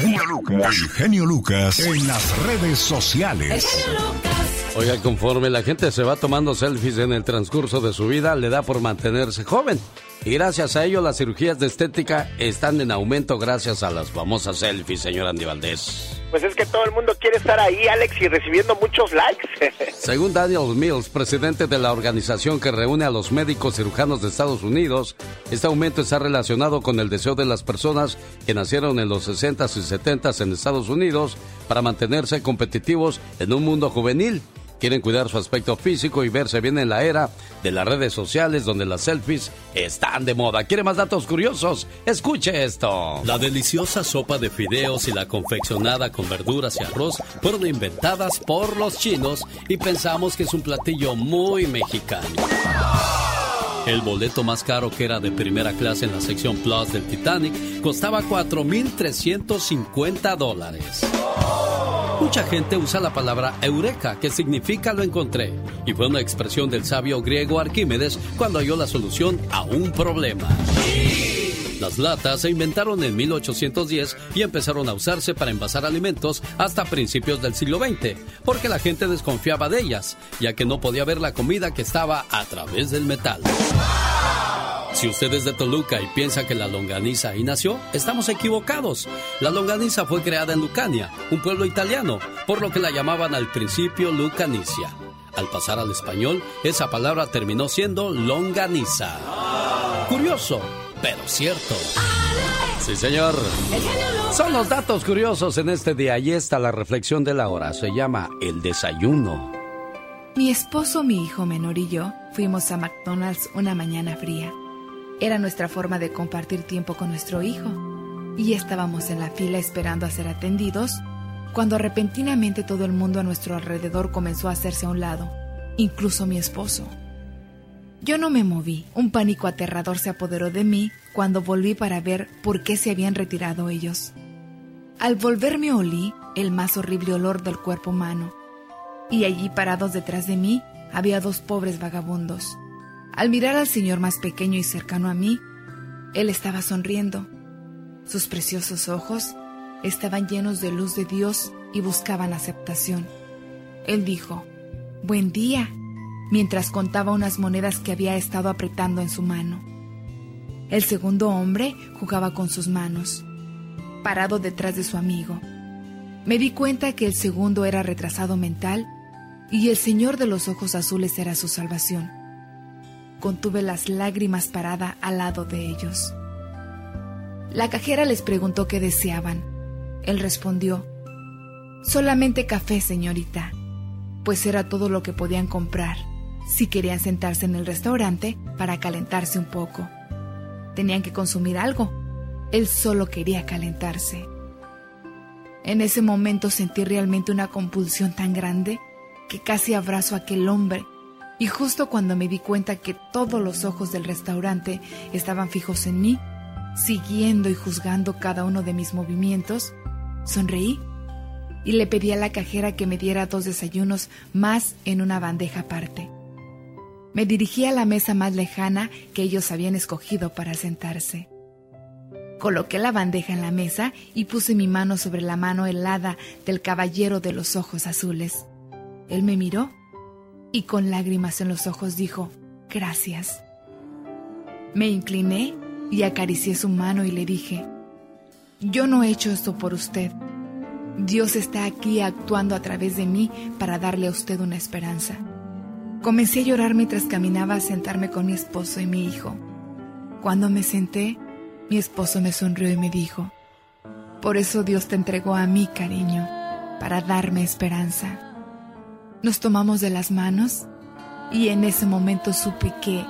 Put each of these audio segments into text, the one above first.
genio Lucas. El genio Lucas en las redes sociales. Oiga, conforme la gente se va tomando selfies en el transcurso de su vida, le da por mantenerse joven. Y gracias a ello las cirugías de estética están en aumento gracias a las famosas selfies, señor Andy Valdés. Pues es que todo el mundo quiere estar ahí, Alex, y recibiendo muchos likes. Según Daniel Mills, presidente de la organización que reúne a los médicos cirujanos de Estados Unidos, este aumento está relacionado con el deseo de las personas que nacieron en los 60s y 70s en Estados Unidos para mantenerse competitivos en un mundo juvenil quieren cuidar su aspecto físico y verse bien en la era de las redes sociales donde las selfies están de moda. ¿Quiere más datos curiosos? Escuche esto. La deliciosa sopa de fideos y la confeccionada con verduras y arroz fueron inventadas por los chinos y pensamos que es un platillo muy mexicano. El boleto más caro que era de primera clase en la sección Plus del Titanic costaba 4.350 dólares. Mucha gente usa la palabra eureka, que significa lo encontré, y fue una expresión del sabio griego Arquímedes cuando halló la solución a un problema. Las latas se inventaron en 1810 y empezaron a usarse para envasar alimentos hasta principios del siglo XX, porque la gente desconfiaba de ellas, ya que no podía ver la comida que estaba a través del metal. Si usted es de Toluca y piensa que la longaniza ahí nació, estamos equivocados. La longaniza fue creada en Lucania, un pueblo italiano, por lo que la llamaban al principio Lucanicia. Al pasar al español, esa palabra terminó siendo longaniza. Curioso, pero cierto. Sí, señor. Son los datos curiosos en este día. Ahí está la reflexión de la hora. Se llama El desayuno. Mi esposo, mi hijo menor y yo fuimos a McDonald's una mañana fría. Era nuestra forma de compartir tiempo con nuestro hijo. Y estábamos en la fila esperando a ser atendidos cuando repentinamente todo el mundo a nuestro alrededor comenzó a hacerse a un lado, incluso mi esposo. Yo no me moví, un pánico aterrador se apoderó de mí cuando volví para ver por qué se habían retirado ellos. Al volverme olí el más horrible olor del cuerpo humano, y allí parados detrás de mí había dos pobres vagabundos. Al mirar al señor más pequeño y cercano a mí, él estaba sonriendo. Sus preciosos ojos estaban llenos de luz de Dios y buscaban aceptación. Él dijo, Buen día, mientras contaba unas monedas que había estado apretando en su mano. El segundo hombre jugaba con sus manos, parado detrás de su amigo. Me di cuenta que el segundo era retrasado mental y el señor de los ojos azules era su salvación contuve las lágrimas parada al lado de ellos. La cajera les preguntó qué deseaban. Él respondió, Solamente café, señorita, pues era todo lo que podían comprar si querían sentarse en el restaurante para calentarse un poco. Tenían que consumir algo. Él solo quería calentarse. En ese momento sentí realmente una compulsión tan grande que casi abrazo a aquel hombre y justo cuando me di cuenta que todos los ojos del restaurante estaban fijos en mí, siguiendo y juzgando cada uno de mis movimientos, sonreí y le pedí a la cajera que me diera dos desayunos más en una bandeja aparte. Me dirigí a la mesa más lejana que ellos habían escogido para sentarse. Coloqué la bandeja en la mesa y puse mi mano sobre la mano helada del caballero de los ojos azules. Él me miró y con lágrimas en los ojos dijo, gracias. Me incliné y acaricié su mano y le dije, yo no he hecho esto por usted. Dios está aquí actuando a través de mí para darle a usted una esperanza. Comencé a llorar mientras caminaba a sentarme con mi esposo y mi hijo. Cuando me senté, mi esposo me sonrió y me dijo, por eso Dios te entregó a mí, cariño, para darme esperanza. Nos tomamos de las manos y en ese momento supe que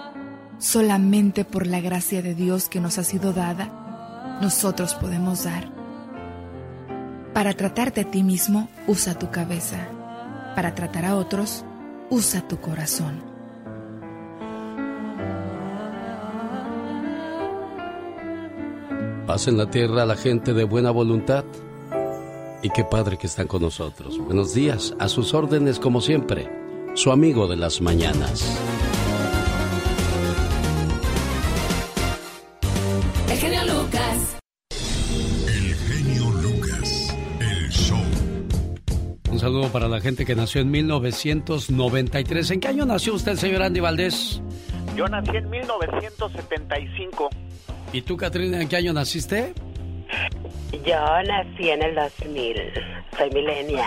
solamente por la gracia de Dios que nos ha sido dada, nosotros podemos dar. Para tratarte a ti mismo, usa tu cabeza. Para tratar a otros, usa tu corazón. Paz en la tierra a la gente de buena voluntad y qué padre que están con nosotros. Buenos días, a sus órdenes como siempre, su amigo de las mañanas. El genio Lucas. El genio Lucas, el show. Un saludo para la gente que nació en 1993. ¿En qué año nació usted, señor Andy Valdés? Yo nací en 1975. ¿Y tú, Catrina, en qué año naciste? Yo nací en el 2000. Soy milenia.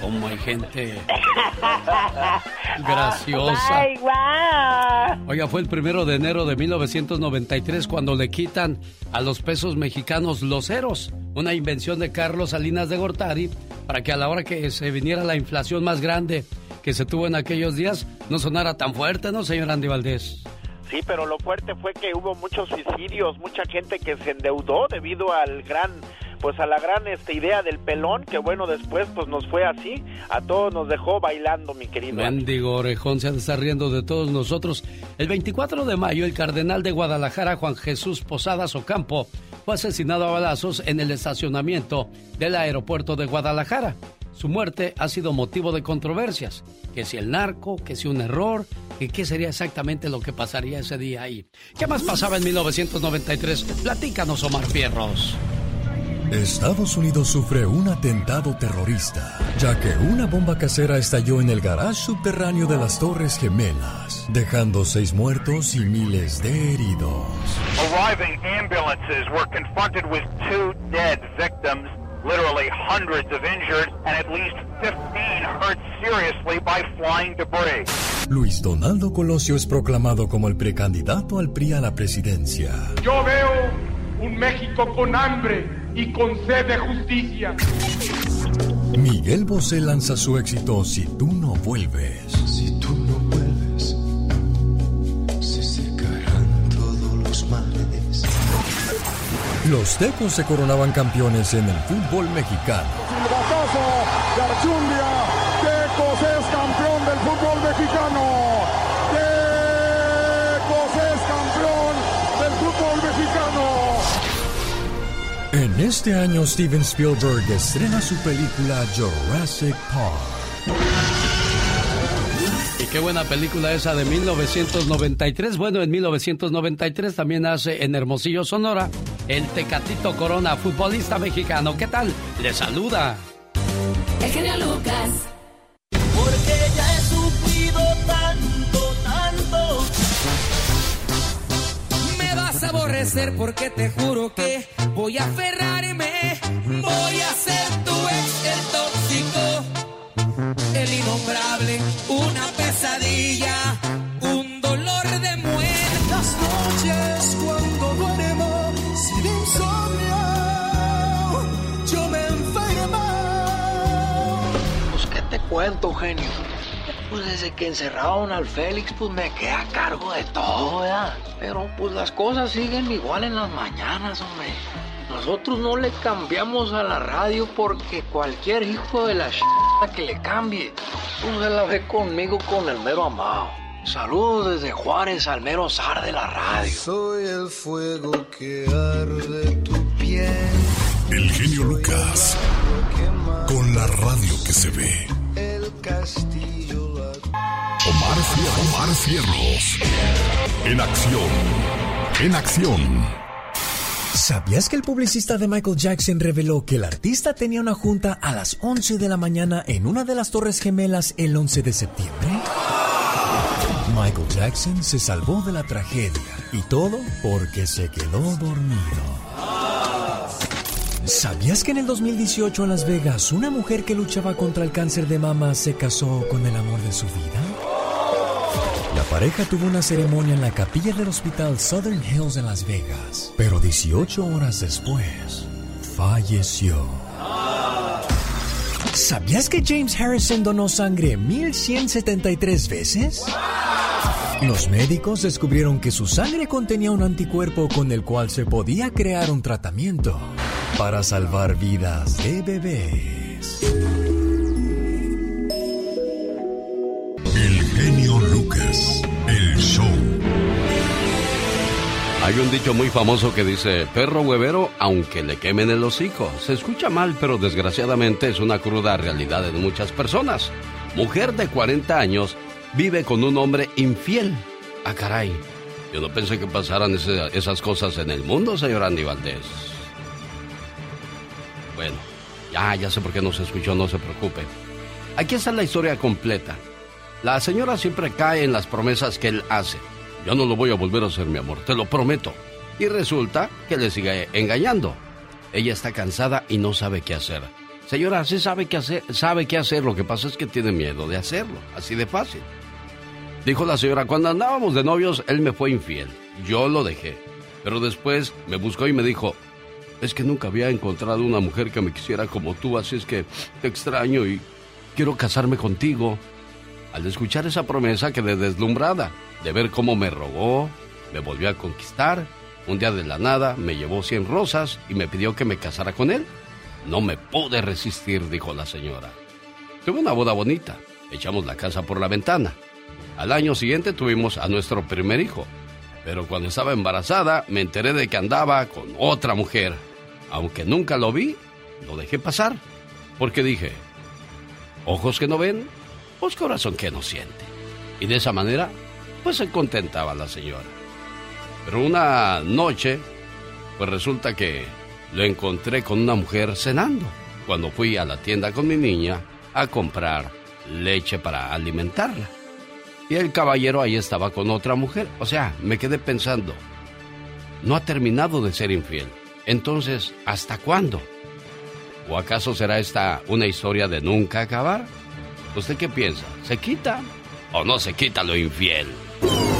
¿Cómo hay gente graciosa? Ay, wow. Oiga, fue el primero de enero de 1993 cuando le quitan a los pesos mexicanos los ceros, una invención de Carlos Salinas de Gortari para que a la hora que se viniera la inflación más grande que se tuvo en aquellos días no sonara tan fuerte, ¿no, señor Andy Valdés? Sí, pero lo fuerte fue que hubo muchos suicidios, mucha gente que se endeudó debido al gran pues a la gran esta idea del pelón, que bueno, después pues nos fue así, a todos nos dejó bailando, mi querido. Mendigo Orejón se está riendo de todos nosotros. El 24 de mayo, el cardenal de Guadalajara, Juan Jesús Posadas Ocampo, fue asesinado a balazos en el estacionamiento del aeropuerto de Guadalajara. Su muerte ha sido motivo de controversias. Que si el narco, que si un error, y qué sería exactamente lo que pasaría ese día ahí. ¿Qué más pasaba en 1993? Platícanos, Omar Fierros. Estados Unidos sufre un atentado terrorista, ya que una bomba casera estalló en el garage subterráneo de las Torres Gemelas, dejando seis muertos y miles de heridos. Arriving ambulances were confronted with two dead victims, literally hundreds of injured, and at least 15 hurt seriously by flying debris. Luis Donaldo Colosio es proclamado como el precandidato al PRI a la presidencia. Yo veo un México con hambre y con sed de justicia. Miguel Bosé lanza su éxito Si tú no vuelves. Si tú Los tecos se coronaban campeones en el fútbol mexicano. Silbatazo de Archundia. Tecos es campeón del fútbol mexicano. Tecos es campeón del fútbol mexicano. En este año Steven Spielberg estrena su película Jurassic Park. Qué buena película esa de 1993. Bueno, en 1993 también hace en Hermosillo, Sonora, el Tecatito Corona, futbolista mexicano. ¿Qué tal? Le saluda. El genio Lucas. Porque ya he sufrido tanto, tanto. Me vas a aborrecer porque te juro que voy a aferrarme. Voy a ser tu ex, pesadilla, un dolor de muerte. Las noches cuando duermo sin insomnio, yo me enfermo. Pues qué te cuento, genio. Pues desde que encerraron al Félix, pues me quedé a cargo de todo, ¿verdad? Pero pues las cosas siguen igual en las mañanas, hombre. Nosotros no le cambiamos a la radio porque cualquier hijo de la ch... que le cambie, pues se la ve conmigo con el mero amado. Saludos desde Juárez al mero zar de la radio. Soy el fuego que arde tu piel. El genio Lucas. Con la radio que se ve. El castillo. Omar. Omar Fierros. En acción. En acción. ¿Sabías que el publicista de Michael Jackson reveló que el artista tenía una junta a las 11 de la mañana en una de las Torres Gemelas el 11 de septiembre? Michael Jackson se salvó de la tragedia y todo porque se quedó dormido. ¿Sabías que en el 2018 en Las Vegas una mujer que luchaba contra el cáncer de mama se casó con el amor de su vida? Pareja tuvo una ceremonia en la capilla del hospital Southern Hills en Las Vegas, pero 18 horas después falleció. ¿Sabías que James Harrison donó sangre 1173 veces? Los médicos descubrieron que su sangre contenía un anticuerpo con el cual se podía crear un tratamiento para salvar vidas de bebés. Hay un dicho muy famoso que dice, perro huevero aunque le quemen el hocico. Se escucha mal, pero desgraciadamente es una cruda realidad de muchas personas. Mujer de 40 años vive con un hombre infiel. Ah, caray. Yo no pensé que pasaran esas cosas en el mundo, señor Andy Valdés. Bueno, Ya, ya sé por qué no se escuchó, no se preocupe. Aquí está la historia completa. La señora siempre cae en las promesas que él hace. Yo no lo voy a volver a hacer, mi amor, te lo prometo. Y resulta que le sigue engañando. Ella está cansada y no sabe qué hacer. Señora, sí sabe qué hacer, sabe qué hacer, lo que pasa es que tiene miedo de hacerlo, así de fácil. Dijo la señora, cuando andábamos de novios, él me fue infiel. Yo lo dejé. Pero después me buscó y me dijo, es que nunca había encontrado una mujer que me quisiera como tú, así es que te extraño y quiero casarme contigo. Al escuchar esa promesa quedé deslumbrada, de ver cómo me rogó, me volvió a conquistar. Un día de la nada me llevó 100 rosas y me pidió que me casara con él. No me pude resistir, dijo la señora. Tuve una boda bonita. Echamos la casa por la ventana. Al año siguiente tuvimos a nuestro primer hijo. Pero cuando estaba embarazada me enteré de que andaba con otra mujer. Aunque nunca lo vi, lo dejé pasar. Porque dije, ojos que no ven, pues corazón que no siente. Y de esa manera, pues se contentaba la señora. Pero una noche, pues resulta que lo encontré con una mujer cenando. Cuando fui a la tienda con mi niña a comprar leche para alimentarla. Y el caballero ahí estaba con otra mujer. O sea, me quedé pensando, no ha terminado de ser infiel. Entonces, ¿hasta cuándo? ¿O acaso será esta una historia de nunca acabar? ¿Usted qué piensa? ¿Se quita o no se quita lo infiel?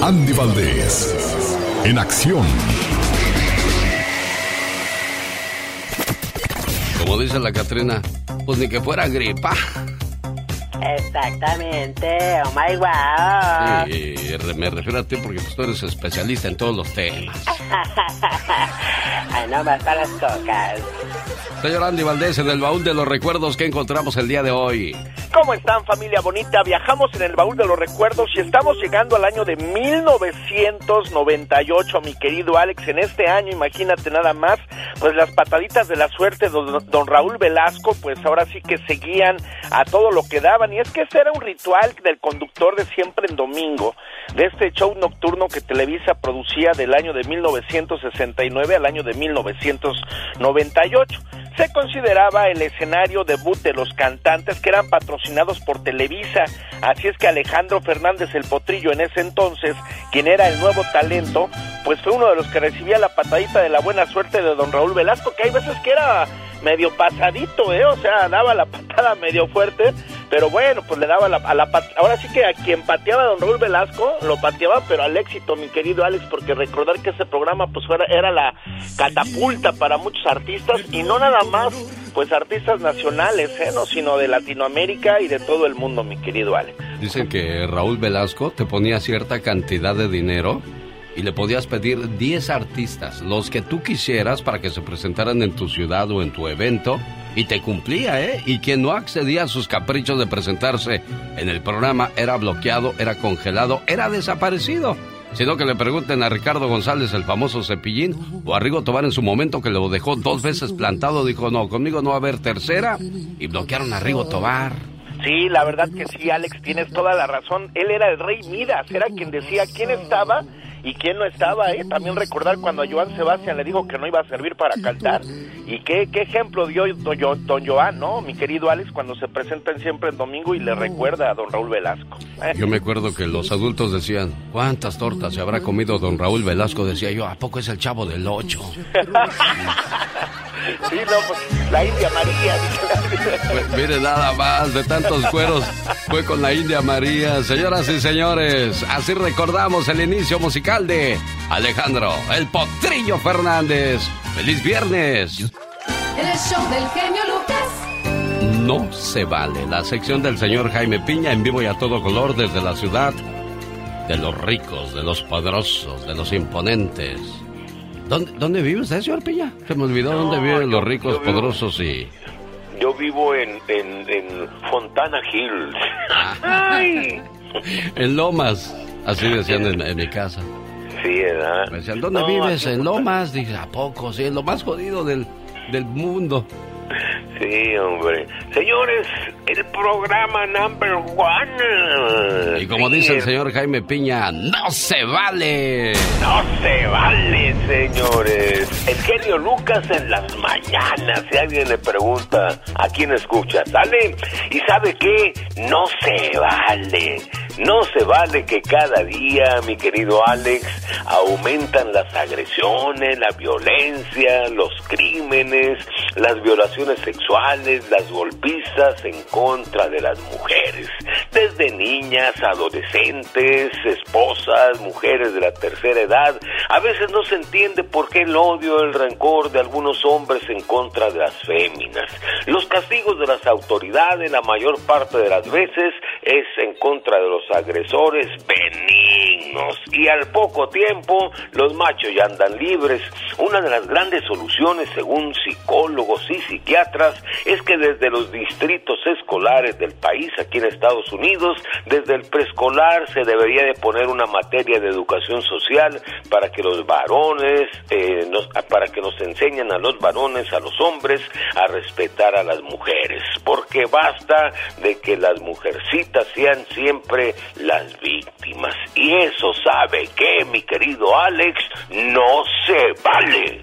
Andy Valdés, en acción. Como dice la Catrina, pues ni que fuera gripa. Exactamente, oh my wow. Sí, me refiero a ti porque tú eres especialista en todos los temas. Ay, no más para las cocas. Señor Andy Valdés, en el baúl de los recuerdos que encontramos el día de hoy. ¿Cómo están familia bonita? Viajamos en el baúl de los recuerdos y estamos llegando al año de 1998, mi querido Alex. En este año, imagínate nada más, pues las pataditas de la suerte de don, don Raúl Velasco, pues ahora sí que seguían a todo lo que daban. Y es que ese era un ritual del conductor de siempre en domingo, de este show nocturno que Televisa producía del año de 1969 al año de 1998 se consideraba el escenario debut de los cantantes que eran patrocinados por Televisa. Así es que Alejandro Fernández el Potrillo en ese entonces, quien era el nuevo talento, pues fue uno de los que recibía la patadita de la buena suerte de don Raúl Velasco, que hay veces que era medio pasadito, ¿eh? O sea, daba la patada medio fuerte, pero bueno, pues le daba la, a la ahora sí que a quien pateaba a don Raúl Velasco, lo pateaba, pero al éxito, mi querido Alex, porque recordar que ese programa pues era, era la catapulta para muchos artistas y no nada más pues artistas nacionales, ¿eh? No, sino de Latinoamérica y de todo el mundo, mi querido Alex. Dicen que Raúl Velasco te ponía cierta cantidad de dinero y le podías pedir 10 artistas, los que tú quisieras para que se presentaran en tu ciudad o en tu evento, y te cumplía, ¿eh? Y quien no accedía a sus caprichos de presentarse en el programa era bloqueado, era congelado, era desaparecido. Sino que le pregunten a Ricardo González, el famoso cepillín, o a Rigo Tobar en su momento que lo dejó dos veces plantado, dijo, no, conmigo no va a haber tercera, y bloquearon a Rigo Tobar. Sí, la verdad que sí, Alex, tienes toda la razón. Él era el rey Midas, era quien decía quién estaba y quién no estaba, ¿eh? También recordar cuando a Joan Sebastián le dijo que no iba a servir para cantar. Y qué, qué ejemplo dio don, don Joan, ¿no? Mi querido Alex, cuando se presentan siempre el domingo y le recuerda a don Raúl Velasco. ¿eh? Yo me acuerdo que los adultos decían, ¿cuántas tortas se habrá comido don Raúl Velasco? Decía yo, ¿a poco es el chavo del ocho? Sí, no, pues la India María. Pues, mire, nada más, de tantos cueros fue con la India María. Señoras y señores, así recordamos el inicio musical de Alejandro, el Potrillo Fernández. ¡Feliz viernes! El show del genio Lucas. No se vale. La sección del señor Jaime Piña en vivo y a todo color desde la ciudad de los ricos, de los poderosos, de los imponentes. ¿Dónde, dónde vive usted, señor Piña? Se me olvidó dónde viven los ricos, vivo- poderosos y... Yo vivo en, en, en Fontana Hills. Ay. En Lomas. Así decían en, en mi casa. Sí, ¿verdad? Me decían, ¿dónde No, vives? En Lomas. Dije, ¿a poco? Sí, en lo más jodido del, del mundo. Sí, Sí, hombre. Señores, el programa number one. Y como dice el señor Jaime Piña, no se vale. No se vale, señores. El genio Lucas en las mañanas. Si alguien le pregunta a quién escucha, ¿sale? Y sabe qué? No se vale. No se vale que cada día, mi querido Alex, aumentan las agresiones, la violencia, los crímenes, las violaciones sexuales, las golpizas en contra de las mujeres. Desde niñas, adolescentes, esposas, mujeres de la tercera edad. A veces no se entiende por qué el odio, el rencor de algunos hombres en contra de las féminas. Los castigos de las autoridades, la mayor parte de las veces, es en contra de los agresores benignos y al poco tiempo los machos ya andan libres. Una de las grandes soluciones, según psicólogos y psiquiatras, es que desde los distritos escolares del país, aquí en Estados Unidos, desde el preescolar se debería de poner una materia de educación social para que los varones, eh, nos, para que nos enseñen a los varones, a los hombres, a respetar a las mujeres, porque basta de que las mujercitas sean siempre las víctimas. Y eso sabe que, mi querido Alex, no se vale.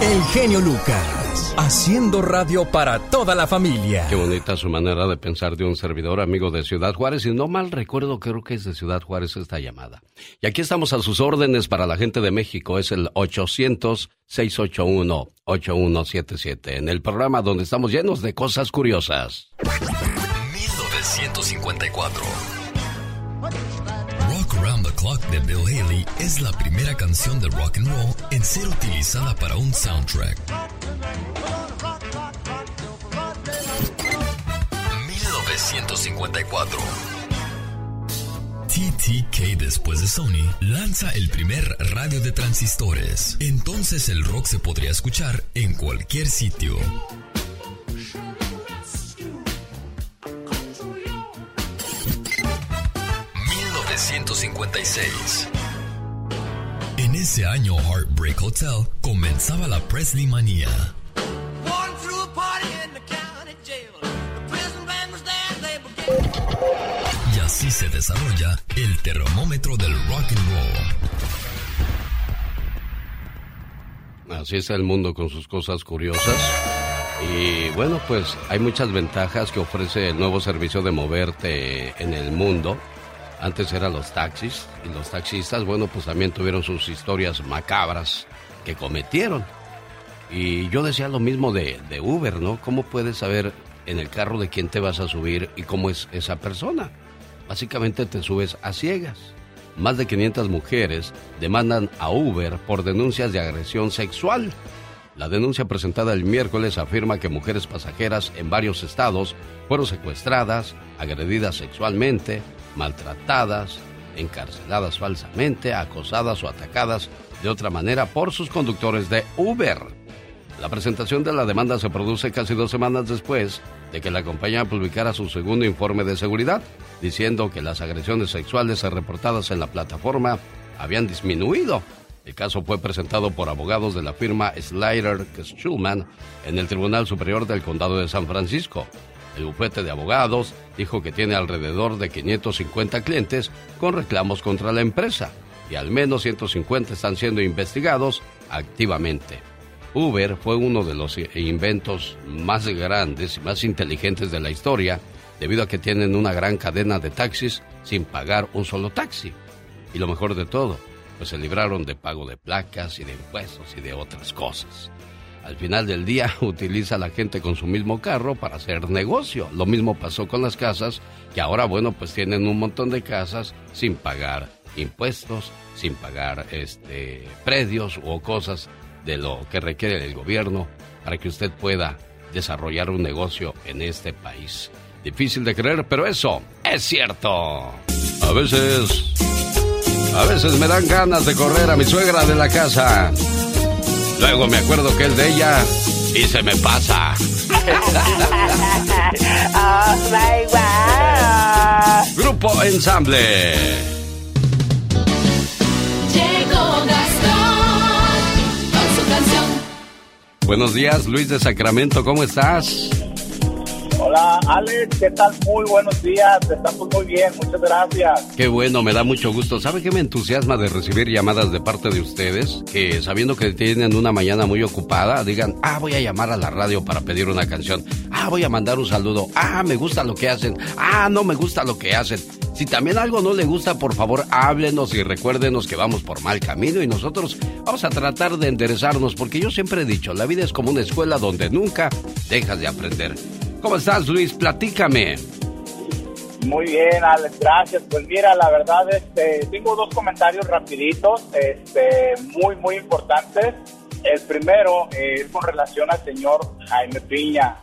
El genio Lucas, haciendo radio para toda la familia. Qué bonita su manera de pensar de un servidor amigo de Ciudad Juárez. Y no mal recuerdo, creo que es de Ciudad Juárez esta llamada. Y aquí estamos a sus órdenes para la gente de México. Es el 800-681-8177. En el programa donde estamos llenos de cosas curiosas. 1954. Clock de Bill Haley es la primera canción de rock and roll en ser utilizada para un soundtrack. 1954. TTK después de Sony lanza el primer radio de transistores. Entonces el rock se podría escuchar en cualquier sitio. 1956. En ese año Heartbreak Hotel comenzaba la Presley manía. Y así se desarrolla el termómetro del rock and roll. Así es el mundo con sus cosas curiosas. Y bueno, pues hay muchas ventajas que ofrece el nuevo servicio de moverte en el mundo. Antes eran los taxis y los taxistas, bueno, pues también tuvieron sus historias macabras que cometieron. Y yo decía lo mismo de, de, Uber, ¿no? ¿Cómo puedes saber en el carro de quién te vas a subir y cómo es esa persona? Básicamente te subes a ciegas. Más de 500 mujeres demandan a Uber por denuncias de agresión sexual. La denuncia presentada el miércoles afirma que mujeres pasajeras en varios estados fueron secuestradas, agredidas sexualmente, maltratadas, encarceladas falsamente, acosadas o atacadas de otra manera por sus conductores de Uber. La presentación de la demanda se produce casi dos semanas después de que la compañía publicara su segundo informe de seguridad, diciendo que las agresiones sexuales reportadas en la plataforma habían disminuido. El caso fue presentado por abogados de la firma Slater Schulman en el Tribunal Superior del Condado de San Francisco. El bufete de abogados dijo que tiene alrededor de 550 clientes con reclamos contra la empresa y al menos 150 están siendo investigados activamente. Uber fue uno de los inventos más grandes y más inteligentes de la historia debido a que tienen una gran cadena de taxis sin pagar un solo taxi. Y lo mejor de todo, pues se libraron de pago de placas y de impuestos y de otras cosas. Al final del día utiliza la gente con su mismo carro para hacer negocio. Lo mismo pasó con las casas, que ahora, bueno, pues tienen un montón de casas sin pagar impuestos, sin pagar este predios o cosas de lo que requiere el gobierno para que usted pueda desarrollar un negocio en este país. Difícil de creer, pero eso es cierto. A veces, a veces me dan ganas de correr a mi suegra de la casa. Luego me acuerdo que es de ella y se me pasa. oh my God. Grupo Ensamble. Llegó Gastón con su canción. Buenos días, Luis de Sacramento, ¿cómo estás? Hola, Alex, ¿qué tal? Muy buenos días, estamos muy bien, muchas gracias. Qué bueno, me da mucho gusto. ¿Sabe qué me entusiasma de recibir llamadas de parte de ustedes? Que sabiendo que tienen una mañana muy ocupada, digan, ah, voy a llamar a la radio para pedir una canción. Ah, voy a mandar un saludo. Ah, me gusta lo que hacen. Ah, no me gusta lo que hacen. Si también algo no le gusta, por favor, háblenos y recuérdenos que vamos por mal camino y nosotros vamos a tratar de enderezarnos porque yo siempre he dicho, la vida es como una escuela donde nunca dejas de aprender. ¿Cómo estás, Luis? Platícame. Muy bien, Alex, gracias. Pues mira, la verdad, este, tengo dos comentarios rapiditos, este, muy, muy importantes. El primero eh, es con relación al señor Jaime Piña.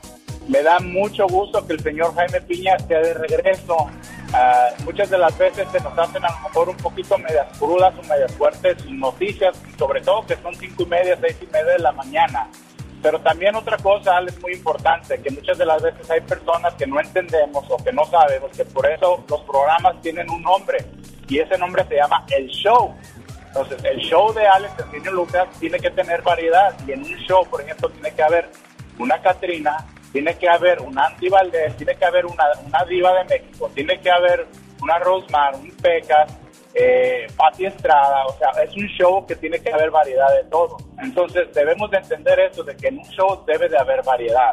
Me da mucho gusto que el señor Jaime Piña esté de regreso. Ah, muchas de las veces se nos hacen a lo mejor un poquito medias crudas o medias fuertes noticias, sobre todo que son cinco y media, seis y media de la mañana. Pero también otra cosa, es muy importante, que muchas de las veces hay personas que no entendemos o que no sabemos que por eso los programas tienen un nombre y ese nombre se llama El Show. Entonces, el show de Alex Eugenio Lucas tiene que tener variedad y en un show, por ejemplo, tiene que haber una Catrina, tiene que haber una Andy Valdés, tiene que haber una, una diva de México, tiene que haber una Rosmar, un Pecas, eh, Pati Estrada, o sea, es un show que tiene que haber variedad de todo. Entonces debemos de entender eso, de que en un show debe de haber variedad.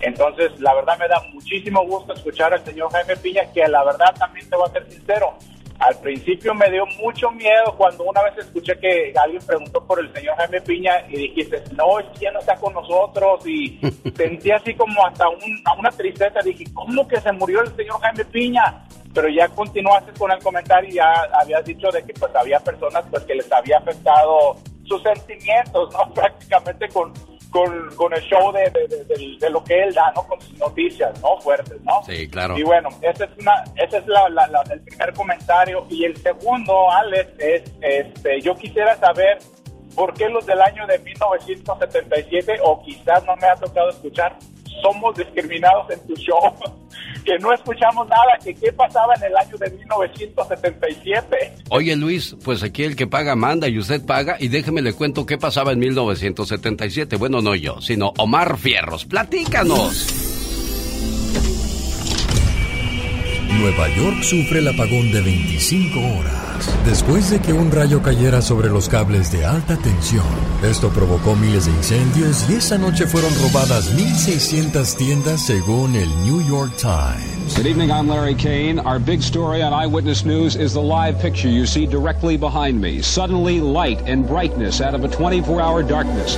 Entonces, la verdad me da muchísimo gusto escuchar al señor Jaime Piña, que la verdad también te voy a ser sincero, al principio me dio mucho miedo cuando una vez escuché que alguien preguntó por el señor Jaime Piña y dijiste, no, es que ya no está con nosotros y sentí así como hasta un- una tristeza, dije, ¿cómo que se murió el señor Jaime Piña? Pero ya continuaste con el comentario y ya habías dicho de que pues había personas pues que les había afectado sus sentimientos, ¿no? Prácticamente con, con, con el show de, de- de- de- de lo que él da, ¿no? Con sus noticias, ¿no? Fuertes, ¿no? Sí, claro. Y bueno, ese es, una, ese es la, la- la- el primer comentario. Y el segundo, Alex, es, este, yo quisiera saber por qué los del año de 1977, o quizás no me ha tocado escuchar, somos discriminados en tu show. que no escuchamos nada, que qué pasaba en el año de 1977. Oye Luis, pues aquí el que paga manda y usted paga y déjeme le cuento qué pasaba en 1977. Bueno, no yo, sino Omar Fierros. Platícanos. Nueva York sufre el apagón de 25 horas después de que un rayo cayera sobre los cables de alta tensión. Esto provocó miles de incendios y esa noche fueron robadas 1.600 tiendas según el New York Times. Good evening, I'm Larry Kane. Our big story on Eyewitness News is the live picture you see directly behind me. Suddenly, light and brightness out of a 24 hour darkness.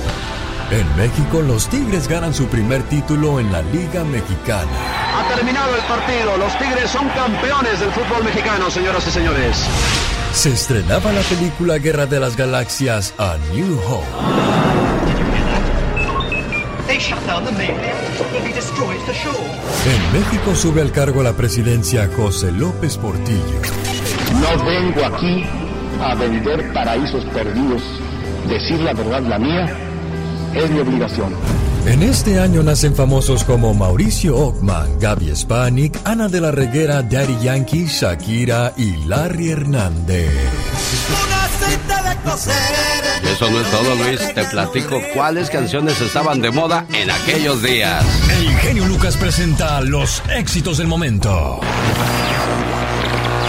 En México, los Tigres ganan su primer título en la Liga Mexicana. Ha terminado el partido. Los Tigres son campeones del fútbol mexicano, señoras y señores. Se estrenaba la película Guerra de las Galaxias a New Hope. En México sube al cargo la presidencia José López Portillo. No vengo aquí a vender paraísos perdidos. Decir la verdad, la mía, es mi obligación. En este año nacen famosos como Mauricio Ockman, Gaby Spanik, Ana de la Reguera, Daddy Yankee, Shakira y Larry Hernández. Eso no es todo, Luis. Te platico cuáles canciones estaban de moda en aquellos días. El genio Lucas presenta los éxitos del momento.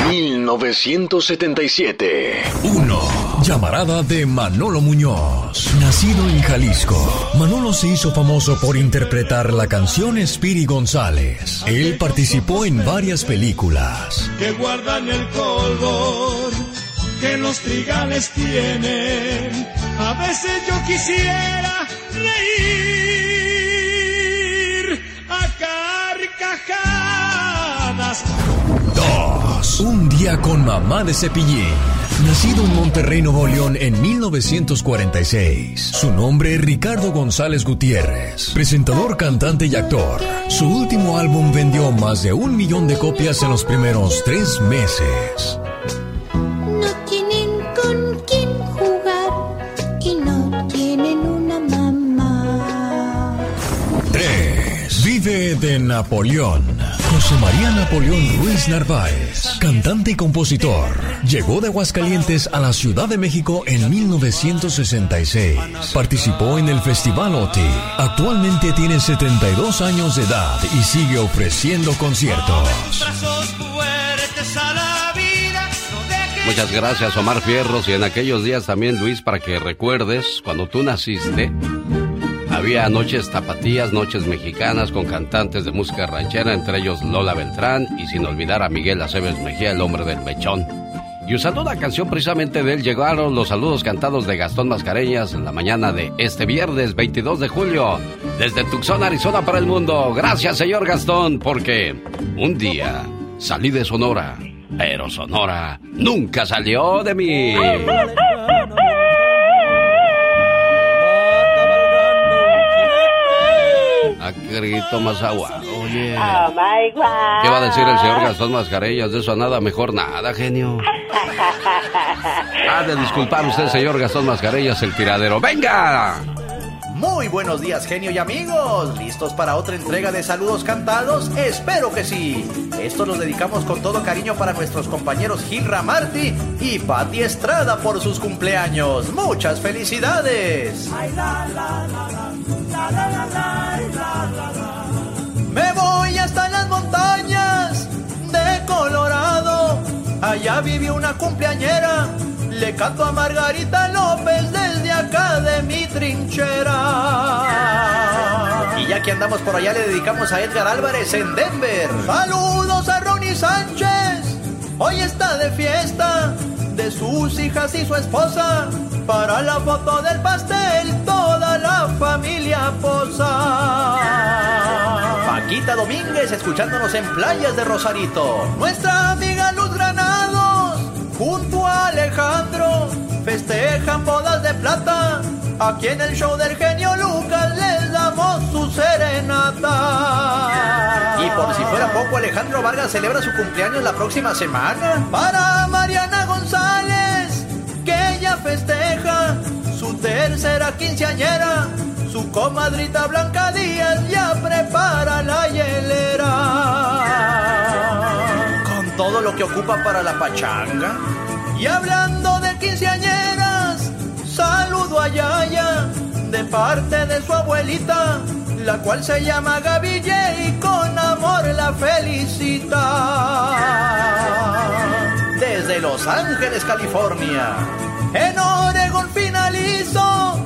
1977. 1. Llamarada de Manolo Muñoz. Nacido en Jalisco, Manolo se hizo famoso por interpretar la canción Spiri González. Él participó en varias películas. que guardan el color que los trigales tienen. A veces yo quisiera reír a carcajadas. 2. Un día con mamá de cepillín. Nacido en Monterrey, Nuevo León en 1946. Su nombre es Ricardo González Gutiérrez. Presentador, cantante y actor. Su último álbum vendió más de un millón de copias en los primeros tres meses. No tienen con quién jugar y no tienen una mamá. 3. Vive de Napoleón. José María Napoleón Ruiz Narváez, cantante y compositor, llegó de Aguascalientes a la Ciudad de México en 1966. Participó en el Festival OTI. Actualmente tiene 72 años de edad y sigue ofreciendo conciertos. Muchas gracias, Omar Fierros. Y en aquellos días también, Luis, para que recuerdes, cuando tú naciste, había noches tapatías, noches mexicanas con cantantes de música ranchera, entre ellos Lola Beltrán y sin olvidar a Miguel Aceves Mejía, el hombre del mechón. Y usando una canción precisamente de él, llegaron los saludos cantados de Gastón Mascareñas en la mañana de este viernes 22 de julio, desde Tucson, Arizona para el mundo. Gracias, señor Gastón, porque un día salí de Sonora, pero Sonora nunca salió de mí. grito más agua. Oye. Oh my God. ¿Qué va a decir el señor Gastón Mascareñas? De eso a nada, mejor nada, genio. Ha de disculpar usted, señor Gastón Mascareñas, el tiradero. ¡Venga! Muy buenos días, genio y amigos. ¿Listos para otra entrega de saludos cantados? Espero que sí. Esto los dedicamos con todo cariño para nuestros compañeros Gil Ramarty y Patti Estrada por sus cumpleaños. ¡Muchas felicidades! Me voy hasta las montañas de Colorado. Allá vive una cumpleañera. Le canto a Margarita López desde acá de mi trinchera. Y ya que andamos por allá, le dedicamos a Edgar Álvarez en Denver. Saludos a Ronnie Sánchez. Hoy está de fiesta de sus hijas y su esposa. Para la foto del pastel, toda la familia posa. Paquita Domínguez escuchándonos en playas de Rosarito. Nuestra amiga Luz Granados, junto a Alejandro, festejan bodas de plata. Aquí en el show del genio Lucas les Alejandro Vargas celebra su cumpleaños la próxima semana. Para Mariana González, que ella festeja su tercera quinceañera. Su comadrita Blanca Díaz ya prepara la hielera. Con todo lo que ocupa para la pachanga. Y hablando de quinceañeras, saludo a Yaya de parte de su abuelita, la cual se llama Gaville y con amor la felicita. Desde Los Ángeles, California, en Oregon finalizo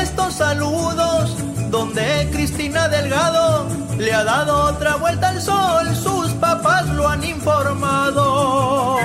estos saludos donde Cristina Delgado le ha dado otra vuelta al sol, sus papás lo han informado.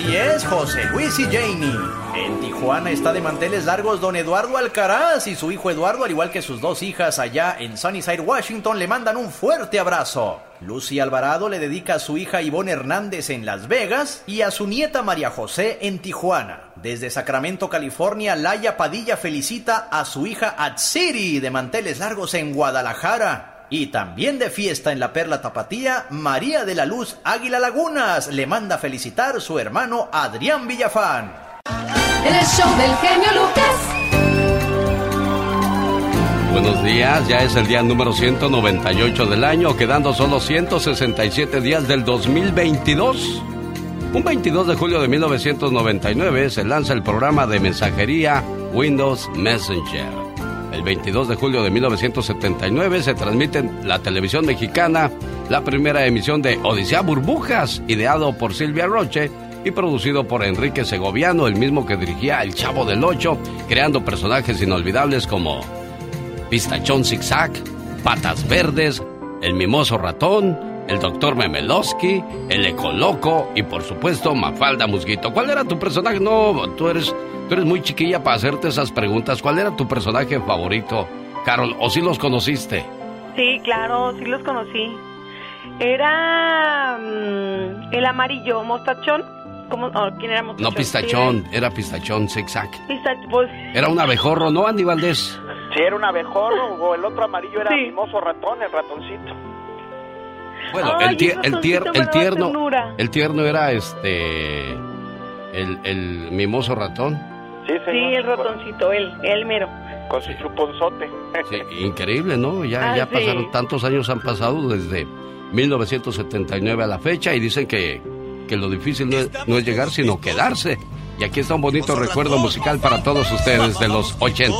Así es, José Luis y Janie. En Tijuana está de manteles largos don Eduardo Alcaraz y su hijo Eduardo, al igual que sus dos hijas allá en Sunnyside, Washington, le mandan un fuerte abrazo. Lucy Alvarado le dedica a su hija Ivonne Hernández en Las Vegas y a su nieta María José en Tijuana. Desde Sacramento, California, Laia Padilla felicita a su hija Atsiri de manteles largos en Guadalajara. Y también de fiesta en la Perla Tapatía, María de la Luz Águila Lagunas le manda felicitar su hermano Adrián Villafán. En el show del genio Lucas. Buenos días, ya es el día número 198 del año, quedando solo 167 días del 2022. Un 22 de julio de 1999 se lanza el programa de mensajería Windows Messenger. El 22 de julio de 1979 se transmite en la televisión mexicana la primera emisión de Odisea Burbujas, ideado por Silvia Roche y producido por Enrique Segoviano, el mismo que dirigía El Chavo del Ocho, creando personajes inolvidables como Pistachón Zigzag, Patas Verdes, El Mimoso Ratón, el Doctor Memelowski, el Ecoloco y por supuesto Mafalda Musguito. ¿Cuál era tu personaje? No, tú eres, tú eres muy chiquilla para hacerte esas preguntas. ¿Cuál era tu personaje favorito, Carol? ¿O si los conociste? Sí, claro, sí los conocí. Era mm, el amarillo, mostachón. ¿Cómo? oh, ¿Quién era mostachón? No pistachón, era pistachón zigzag. Pista- pues, Era un abejorro, ¿no, Andy Valdés? Si era un abejorro o el otro amarillo era mimoso ratón, el ratoncito. Bueno, Ay, el, tie- ese el, tier- el tierno, el tierno era este, el, el mimoso ratón. Sí, sí, el ratoncito, él, el mero. Con su chuponzote. Sí, increíble, ¿no? Ya, Ah, ya sí. pasaron, tantos años han pasado desde 1979 a la fecha y dicen que, que lo difícil no es, no es llegar, sino quedarse. Y aquí está un bonito recuerdo musical para todos ustedes de los 80.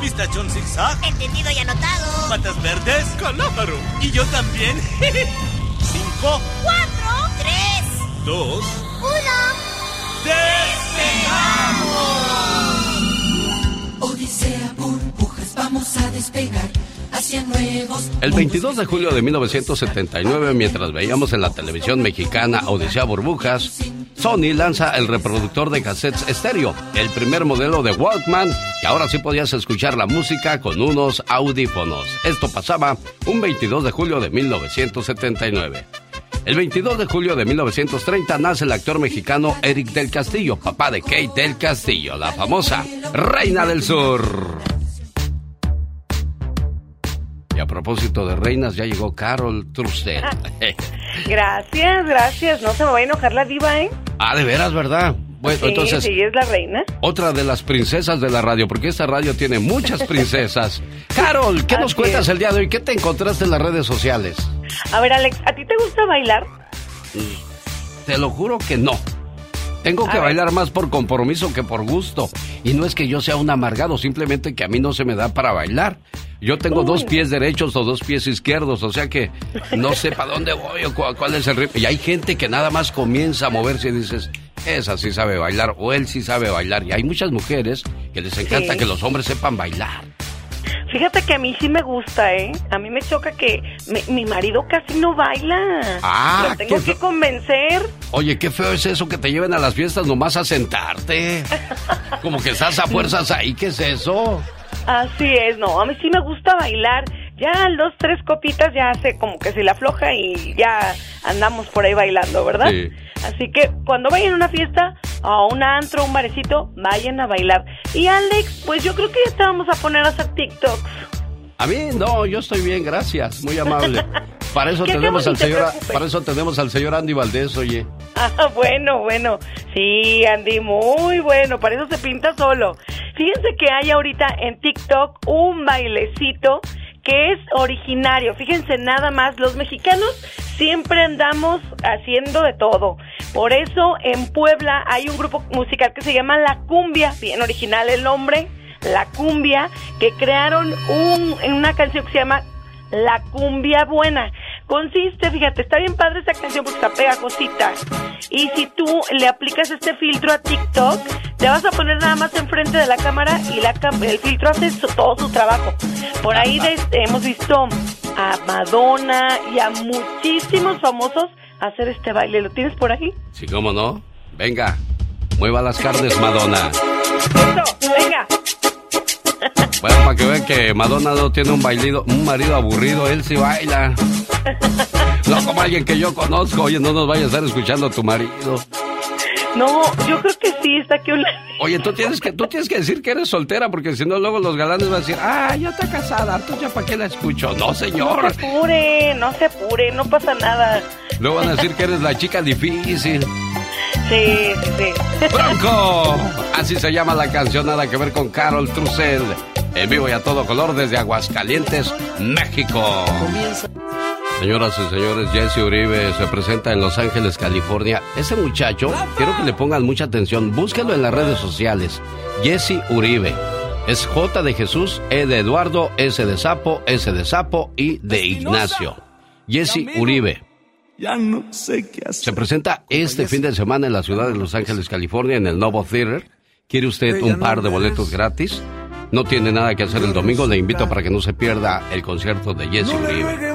Pistachón zigzag. Entendido y anotado. Patas verdes. Calámaro. Y yo también. Cinco, Cuatro, tres, dos, uno. Odisea, burbujas, vamos a despegar hacia nuevos. El 22 de julio de 1979, mientras veíamos en la televisión mexicana Odisea Burbujas, Sony lanza el reproductor de cassettes estéreo, el primer modelo de Walkman, que ahora sí podías escuchar la música con unos audífonos. Esto pasaba un 22 de julio de 1979. El 22 de julio de 1930 nace el actor mexicano Eric del Castillo, papá de Kate del Castillo, la famosa Reina del Sur. Y a propósito de reinas, ya llegó Carol Trusted. Gracias, gracias. No se me va a enojar la diva, ¿eh? ah, de veras, ¿verdad? Bueno, sí, entonces, sí, es la reina. otra de las princesas de la radio, porque esta radio tiene muchas princesas. Carol, ¿qué nos cuentas es. el día de hoy? ¿Qué te encontraste en las redes sociales? A ver, Alex, ¿a ti te gusta bailar? Te lo juro que no. Tengo que bailar más por compromiso que por gusto. Y no es que yo sea un amargado, simplemente que a mí no se me da para bailar. Yo tengo Uy. dos pies derechos o dos pies izquierdos, o sea que no sé para dónde voy o cu- cuál es el ritmo. Y hay gente que nada más comienza a moverse y dices, esa sí sabe bailar o él sí sabe bailar. Y hay muchas mujeres que les encanta Sí. que los hombres sepan bailar. Fíjate que a mí sí me gusta, ¿eh? A mí me choca que mi, mi marido casi no baila. Ah, Lo tengo que convencer. Oye, qué feo es eso que te lleven a las fiestas nomás a sentarte. Como que estás a fuerzas ahí, ¿qué es eso? Así es, no, a mí sí me gusta bailar. Ya dos, tres copitas ya hace como que se la afloja y ya andamos por ahí bailando, ¿verdad? Sí. Así que cuando vayan a una fiesta, a un antro, un barecito, vayan a bailar. Y Alex, pues yo creo que ya te vamos a poner a hacer TikToks. A mí no, yo estoy bien, gracias, muy amable. Para eso ¿Qué tenemos al te señor, preocupes. para eso tenemos al señor Andy Valdés, oye. Ah, bueno, bueno. Sí, Andy, muy bueno. Para eso se pinta solo. Fíjense que hay ahorita en TikTok un bailecito que es originario. Fíjense nada más, los mexicanos siempre andamos haciendo de todo. Por eso en Puebla hay un grupo musical que se llama La Cumbia, bien original el nombre, La Cumbia, que crearon un, una canción que se llama La Cumbia Buena. Consiste, fíjate, está bien padre esta canción porque está pegajosita. Y si tú le aplicas este filtro a TikTok, te vas a poner nada más enfrente de la cámara y la el filtro hace todo su trabajo. Por ahí de- hemos visto a Madonna y a muchísimos famosos hacer este baile. ¿Lo tienes por ahí? Sí, cómo no. Venga, mueva las carnes, Madonna. Eso, venga. Bueno, para que vean que Madonna no tiene un bailido, un marido aburrido, él sí baila. No como alguien que yo conozco, oye, no nos vayas a estar escuchando a tu marido. No, yo creo que sí, está aquí un... Oye, tú tienes que, tú tienes que decir que eres soltera, porque si no, luego los galanes van a decir, ah, ya está casada, entonces ya para qué la escucho. No, No señor. se apure, no se apure, no pasa nada. Luego van a decir que eres la chica difícil. Sí, sí, sí. ¡Bronco! Así se llama la canción, nada que ver con Carol Trussell. En vivo y a todo color desde Aguascalientes, México. Señoras y señores, Jesse Uribe se presenta en Los Ángeles, California. Ese muchacho, quiero que le pongan mucha atención, búsquelo en las redes sociales. Jesse Uribe. Es J de Jesús, E de Eduardo, S de Sapo, S de Sapo y de Ignacio. Jesse Uribe. Ya no sé qué hacer. Se presenta este fin de semana en la ciudad de Los Ángeles, California, en el Novo Theater. ¿Quiere usted un par de boletos gratis? No tiene nada que hacer el domingo, le invito para que no se pierda el concierto de Jesse Uribe.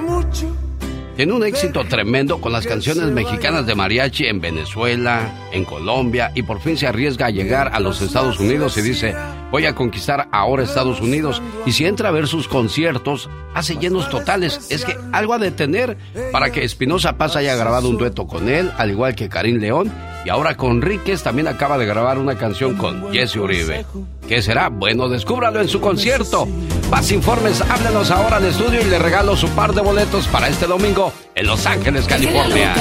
Tiene un éxito tremendo con las canciones mexicanas de mariachi en Venezuela, en Colombia y por fin se arriesga a llegar a los Estados Unidos y dice, Voy a conquistar ahora Estados Unidos. Y si entra a ver sus conciertos, hace llenos totales. Es que algo a detener para que Espinosa Paz haya grabado un dueto con él, al igual que Karim León. Y ahora con Ríquez también acaba de grabar una canción con Jesse Uribe. ¿Qué será? Bueno, descúbralo en su concierto. Más informes, háblenos ahora al estudio y le regalo su par de boletos para este domingo en Los Ángeles, California.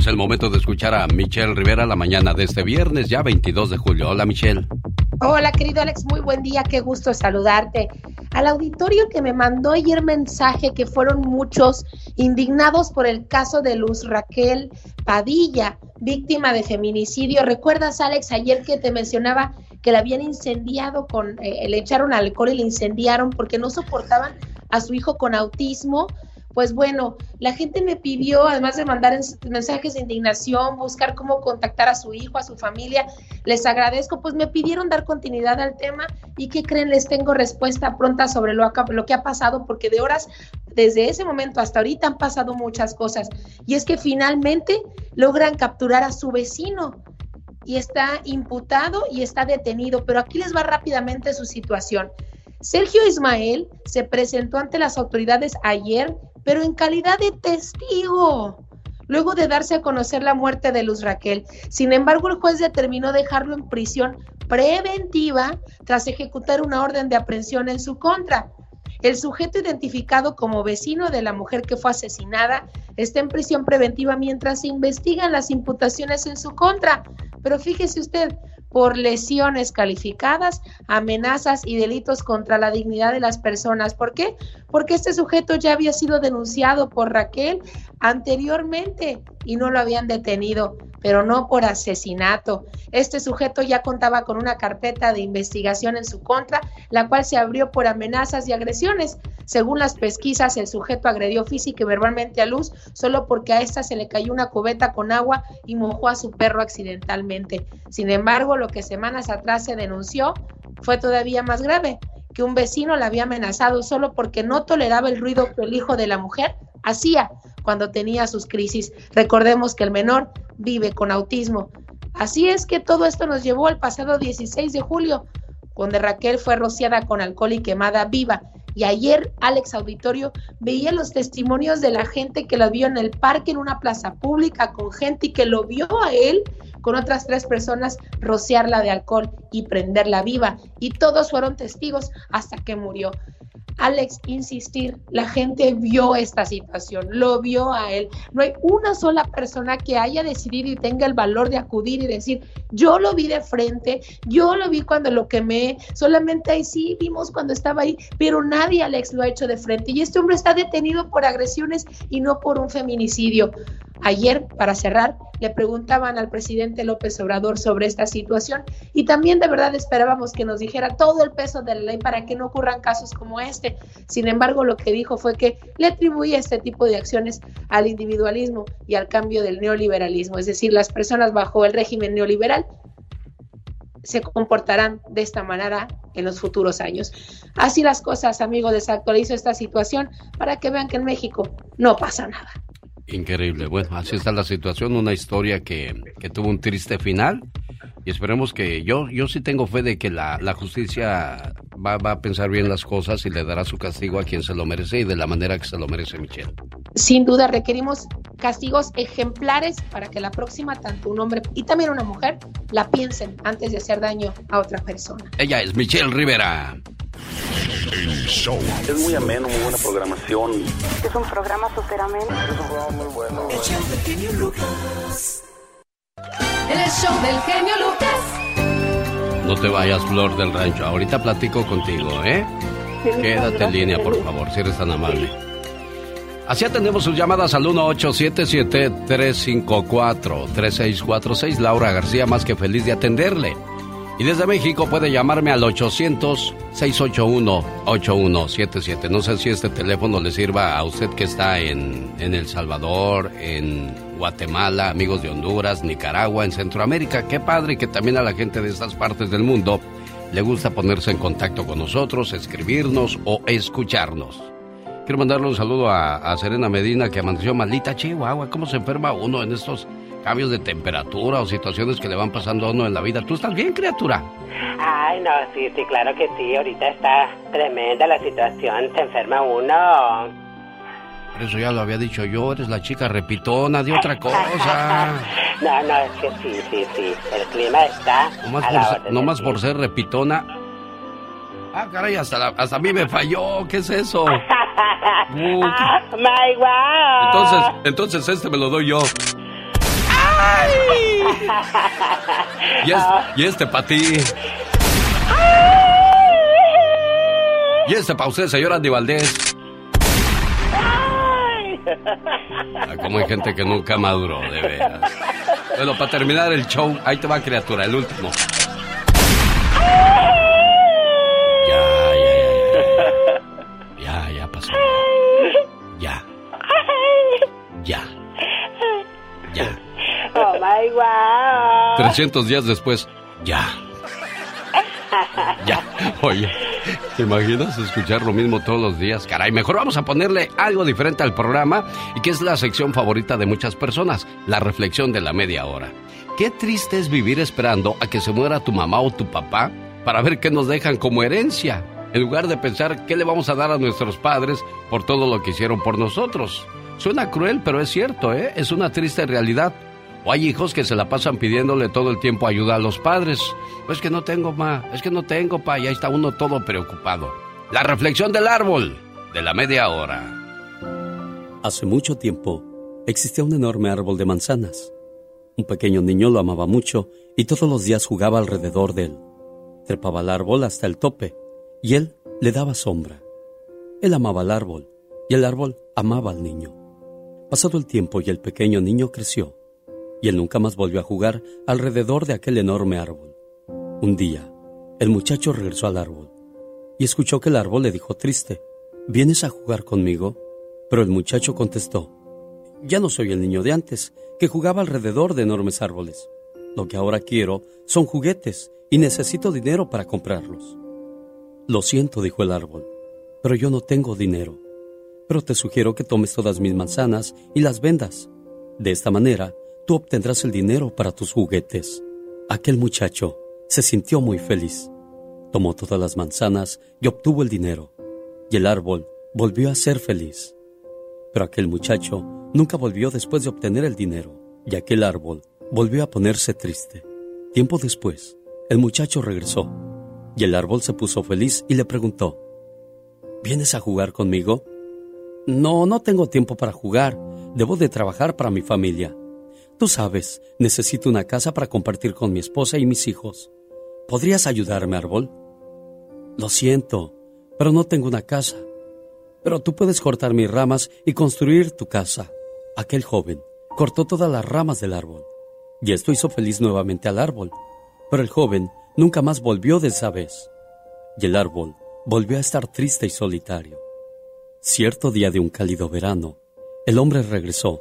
Es el momento de escuchar a Michelle Rivera la mañana de este viernes, ya 22 de julio. Hola, Michelle. Hola, querido Alex, muy buen día, qué gusto saludarte. Al auditorio que me mandó ayer mensaje que fueron muchos indignados por el caso de Luz Raquel Padilla, víctima de feminicidio. ¿Recuerdas, Alex, ayer que te mencionaba que la habían incendiado con, eh, le echaron alcohol y le incendiaron porque no soportaban a su hijo con autismo? Pues bueno, la gente me pidió, además de mandar mensajes de indignación, buscar cómo contactar a su hijo, a su familia, les agradezco, pues me pidieron dar continuidad al tema y que creen, les tengo respuesta pronta sobre lo, que ha pasado, porque de horas, desde ese momento hasta ahorita han pasado muchas cosas. Y es que finalmente logran capturar a su vecino y está imputado y está detenido, pero aquí les va rápidamente su situación. Sergio Ismael se presentó ante las autoridades ayer pero en calidad de testigo, luego de darse a conocer la muerte de Luz Raquel. Sin embargo, el juez determinó dejarlo en prisión preventiva tras ejecutar una orden de aprehensión en su contra. El sujeto identificado como vecino de la mujer que fue asesinada está en prisión preventiva mientras se investigan las imputaciones en su contra. Pero fíjese usted, por lesiones calificadas, amenazas y delitos contra la dignidad de las personas. ¿Por qué? Porque este sujeto ya había sido denunciado por Raquel anteriormente y no lo habían detenido pero no por asesinato. Este sujeto ya contaba con una carpeta de investigación en su contra, la cual se abrió por amenazas y agresiones. Según las pesquisas, el sujeto agredió física y verbalmente a Luz solo porque a esta se le cayó una cubeta con agua y mojó a su perro accidentalmente. Sin embargo, lo que semanas atrás se denunció fue todavía más grave, que un vecino la había amenazado solo porque no toleraba el ruido que el hijo de la mujer hacía cuando tenía sus crisis. Recordemos que el menor vive con autismo. Así es que todo esto nos llevó al pasado 16 de julio, donde Raquel fue rociada con alcohol y quemada viva. Y ayer Alex Auditorio veía los testimonios de la gente que la vio en el parque, en una plaza pública, con gente y que lo vio a él con otras tres personas rociarla de alcohol y prenderla viva. Y todos fueron testigos hasta que murió. Alex, insistir, la gente vio esta situación, lo vio a él. No hay una sola persona que haya decidido y tenga el valor de acudir y decir, yo lo vi de frente, yo lo vi cuando lo quemé, solamente ahí sí vimos cuando estaba ahí, pero nadie, Alex, lo ha hecho de frente. Y este hombre está detenido por agresiones y no por un feminicidio. Ayer, para cerrar, le preguntaban al presidente López Obrador sobre esta situación y también de verdad esperábamos que nos dijera todo el peso de la ley para que no ocurran casos como este. Sin embargo, lo que dijo fue que le atribuía este tipo de acciones al individualismo y al cambio del neoliberalismo, es decir, las personas bajo el régimen neoliberal se comportarán de esta manera en los futuros años. Así las cosas, amigo, desactualizo esta situación para que vean que en México no pasa nada. Increíble. Bueno, así está la situación. Una historia que, que tuvo un triste final. Y esperemos que yo, yo sí tengo fe de que la, la justicia va, va, a pensar bien las cosas y le dará su castigo a quien se lo merece y de la manera que se lo merece Michelle. Sin duda requerimos castigos ejemplares para que la próxima, tanto un hombre y también una mujer, la piensen antes de hacer daño a otra persona. Ella es Michelle Rivera. Es muy ameno, muy buena programación. Es un programa súper ameno. Es un programa muy bueno. El show del genio Lucas. El show del genio Lucas. No te vayas, Flor del Rancho. Ahorita platico contigo, ¿eh? Quédate en línea, por favor, si eres tan amable. Así atendemos sus llamadas al 1877-354-3646. Laura García, más que feliz de atenderle. Y desde México puede llamarme al 800-681-8177. No sé si este teléfono le sirva a usted que está en, en, El Salvador, en Guatemala, amigos de Honduras, Nicaragua, en Centroamérica. Qué padre que también a la gente de estas partes del mundo le gusta ponerse en contacto con nosotros, escribirnos o escucharnos. Quiero mandarle un saludo a, Serena Medina que amaneció malita, Chihuahua. ¿Cómo se enferma uno en estos cambios de temperatura o situaciones que le van pasando a uno en la vida. ¿Tú estás bien, criatura? Ay, no, sí, sí, claro que sí. Ahorita está tremenda la situación. Se enferma uno. Eso ya lo había dicho yo, eres la chica repitona de otra cosa. no, no, es que sí, sí, sí. El clima está. No más, por, ser, no más por ser repitona. Ah, caray, hasta, hasta a mí me falló. ¿Qué es eso? Uh, my wow. Entonces, entonces este me lo doy yo. ¡Ay! Y, es, y este para ti. Y este para usted, señor Andy Valdés. Ah, como hay gente que nunca maduró, de veras. Bueno, para terminar el show, ahí te va criatura, el último. Ya, My wow. 300 días después, ya. Ya. Oye, ¿te imaginas escuchar lo mismo todos los días? Caray, mejor vamos a ponerle algo diferente al programa y que es la sección favorita de muchas personas, la reflexión de la media hora. Qué triste es vivir esperando a que se muera tu mamá o tu papá para ver qué nos dejan como herencia, en lugar de pensar qué le vamos a dar a nuestros padres por todo lo que hicieron por nosotros. Suena cruel, pero es cierto, ¿eh? Es una triste realidad. O hay hijos que se la pasan pidiéndole todo el tiempo ayuda a los padres. Pues que no tengo, ma, es que no tengo, pa, y ahí está uno todo preocupado. La reflexión del árbol, de la media hora. Hace mucho tiempo existía un enorme árbol de manzanas. Un pequeño niño lo amaba mucho y todos los días jugaba alrededor de él. Trepaba al árbol hasta el tope y él le daba sombra. Él amaba al árbol y el árbol amaba al niño. Pasado el tiempo y el pequeño niño creció y él nunca más volvió a jugar alrededor de aquel enorme árbol. Un día, el muchacho regresó al árbol y escuchó que el árbol le dijo triste, ¿vienes a jugar conmigo? Pero el muchacho contestó, ya no soy el niño de antes, que jugaba alrededor de enormes árboles. Lo que ahora quiero son juguetes y necesito dinero para comprarlos. Lo siento, dijo el árbol, pero yo no tengo dinero. Pero te sugiero que tomes todas mis manzanas y las vendas. De esta manera, tú obtendrás el dinero para tus juguetes. Aquel muchacho se sintió muy feliz. Tomó todas las manzanas y obtuvo el dinero. Y el árbol volvió a ser feliz. Pero aquel muchacho nunca volvió después de obtener el dinero. Y aquel árbol volvió a ponerse triste. Tiempo después, el muchacho regresó. Y el árbol se puso feliz y le preguntó, ¿Vienes a jugar conmigo? No, no tengo tiempo para jugar. Debo de trabajar para mi familia. Tú sabes, necesito una casa para compartir con mi esposa y mis hijos. ¿Podrías ayudarme, árbol? Lo siento, pero no tengo una casa. Pero tú puedes cortar mis ramas y construir tu casa. Aquel joven cortó todas las ramas del árbol. Y esto hizo feliz nuevamente al árbol. Pero el joven nunca más volvió de esa vez. Y el árbol volvió a estar triste y solitario. Cierto día de un cálido verano, el hombre regresó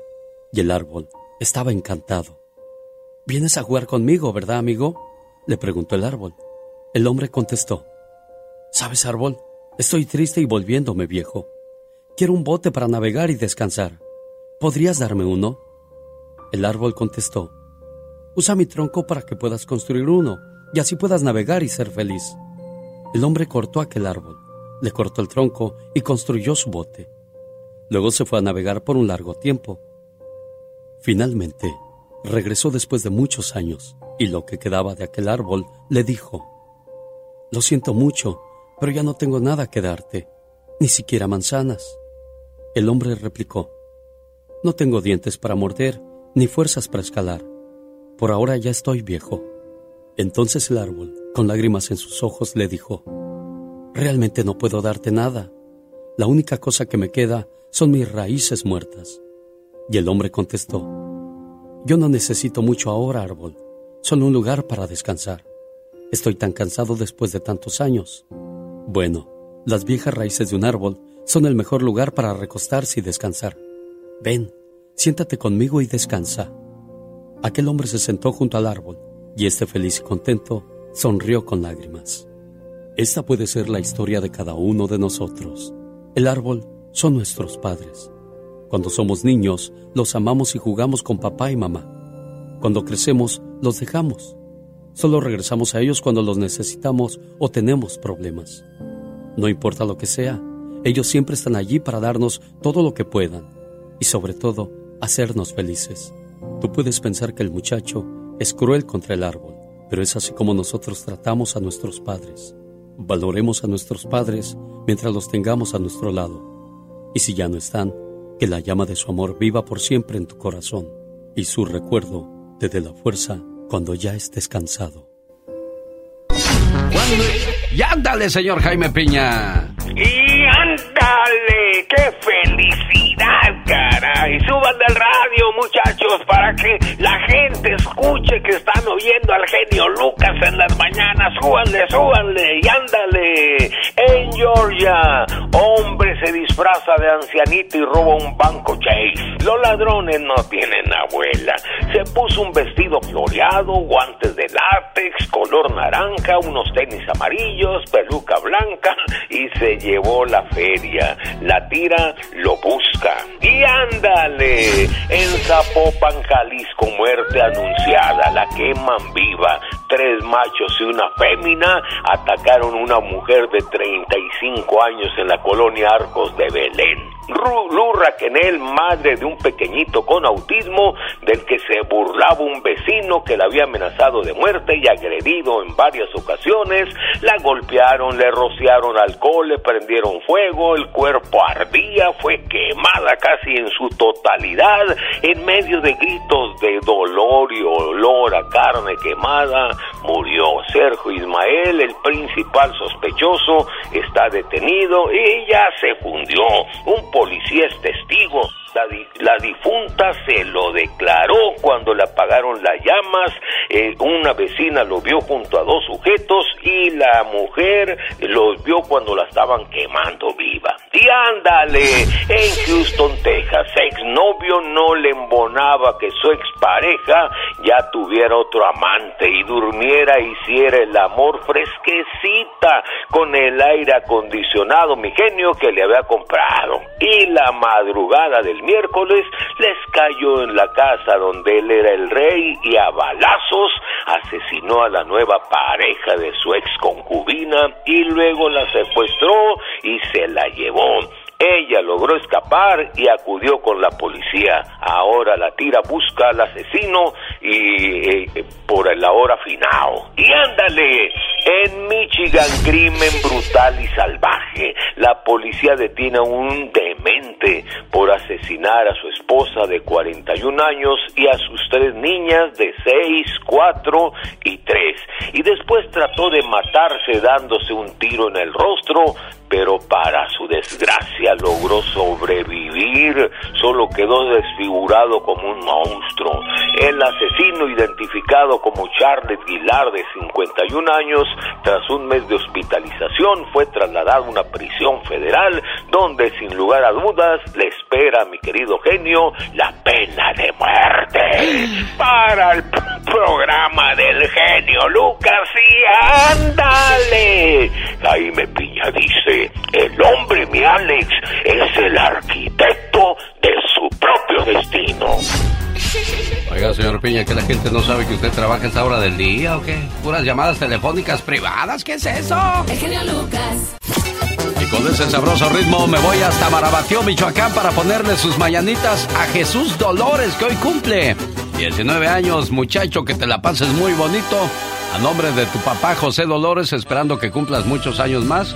y el árbol estaba encantado. ¿Vienes a jugar conmigo, verdad, amigo? le preguntó el árbol. El hombre contestó, ¿Sabes, árbol? Estoy triste y volviéndome viejo. Quiero un bote para navegar y descansar. ¿Podrías darme uno? El árbol contestó, Usa mi tronco para que puedas construir uno y así puedas navegar y ser feliz. El hombre cortó aquel árbol, le cortó el tronco y construyó su bote. Luego se fue a navegar por un largo tiempo. Finalmente, regresó después de muchos años y lo que quedaba de aquel árbol le dijo, Lo siento mucho, pero ya no tengo nada que darte, ni siquiera manzanas. El hombre replicó, No tengo dientes para morder, ni fuerzas para escalar. Por ahora ya estoy viejo. Entonces el árbol, con lágrimas en sus ojos, le dijo, Realmente no puedo darte nada. La única cosa que me queda son mis raíces muertas. Y el hombre contestó, Yo no necesito mucho ahora, árbol, solo un lugar para descansar. Estoy tan cansado después de tantos años. Bueno, las viejas raíces de un árbol son el mejor lugar para recostarse y descansar. Ven, siéntate conmigo y descansa. Aquel hombre se sentó junto al árbol y este feliz y contento sonrió con lágrimas. Esta puede ser la historia de cada uno de nosotros. El árbol son nuestros padres. Cuando somos niños, los amamos y jugamos con papá y mamá. Cuando crecemos, los dejamos. Solo regresamos a ellos cuando los necesitamos o tenemos problemas. No importa lo que sea, ellos siempre están allí para darnos todo lo que puedan y sobre todo hacernos felices. Tú puedes pensar que el muchacho es cruel contra el árbol, pero es así como nosotros tratamos a nuestros padres. Valoremos a nuestros padres mientras los tengamos a nuestro lado. Y si ya no están, que la llama de su amor viva por siempre en tu corazón y su recuerdo te dé la fuerza cuando ya estés cansado. Y ándale, señor Jaime Piña. Y ándale, qué felicidad, caray. Suban del radio, muchachos, para que la gente escuche que están oyendo al genio Lucas en las mañanas. Súbanle, súbanle y ándale. En Georgia, hombre se disfraza de ancianito y roba un banco Chase. Los ladrones no tienen abuela. Se puso un vestido floreado, guantes de látex, color naranja, unos tenis amarillos, peluca blanca y se llevó la feria. La tira lo busca. Y ándale, en Zapopan, Jalisco, muerte anunciada, la queman viva. Tres machos y una fémina atacaron una mujer de 35 años en la colonia Arcos de Belén. Lu Raquenel, madre de un pequeñito con autismo, del que se burlaba un vecino que la había amenazado de muerte y agredido en varias ocasiones, la golpearon, le rociaron alcohol, le prendieron fuego, el cuerpo ardía, fue quemada casi en su totalidad, en medio de gritos de dolor y olor a carne quemada, murió Sergio Ismael, el principal sospechoso, está detenido y ya se fundió. Un policía es testigo. La, la, difunta se lo declaró cuando le apagaron las llamas. Eh, una vecina lo vio junto a dos sujetos y la mujer los vio cuando la estaban quemando viva. Y ándale, en Houston, Texas, exnovio no le embonaba que su expareja ya tuviera otro amante y durmiera e hiciera el amor fresquecita con el aire acondicionado, mi genio, que le había comprado. Y la madrugada del miércoles les cayó en la casa donde él era el rey y a balazos asesinó a la nueva pareja de su ex concubina y luego la secuestró y se la llevó. Ella logró escapar y acudió con la policía. Ahora la tira busca al asesino y eh, por la hora final. Y ándale, en Michigan crimen brutal y salvaje. La policía detiene a un demente por asesinar a su esposa de 41 años y a sus tres niñas de 6, 4 y 3. Y después trató de matarse dándose un tiro en el rostro, pero para su desgracia logró sobrevivir, solo quedó desfigurado como un monstruo. El asesino, identificado como Charles Guilar, de 51 años, tras un mes de hospitalización, fue trasladado a una prisión federal, donde sin lugar a dudas le espera, mi querido genio, la pena de muerte. Para el programa del genio Lucas y ándale. Jaime Piña dice, el hombre, mi Alex, es el arquitecto de su propio destino. Oiga, señor Piña, que la gente no sabe que usted trabaja a esta hora del día o qué? Puras llamadas telefónicas privadas, ¿qué es eso? El genio Lucas. Y con ese sabroso ritmo me voy hasta Marabatío, Michoacán, para ponerle sus mañanitas a Jesús Dolores, que hoy cumple 19 años, muchacho, que te la pases muy bonito. A nombre de tu papá José Dolores, esperando que cumplas muchos años más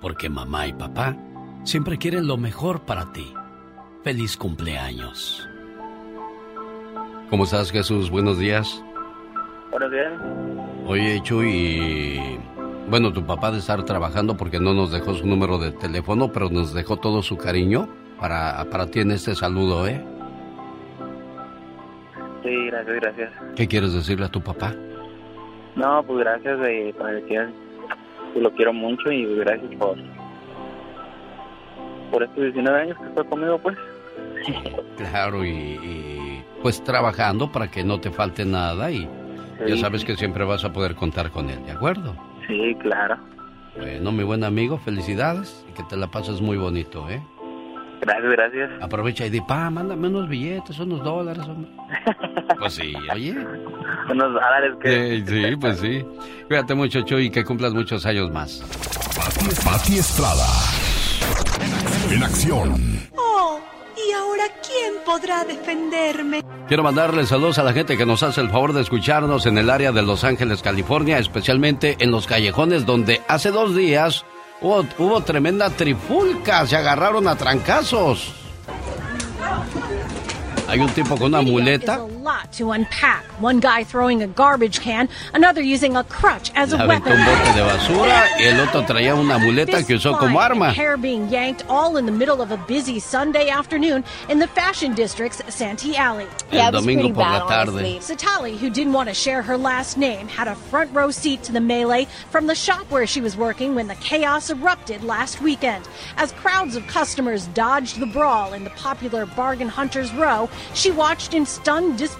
Porque mamá y papá siempre quieren lo mejor para ti. Feliz cumpleaños. ¿Cómo estás, Jesús? Buenos días. Buenos días. Oye, Chuy, bueno, tu papá de estar trabajando porque no nos dejó su número de teléfono, pero nos dejó todo su cariño para, para ti en este saludo, ¿eh? Sí, Gracias, gracias. ¿Qué quieres decirle a tu papá? No, pues gracias eh, para decir que lo quiero mucho y gracias por por estos 19 años que está conmigo, pues. Claro, y, y, pues trabajando para que no te falte nada y ya sabes que siempre vas a poder contar con él, ¿de acuerdo? Sí, claro. Bueno, mi buen amigo, felicidades y que te la pases muy bonito, ¿eh? Gracias, gracias. Aprovecha y di, pa, mándame unos billetes, unos dólares, hombre. Pues sí, oye. Unos dólares que... Sí, sí, pues sí. Cuídate mucho, Chuy, y que cumplas muchos años más. Pati Estrada. En acción. Oh, ¿y ahora quién podrá defenderme? Quiero mandarle saludos a la gente que nos hace el favor de escucharnos en el área de Los Ángeles, California, especialmente en los callejones donde hace dos días hubo, hubo tremenda trifulca, se agarraron a trancazos. Hay un tipo con una muleta. A lot to unpack. One guy throwing a garbage can, another using a crutch as Le a aventó weapon. un bote de basura y el otro traía una muleta que usó como arma. Hair being yanked all in the middle of a busy Sunday afternoon in the fashion district's Santee Alley. El domingo por la tarde. Satali, who didn't want to share her last name, had a front row seat to the melee from the shop where she was working when the chaos erupted last weekend. As crowds of customers dodged the brawl in the popular Bargain Hunters Row, she watched in stunned disbelief.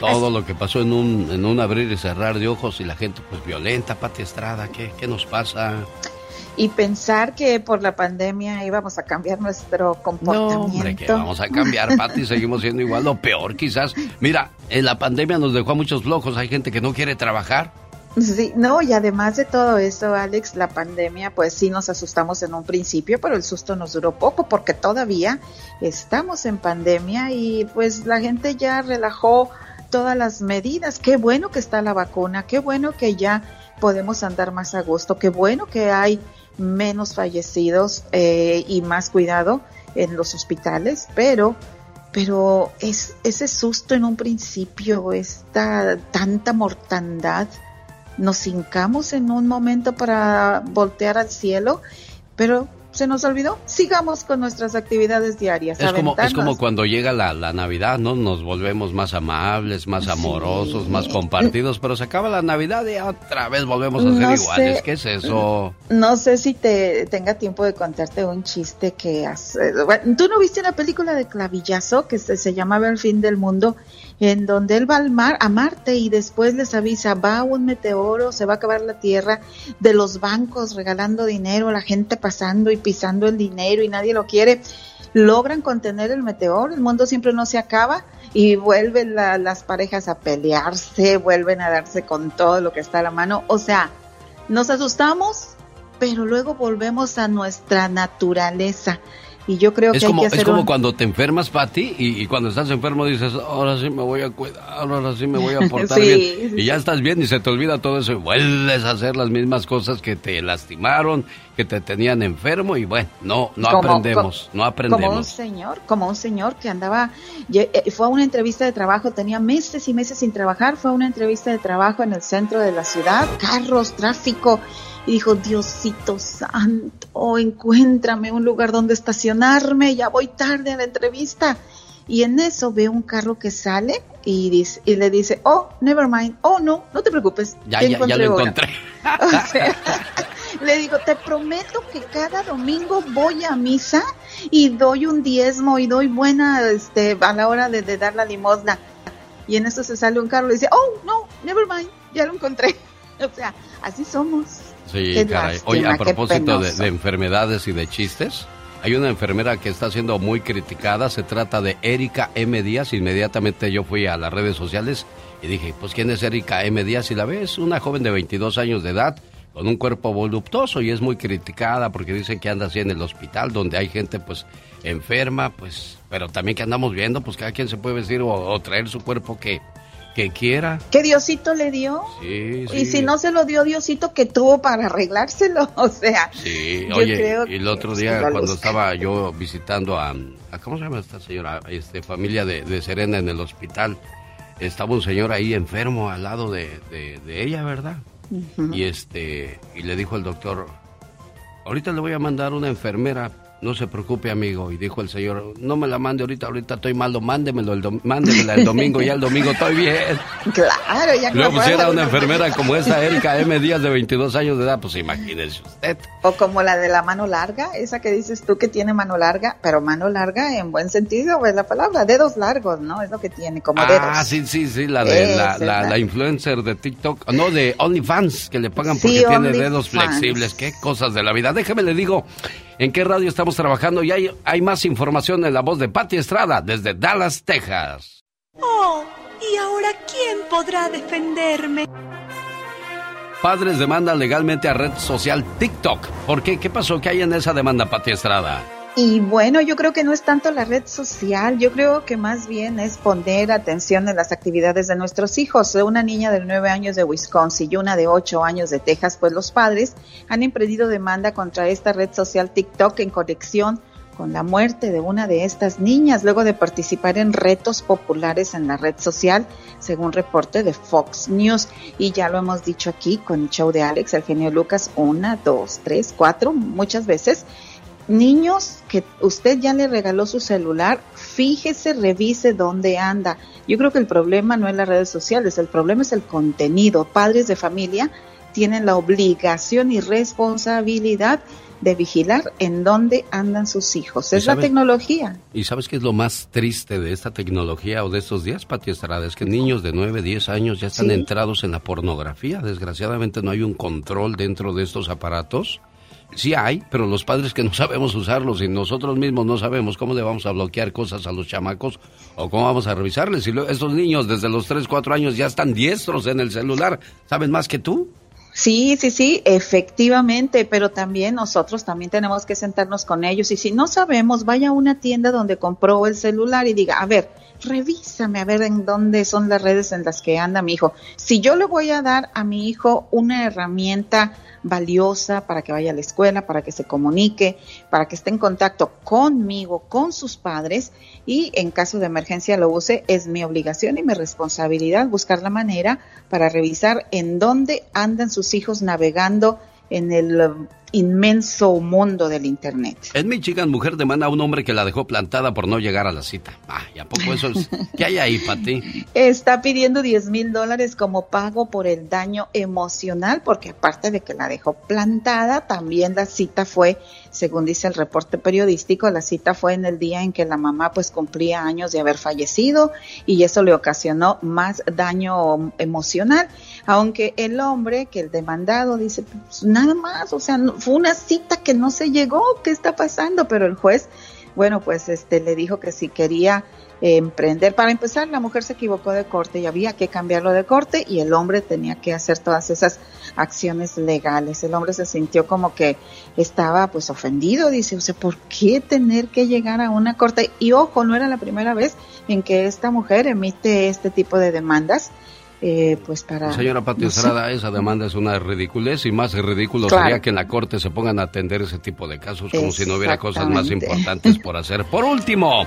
Todo lo que pasó en un, en un abrir y cerrar de ojos y la gente pues violenta, Pati Estrada, ¿qué, qué nos pasa? Y pensar que por la pandemia íbamos a cambiar nuestro No, comportamiento. hombre, que vamos a cambiar, Pati, seguimos siendo igual o peor quizás. Mira, en la pandemia nos dejó a muchos flojos, hay gente que no quiere trabajar. Sí, no, y además de todo eso, Alex, la pandemia, pues sí nos asustamos en un principio, pero el susto nos duró poco porque todavía estamos en pandemia y pues la gente ya relajó todas las medidas. Qué bueno que está la vacuna, qué bueno que ya podemos andar más a gusto, qué bueno que hay menos fallecidos eh, y más cuidado en los hospitales, pero pero es ese susto en un principio, esta tanta mortandad, nos hincamos en un momento para voltear al cielo, pero se nos olvidó. Sigamos con nuestras actividades diarias. Es como, es como cuando llega la, la Navidad, ¿no? Nos volvemos más amables, más amorosos, más compartidos, pero se acaba la Navidad y otra vez volvemos a ser No iguales. sé. ¿Qué es eso? No sé si te tenga tiempo de contarte un chiste que hace. bueno, ¿Tú no viste una película de Clavillazo que se, se llamaba El fin del mundo? En donde él va al mar, a Marte y después les avisa, va un meteoro, se va a acabar la Tierra, de los bancos regalando dinero, la gente pasando y pisando el dinero y nadie lo quiere. Logran contener el meteoro, el mundo siempre no se acaba y vuelven la- las parejas a pelearse, vuelven a darse con todo lo que está a la mano. O sea, nos asustamos, pero luego volvemos a nuestra naturaleza. Y yo creo que Es hay como, que es como un- cuando te enfermas, Pati, y, y cuando estás enfermo dices, ahora sí me voy a cuidar, ahora sí me voy a portar Sí, bien. sí, Y ya estás bien y se te olvida todo eso y vuelves a hacer las mismas cosas que te lastimaron, que te tenían enfermo y bueno, no, no Como- aprendemos, no Como un aprendemos. señor, como un señor que andaba, eh, fue a una entrevista de trabajo, tenía meses y meses sin trabajar, fue a una entrevista de trabajo en el centro de la ciudad, carros, tráfico, y dijo, Diosito santo, encuéntrame un lugar donde estacionarme, ya voy tarde a la entrevista. Y en eso ve un carro que sale y, dice, y le dice, oh, never mind, oh, no, no te preocupes. Ya, te ya, ya lo encontré hora". encontré. O sea, le digo, te prometo que cada domingo voy a misa y doy un diezmo y doy buena este, a la hora de, de dar la limosna. Y en eso se sale un carro y dice, oh, no, never mind, ya lo encontré. O sea, así somos. Sí, Qué caray. lástima, Oye, a propósito de enfermedades y de chistes, hay una enfermera que está siendo muy criticada, se trata de Erika M. Díaz. Inmediatamente yo fui a las redes sociales y dije, pues ¿quién es Erika M. Díaz? Y la ves, una joven de 22 años de edad con un cuerpo voluptuoso y es muy criticada porque dicen que anda así en el hospital donde hay gente pues enferma, pues, pero también que andamos viendo, pues cada quien se puede vestir o, o traer su cuerpo que, que quiera. ¿Qué Diosito le dio? Sí, sí. Y si no se lo dio Diosito, que tuvo para arreglárselo? O sea, Sí, Yo oye, creo y el que otro día cuando estaba yo visitando a, a- ¿cómo se llama esta señora? Este, familia de, de Serena en el hospital, estaba un señor ahí enfermo al lado de, de- de ella, ¿verdad? Y este, y le dijo el doctor, ahorita le voy a mandar una enfermera, no se preocupe, amigo. Y dijo el señor, no me la mande ahorita, ahorita estoy malo, mándemelo el mándemela el domingo, ya el domingo estoy bien. Claro, ya Luego pusiera una enfermera como esa Erika M. Díaz de 22 años de edad, pues imagínese usted. O como la de la mano larga, esa que dices tú que tiene mano larga, pero mano larga en buen sentido, es la palabra, dedos largos, ¿no? Es lo que tiene, como ah, dedos. Ah, sí, sí, sí, la de la, la, influencer de TikTok, no, de OnlyFans, que le pagan porque tiene dedos flexibles. Qué cosas de la vida. Déjeme le digo en qué radio estamos trabajando y hay, hay más información en la voz de Patti Estrada desde Dallas, Texas. Oh, ¿y ahora quién podrá defenderme? Padres demandan legalmente a red social TikTok. ¿Por qué? ¿Qué pasó? ¿Qué hay en esa demanda, Patti Estrada? Y bueno, yo creo que no es tanto la red social, yo creo que más bien es poner atención en las actividades de nuestros hijos. Una niña de nueve años de Wisconsin y una de ocho años de Texas, pues los padres han emprendido demanda contra esta red social TikTok en conexión con la muerte de una de estas niñas luego de participar en retos populares en la red social, según reporte de Fox News. Y ya lo hemos dicho aquí con el show de Alex, el genio Lucas, una, dos, tres, cuatro, muchas veces niños que usted ya le regaló su celular, fíjese, revise dónde anda. Yo creo que el problema no es las redes sociales, el problema es el contenido. Padres de familia tienen la obligación y responsabilidad de vigilar en dónde andan sus hijos. Es la tecnología. ¿Y sabes qué es lo más triste de esta tecnología o de estos días, Pati Estrada? Es que niños de 9, 10 años ya están entrados en la pornografía. Desgraciadamente no hay un control dentro de estos aparatos sí hay, pero los padres que no sabemos usarlos y nosotros mismos no sabemos cómo le vamos a bloquear cosas a los chamacos o cómo vamos a revisarles. Y estos niños desde los 3, 4 años ya están diestros en el celular, ¿saben más que tú? Sí, sí, sí, efectivamente, pero también nosotros también tenemos que sentarnos con ellos y si no sabemos, vaya a una tienda donde compró el celular y diga, a ver, revísame a ver en dónde son las redes en las que anda mi hijo. Si yo le voy a dar a mi hijo una herramienta valiosa para que vaya a la escuela, para que se comunique, para que esté en contacto conmigo, con sus padres y en caso de emergencia lo use, es mi obligación y mi responsabilidad buscar la manera para revisar en dónde andan sus hijos navegando en el inmenso mundo del Internet. En Michigan, mujer demanda a un hombre que la dejó plantada por no llegar a la cita. Ah, ¿y a poco eso es? ¿Qué hay ahí, Pati? Está pidiendo 10 mil dólares como pago por el daño emocional, porque aparte de que la dejó plantada, también la cita fue, según dice el reporte periodístico, la cita fue en el día en que la mamá pues cumplía años de haber fallecido y eso le ocasionó más daño emocional aunque el hombre, que el demandado dice, pues nada más, o sea, fue una cita que no se llegó, ¿qué está pasando? Pero el juez, bueno, pues este le dijo que si quería emprender, para empezar, la mujer se equivocó de corte y había que cambiarlo de corte y el hombre tenía que hacer todas esas acciones legales. El hombre se sintió como que estaba pues ofendido, dice, o sea, ¿por qué tener que llegar a una corte? Y ojo, no era la primera vez en que esta mujer emite este tipo de demandas eh, pues para... Señora Pati Estrada, esa demanda es una ridiculez y más ridículo sería que en la corte se pongan a atender ese tipo de casos como si no hubiera cosas más importantes por hacer. Por último,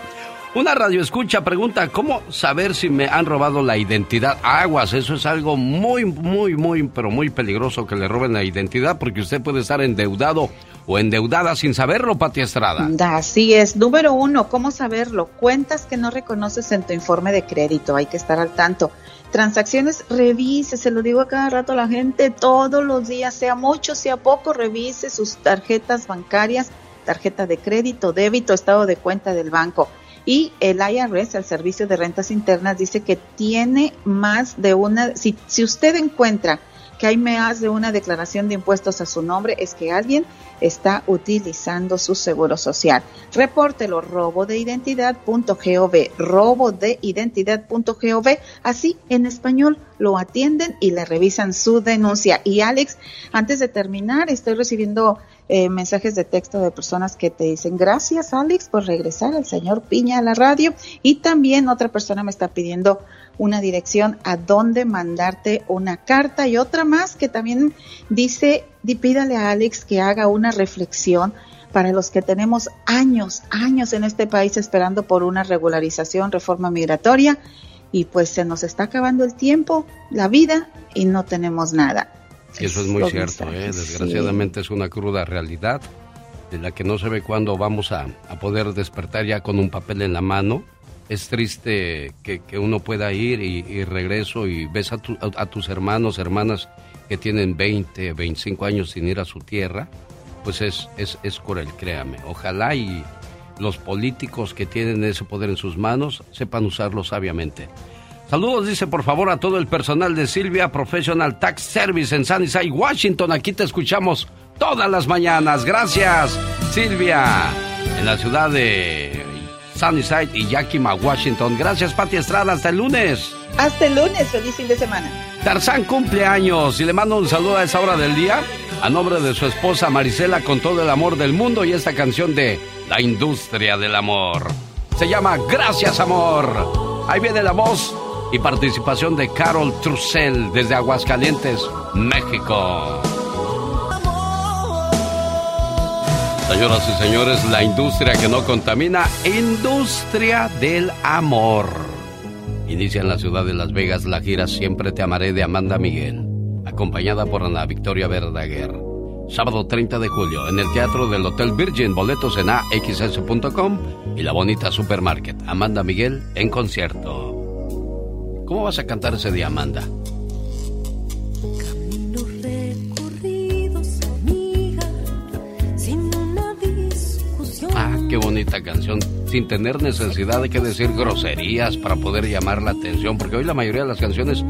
una radio escucha pregunta, ¿cómo saber si me han robado la identidad? Aguas, eso es algo muy, muy, muy, pero muy peligroso que le roben la identidad porque usted puede estar endeudado o endeudada sin saberlo, Pati Estrada. Así es. Número uno, ¿cómo saberlo? Cuentas que no reconoces en tu informe de crédito, hay que estar al tanto transacciones, revise, se lo digo a cada rato a la gente, todos los días, sea mucho, sea poco, revise sus tarjetas bancarias, tarjeta de crédito, débito, estado de cuenta del banco. Y el IRS, el Servicio de Rentas Internas, dice que tiene más de una, si, si usted encuentra que hay más de una declaración de impuestos a su nombre, es que alguien está utilizando su seguro social. Repórtelo robo de identidad.gov, robo de identidad.gov, así en español lo atienden y le revisan su denuncia. Y Alex, antes de terminar, estoy recibiendo eh, mensajes de texto de personas que te dicen gracias Alex por regresar al señor Piña a la radio y también otra persona me está pidiendo una dirección a dónde mandarte una carta y otra más que también dice, pídale a Alex que haga una reflexión para los que tenemos años, años en este país esperando por una regularización, reforma migratoria y pues se nos está acabando el tiempo, la vida y no tenemos nada. Eso es muy cierto, ¿eh? desgraciadamente es una cruda realidad de la que no se ve cuándo vamos a, poder despertar ya con un papel en la mano. Es triste que, uno pueda ir y, regreso y ves a, a, tus hermanos, hermanas que tienen 20, 25 años sin ir a su tierra. Pues es, es, es cruel, créame. Ojalá y los políticos que tienen ese poder en sus manos sepan usarlo sabiamente. Saludos, dice por favor a todo el personal de Silvia Professional Tax Service en Sunnyside, Washington. Aquí te escuchamos todas las mañanas. Gracias, Silvia, en la ciudad de Sunnyside y Yakima, Washington. Gracias, Pati Estrada. Hasta el lunes. Hasta el lunes. Feliz fin de semana. Tarzán cumpleaños y le mando un saludo a esa hora del día a nombre de su esposa Marisela con todo el amor del mundo y esta canción de La industria del amor. Se llama Gracias Amor. Ahí viene la voz y participación de Carol Trussell desde Aguascalientes, México. Señoras y señores, la industria que no contamina, industria del amor. Inicia en la ciudad de Las Vegas la gira Siempre te amaré de Amanda Miguel, acompañada por Ana Victoria Verdaguer. Sábado 30 de julio en el Teatro del Hotel Virgin, boletos en axs.com y la bonita Supermarket. Amanda Miguel en concierto. ¿Cómo vas a cantar ese día, Amanda? Ah, qué bonita canción, sin tener necesidad de que decir groserías para poder llamar la atención, porque hoy la mayoría de las canciones,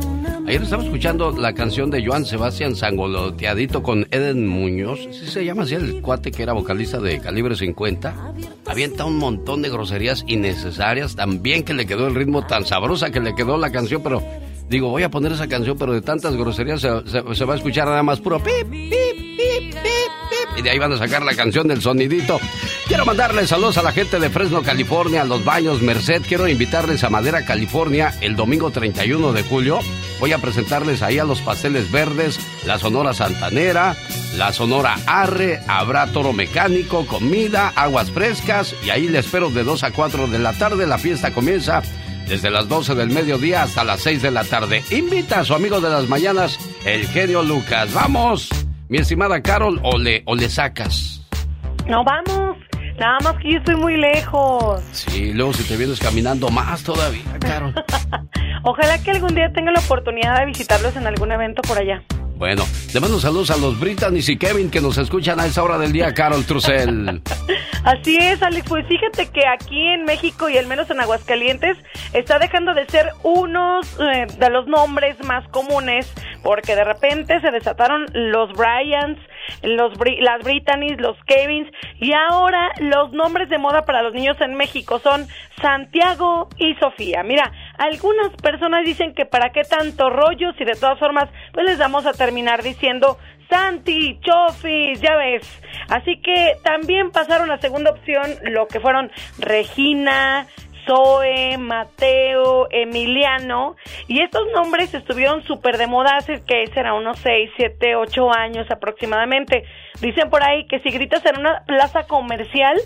ayer estaba escuchando la canción de Joan Sebastián Sangoloteadito con Eden Muñoz, ¿sí se llama así el cuate que era vocalista de Calibre 50? avienta un montón de groserías innecesarias, también que le quedó el ritmo tan sabrosa que le quedó la canción, pero digo, voy a poner esa canción, pero de tantas groserías se, va a escuchar nada más puro pip, pip, pip, pip, y de ahí van a sacar la canción del sonidito. Quiero mandarles saludos a la gente de Fresno, California, a los baños Merced. Quiero invitarles a Madera, California, el domingo 31 de julio. Voy a presentarles ahí a los pasteles verdes, la Sonora Santanera, la Sonora Arre, habrá toro mecánico, comida, aguas frescas y ahí les espero de 2 a 4 de la tarde. La fiesta comienza desde las 12 del mediodía hasta las 6 de la tarde. Invita a su amigo de las mañanas, el genio Lucas. ¡Vamos! Mi estimada Carol, o le, o le sacas. No, vamos. Nada más que yo estoy muy lejos. Sí, luego si te vienes caminando más todavía, Carol. Ojalá que algún día tenga la oportunidad de visitarlos en algún evento por allá. Bueno, le mando saludos a los Brittany y Kevin que nos escuchan a esa hora del día, Carol Trussell. Así es, Alex. Pues fíjate que aquí en México y al menos en Aguascalientes está dejando de ser unos eh, de los nombres más comunes porque de repente se desataron los Bryans, los las Brittany's, los Kevins y ahora los nombres de moda para los niños en México son Santiago y Sofía. Mira, algunas personas dicen que para qué tanto rollos y de todas formas pues les vamos a terminar diciendo Santi, Chofis, ya ves. Así que también pasaron a segunda opción lo que fueron Regina, Zoe, Mateo, Emiliano, y estos nombres estuvieron súper de moda hace que será unos 6, 7, 8 años aproximadamente. Dicen por ahí que si gritas en una plaza comercial,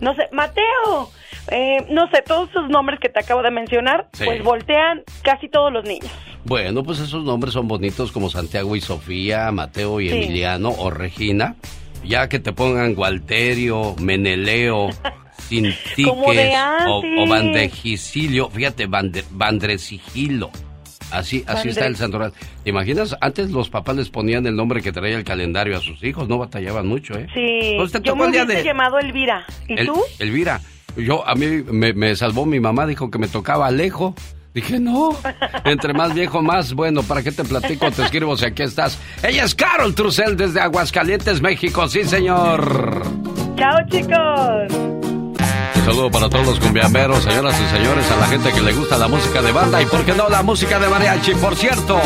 no sé, Mateo, eh, no sé, todos esos nombres que te acabo de mencionar, pues voltean casi todos los niños. Bueno, pues esos nombres son bonitos como Santiago y Sofía, Mateo y Emiliano o Regina. Ya que te pongan Gualterio, Meneleo, sin o, o Bandejicilio, fíjate, Bandresigilo. Así, así está el santoral. ¿Te imaginas? Antes los papás les ponían el nombre que traía el calendario a sus hijos, no batallaban mucho, ¿eh? Sí. yo me hubiese llamado Elvira. ¿Y tú? Elvira. Yo, a mí me, me, salvó mi mamá, dijo que me tocaba Alejo. Dije, no, entre más viejo, más bueno. ¿Para qué te platico? Te escribo si aquí estás. Ella es Carol Trussell desde Aguascalientes, México. Sí, señor. Chao, chicos saludo para todos los cumbiamberos, señoras y señores, a la gente que le gusta la música de banda y, ¿por qué no, la música de mariachi? Por cierto,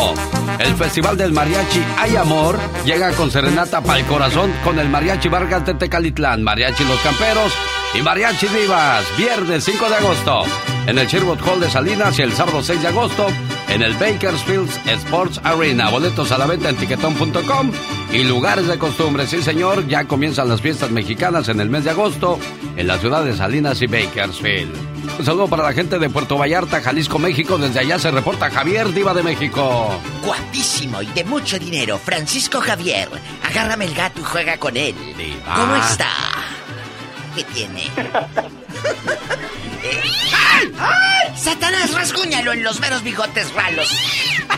el Festival del Mariachi Hay Amor llega con serenata para el corazón con el Mariachi Vargas de Tecalitlán, Mariachi Los Camperos y Mariachi Vivas, viernes 5 de agosto en el Sherwood Hall de Salinas y el sábado 6 de agosto en el Bakersfield Sports Arena. Boletos a la venta en tiquetón.com y lugares de costumbre. Sí, señor, ya comienzan las fiestas mexicanas en el mes de agosto en la ciudad de Salinas y Bakersfield. Un saludo para la gente de Puerto Vallarta, Jalisco, México. Desde allá se reporta Javier Diva de México. Guapísimo y de mucho dinero, Francisco Javier. Agárrame el gato y juega con él. ¿Cómo está? ¿Qué tiene? ¡Ay! ¡Ay! ¡Satanás, rasguñalo en los meros bigotes ralos!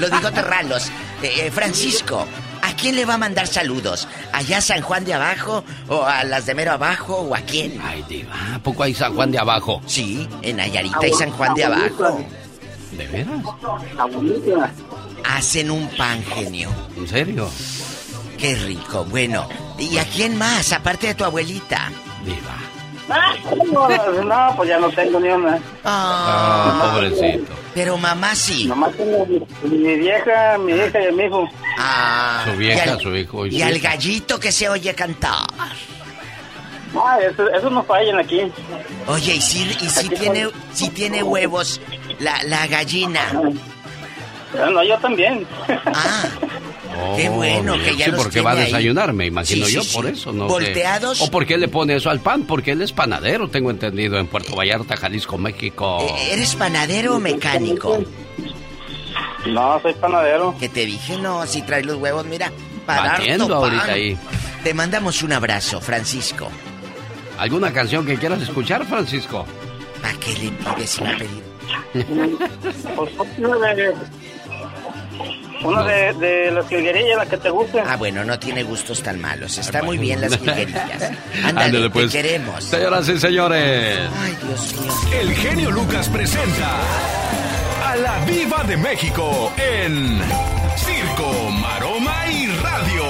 Los bigotes ralos. Eh, eh, Francisco, ¿a quién le va a mandar saludos? ¿Allá a San Juan de Abajo? ¿O a las de Mero Abajo? ¿O a quién? Ay, Diva, ¿a poco hay San Juan de Abajo? Sí, en Ayarita y San Juan de Abajo. ¿De veras? Hacen un pan, genio. ¿En serio? Qué rico. Bueno, ¿y a quién más, aparte de tu abuelita? Diva. Ah, no, no, pues ya no tengo ni una. Ah, pobrecito. Pero mamá sí. Nomás tengo mi, mi vieja, mi hija y mi hijo. Ah. Su vieja, al- su hijo y Y su al hija. gallito que se oye cantar. Ah, eso, eso no fallan aquí. Oye, y si, y si tiene, si tiene huevos la, la gallina. Ah, No, yo también. Oh, Qué bueno que ya Sí, los porque va a tiene ahí. desayunar, me imagino Sí, yo, sí, por eso, ¿no? sé. Volteados. ¿O por qué le pone eso al pan? Porque él es panadero, tengo entendido, en Puerto Vallarta, Jalisco, México. Eh, ¿Eres panadero o mecánico? No, soy panadero. Que te dije, no, si traes los huevos, mira, para ahorita ahí. Te mandamos un abrazo, Francisco. ¿Alguna canción que quieras escuchar, Francisco? ¿Para qué le pides una pedir? Una de, las jilguerillas, la que te guste. Ah, bueno, no tiene gustos tan malos. Está muy bien las jilguerillas. Ándale, te pues. queremos. Señoras y señores. Ay, Dios mío. El genio Lucas presenta a la Viva de México en Circo, Maroma y Radio.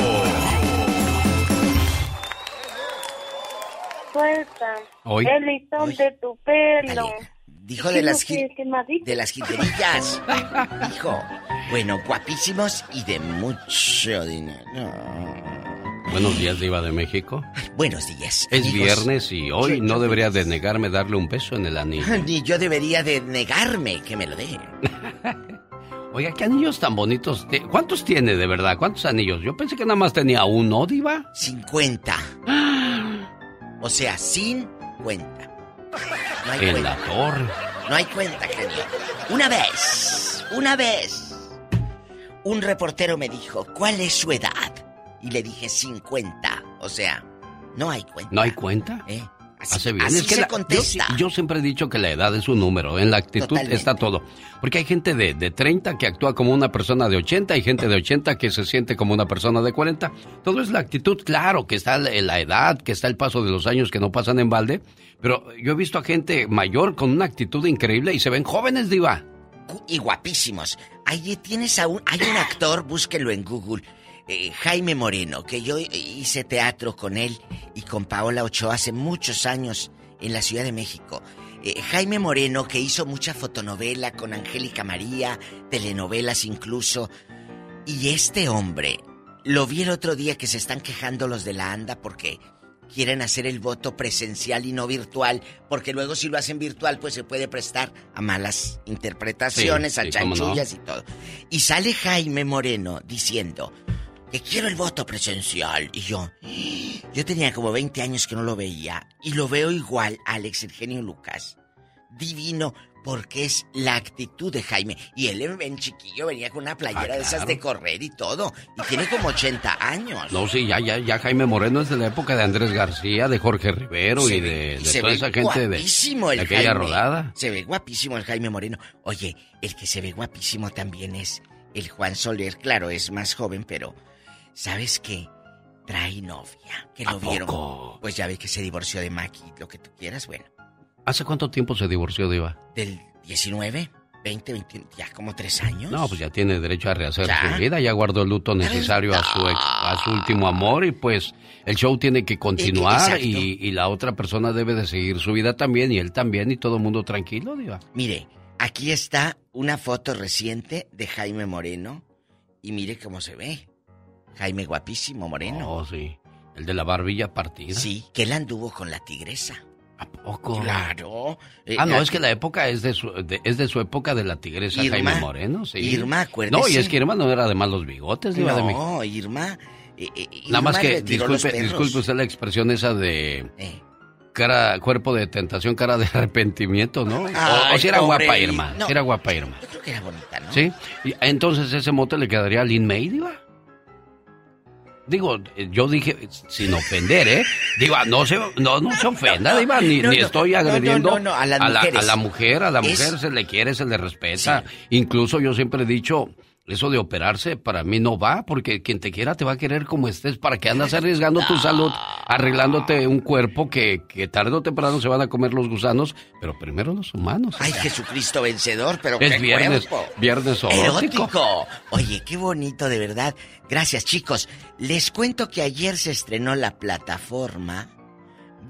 Suelta Hoy. el listón de tu pelo. Dijo de las, de las jilguerillas. Dijo. Bueno, guapísimos y de mucho dinero. Buenos días, Diva de México. Buenos días. Es amigos. viernes y hoy no debería de negarme darle un beso en el anillo. Ni yo debería de negarme que me lo dé. Oiga, qué anillos tan bonitos. ¿Cuántos tiene de verdad? ¿Cuántos anillos? Yo pensé que nada más tenía uno, Diva. 50. O sea, sin cuenta. No hay En cuenta. la torre. No hay cuenta, genio. Una vez, una vez, un reportero me dijo, ¿cuál es su edad? Y le dije 50. O sea, no hay cuenta. ¿No hay cuenta? ¿Eh? Así, Hace bien. así es que se la- contesta. Yo, siempre he dicho que la edad es un número. En la actitud Totalmente. está todo. Porque hay gente de, de 30 que actúa como una persona de 80, hay gente de 80 que se siente como una persona de 40. Todo es la actitud, claro, que está la, edad, que está el paso de los años que no pasan en balde. Pero yo he visto a gente mayor con una actitud increíble y se ven jóvenes, Diva. y guapísimos. Ahí tienes a un, hay un actor, búsquenlo en Google, eh, Jaime Moreno, que yo hice teatro con él y con Paola Ochoa hace muchos años en la Ciudad de México. Eh, Jaime Moreno, que hizo mucha fotonovela con Angélica María, telenovelas incluso. Y este hombre, lo vi el otro día que se están quejando los de la ANDA porque quieren hacer el voto presencial y no virtual, porque luego si lo hacen virtual pues se puede prestar a malas interpretaciones, Sí, a no. chanchullas y todo. Y sale Jaime Moreno diciendo que quiero el voto presencial. Y yo, yo tenía como 20 años que no lo veía y lo veo igual, Alex Eugenio Lucas. Divino, porque es la actitud de Jaime. Y él en, chiquillo venía con una playera Ah, de esas de correr y todo. Y tiene como 80 años. No, sí, ya, ya, ya Jaime Moreno es de la época de Andrés García, de Jorge Rivero Se y de, de se toda ve esa gente de, de el aquella Jaime. rodada. Se ve guapísimo el Jaime Moreno. Oye, el que se ve guapísimo también es el Juan Soler. Claro, es más joven, pero ¿sabes qué? Trae novia. Que lo vieron. Pues ya ve que se divorció de Maki, lo que tú quieras, bueno. ¿Hace cuánto tiempo se divorció, Diva? Del 19, 20, 20, ya como tres años. No, pues ya tiene derecho a rehacer ¿Ya? su vida, ya guardó el luto necesario a su, ex- a su último amor y pues el show tiene que continuar y la otra persona debe de seguir su vida también y él también y todo el mundo tranquilo, Diva. Mire, aquí está una foto reciente de Jaime Moreno y mire cómo se ve. Jaime guapísimo Moreno. Oh, sí. El de la barbilla partida. Sí, que él anduvo con la tigresa. ¿A poco? Claro. Eh, Ah, no, es que la época es de su, de- es de su época de la tigresa Irma. Jaime Moreno, sí. Irma, acuérdese. No, y es que Irma no era de malos bigotes, Diva de. No, Irma. eh, eh, Nada más que, disculpe, disculpe usted la expresión esa de... Eh. cara, cuerpo de tentación, cara de arrepentimiento, ¿no? o, si era pobre guapa Irma, no. si era guapa Irma. Yo creo que era bonita, ¿no? ¿Sí? Y entonces ese mote le quedaría a Lin May, Diva. Digo, eh, yo dije, sin ofender, ¿eh? Diva, no se, no, no se ofenda, Diva, ni, no, ni no, estoy agrediendo a la, a la mujer, a la Es- mujer se le quiere, se le respeta. Incluso yo siempre he dicho, eso de operarse para mí no va, porque quien te quiera te va a querer como estés. ¿Para qué andas arriesgando tu salud, arreglándote un cuerpo que, que tarde o temprano se van a comer los gusanos, pero primero los humanos? Ay, Jesucristo vencedor, pero Es qué viernes, cuerpo. viernes erótico. Erótico. Oye, qué bonito, de verdad. Gracias, chicos. Les cuento que ayer se estrenó la plataforma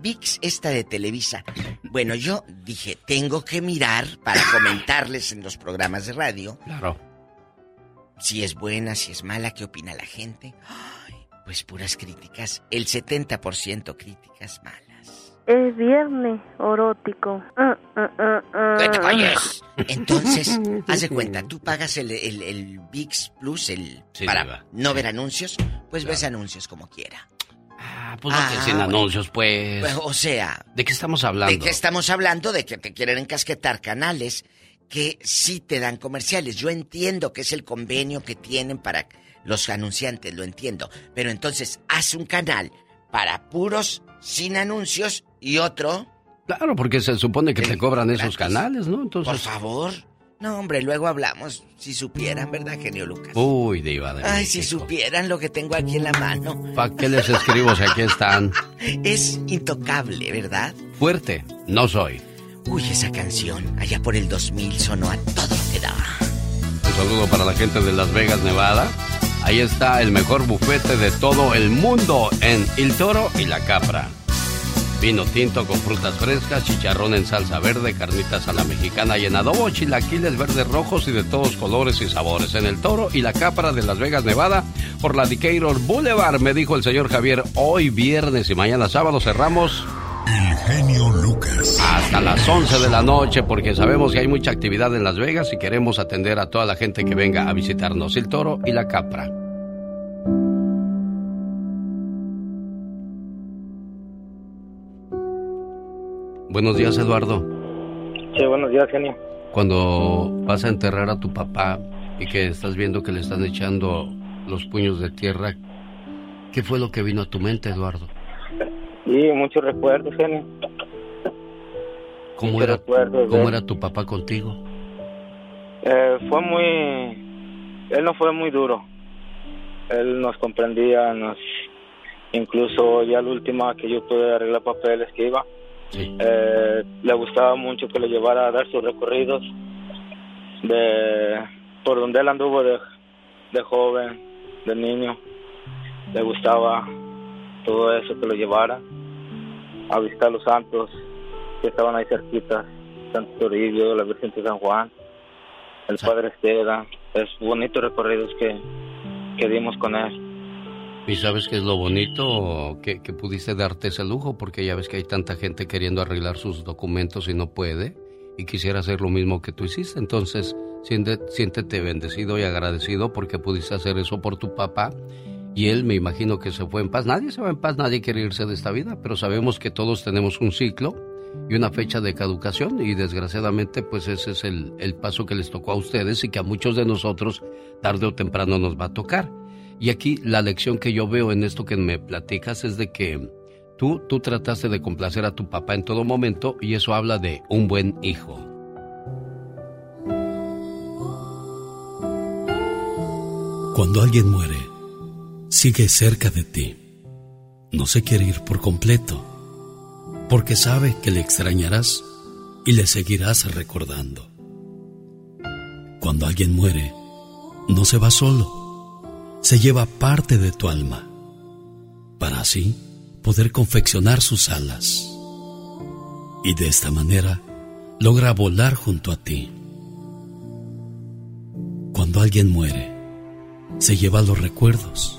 VIX, esta de Televisa. Bueno, yo dije, tengo que mirar para comentarles en los programas de radio. Claro. Si es buena, si es mala, qué opina la gente. Ay, pues puras críticas. El 70% críticas malas. Es viernes erótico. Ah, ah, ah, ah. ¡Que te calles! Entonces, haz de cuenta, tú pagas el, el, el VIX Plus el, Sí, para diva. no ver anuncios, pues ves anuncios como quiera. Ah, pues no Ah, sin bueno. anuncios, pues. Pues, o sea, ¿De qué estamos hablando? ¿de qué estamos hablando? De que te quieren encasquetar canales que sí te dan comerciales. Yo entiendo que es el convenio que tienen para los anunciantes, lo entiendo. Pero entonces, haz un canal para puros sin anuncios y otro Claro, porque se supone que te cobran esos canales, ¿no? Por favor. No, hombre, luego hablamos. Si supieran, ¿verdad, genio Lucas? Uy, diva de Ay, si supieran lo que tengo aquí en la mano. ¿Para qué les escribo si aquí están? Es intocable, ¿verdad? Fuerte, no soy. Uy, esa canción, allá por el 2000, sonó a todo lo que daba. Un saludo para la gente de Las Vegas, Nevada. Ahí está el mejor bufete de todo el mundo en El Toro y la Capra. Vino tinto con frutas frescas, chicharrón en salsa verde, carnitas a la mexicana y en adobo, chilaquiles verdes rojos y de todos colores y sabores. En el Toro y la Capra de Las Vegas, Nevada, por la Decatur Boulevard, me dijo el señor Javier. Hoy viernes y mañana sábado cerramos El genio Lucas. hasta las 11 de la noche porque sabemos que hay mucha actividad en Las Vegas y queremos atender a toda la gente que venga a visitarnos. El Toro y la Capra. Buenos días, Eduardo. Sí, buenos días, genio. Cuando vas a enterrar a tu papá y que estás viendo que le están echando los puños de tierra, ¿qué fue lo que vino a tu mente, Eduardo? Y muchos recuerdos, genio. ¿Cómo Muchos era, recuerdos cómo era tu papá contigo? Eh, fue muy... Él no fue muy duro. Él nos comprendía, nos... Incluso ya la última que yo pude arreglar papeles que iba, eh, le gustaba mucho que le llevara a dar sus recorridos de por donde él anduvo de, de joven, de niño. Le gustaba todo eso que lo llevara a visitar los santos que estaban ahí cerquitas, Santo Toribio, la Virgen de San Juan, el Padre Esteda, es bonitos recorridos que, que dimos con él. ¿Y sabes qué es lo bonito? Que, que pudiste darte ese lujo, porque ya ves que hay tanta gente queriendo arreglar sus documentos y no puede, y quisiera hacer lo mismo que tú hiciste. Entonces, siéntete bendecido y agradecido porque pudiste hacer eso por tu papá. Y él me imagino que se fue en paz. Nadie se va en paz, nadie quiere irse de esta vida, pero sabemos que todos tenemos un ciclo y una fecha de caducación y desgraciadamente pues ese es el, el paso que les tocó a ustedes y que a muchos de nosotros tarde o temprano nos va a tocar. Y aquí la lección que yo veo en esto que me platicas es de que tú, tú trataste de complacer a tu papá en todo momento y eso habla de un buen hijo. Cuando alguien muere, sigue cerca de ti. No se quiere ir por completo, porque sabe que le extrañarás y le seguirás recordando. Cuando alguien muere, no se va solo, se lleva parte de tu alma, para así poder confeccionar sus alas. Y de esta manera logra volar junto a ti. Cuando alguien muere, se lleva los recuerdos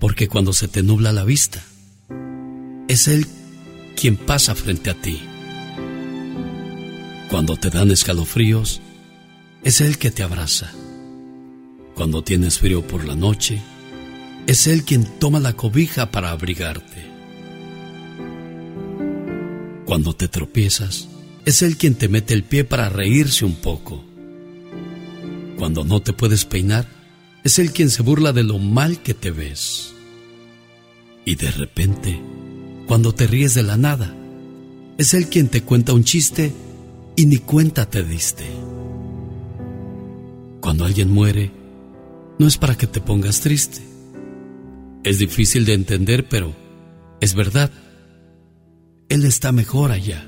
porque cuando se te nubla la vista, es Él quien pasa frente a ti. Cuando te dan escalofríos, es Él que te abraza. Cuando tienes frío por la noche, es Él quien toma la cobija para abrigarte. Cuando te tropiezas, es Él quien te mete el pie para reírse un poco. Cuando no te puedes peinar, es Él quien se burla de lo mal que te ves. Y de repente, cuando te ríes de la nada, es Él quien te cuenta un chiste y ni cuenta te diste. Cuando alguien muere, no es para que te pongas triste. Es difícil de entender, pero es verdad. Él está mejor allá.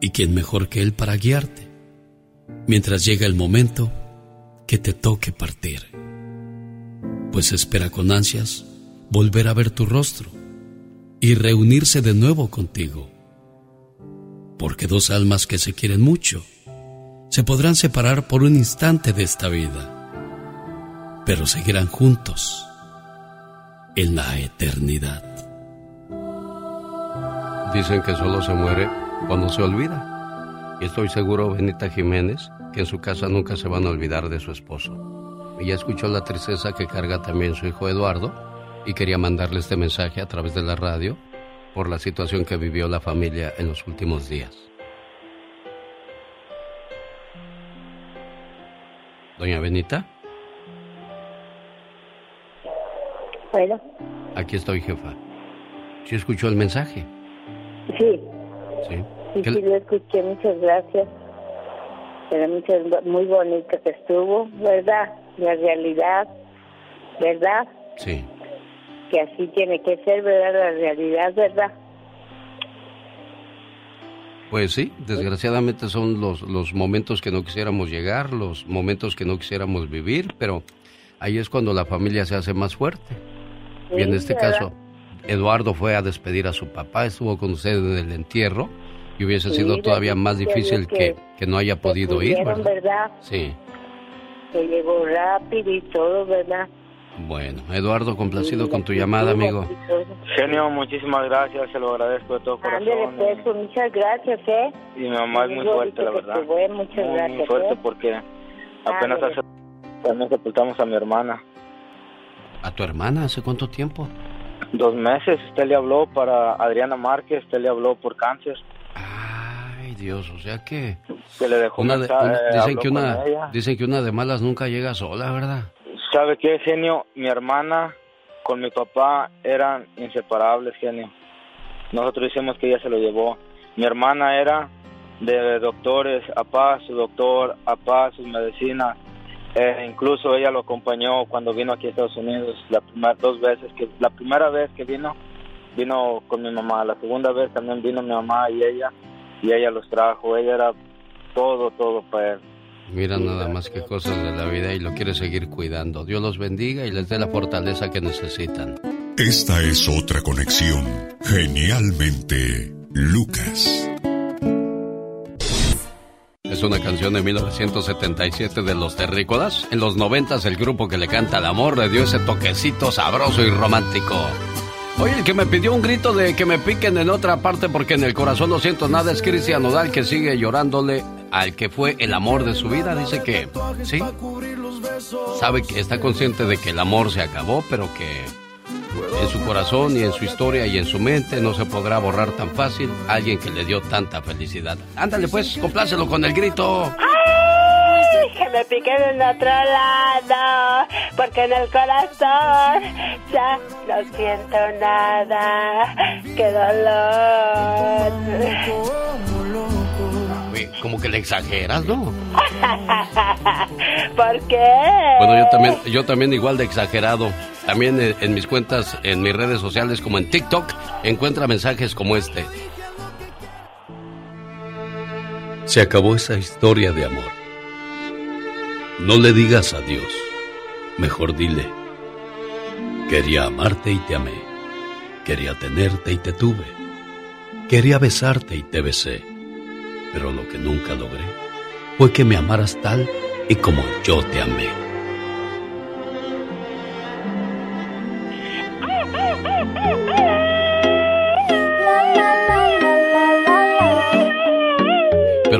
¿Y quién mejor que Él para guiarte? Mientras llega el momento que te toque partir. Pues espera con ansias volver a ver tu rostro y reunirse de nuevo contigo. Porque dos almas que se quieren mucho se podrán separar por un instante de esta vida, pero seguirán juntos en la eternidad. Dicen que solo se muere cuando se olvida. Y estoy seguro, Benita Jiménez, que en su casa nunca se van a olvidar de su esposo. Ella escuchó la tristeza que carga también su hijo Eduardo y quería mandarle este mensaje a través de la radio por la situación que vivió la familia en los últimos días. Doña Benita. Bueno. Aquí estoy, jefa. ¿Sí escuchó el mensaje? Sí. Sí. Sí, sí, lo escuché, muchas gracias. Pero muchas, muy bonito que estuvo, ¿verdad? La realidad, ¿verdad? Sí. Que así tiene que ser, ¿verdad? La realidad, ¿verdad? Pues sí, desgraciadamente son los, los momentos que no quisiéramos llegar, los momentos que no quisiéramos vivir, pero ahí es cuando la familia se hace más fuerte. y en este caso, Eduardo fue a despedir a su papá, estuvo con usted en el entierro y hubiese Sí, sido todavía más que- difícil que, que no haya podido ir, ¿verdad? ¿verdad? Sí. Que llegó rápido y todo, ¿verdad? Bueno, Eduardo, complacido con tu llamada, amigo. Genio, muchísimas gracias, se lo agradezco de todo corazón. pues, pues, muchas gracias, ¿eh? Y mi mamá es muy fuerte, la que verdad. voy, muchas muy, gracias, muy fuerte ¿eh? porque apenas Ándale. hace también sepultamos a mi hermana. ¿A tu hermana hace cuánto tiempo? Dos meses, usted le habló para Adriana Márquez, usted le habló por cáncer. Ay, Dios, o sea que... Que le dejó Una de- una- dicen, que una, dicen que una de malas nunca llega sola, ¿verdad? ¿Sabe qué, genio? Mi hermana con mi papá eran inseparables, genio. Nosotros decimos que ella se lo llevó. Mi hermana era de doctores, apá su doctor, apá sus medicinas. Eh, incluso ella lo acompañó cuando vino aquí a Estados Unidos la primera dos veces que la primera vez que vino vino con mi mamá, la segunda vez también vino mi mamá y ella y ella los trajo. Ella era todo todo para él. Mira nada más que cosas de la vida y lo quiere seguir cuidando. Dios los bendiga y les dé la fortaleza que necesitan. Esta es otra conexión. Genialmente, Lucas. Es una canción de 1977 de Los Terrícolas. En los 90 el grupo que le canta al amor le dio ese toquecito sabroso y romántico. Oye, el que me pidió un grito de que me piquen en otra parte porque en el corazón no siento nada es Cristian Nodal que sigue llorándole al que fue el amor de su vida. Dice que sí, sabe que está consciente de que el amor se acabó, pero que en su corazón y en su historia y en su mente no se podrá borrar tan fácil alguien que le dio tanta felicidad. Ándale pues, complácelo con el grito. Que me piquen en otro lado, porque en el corazón ya no siento nada. ¡Qué dolor! Como que le exageras, ¿no? ¿Por qué? Bueno, yo también, yo también igual de exagerado. También en, en mis cuentas, en mis redes sociales, como en TikTok, encuentra mensajes como este. Se acabó esa historia de amor. No le digas adiós. Mejor dile. Quería amarte y te amé. Quería tenerte y te tuve. Quería besarte y te besé, pero lo que nunca logré fue que me amaras tal y como yo te amé.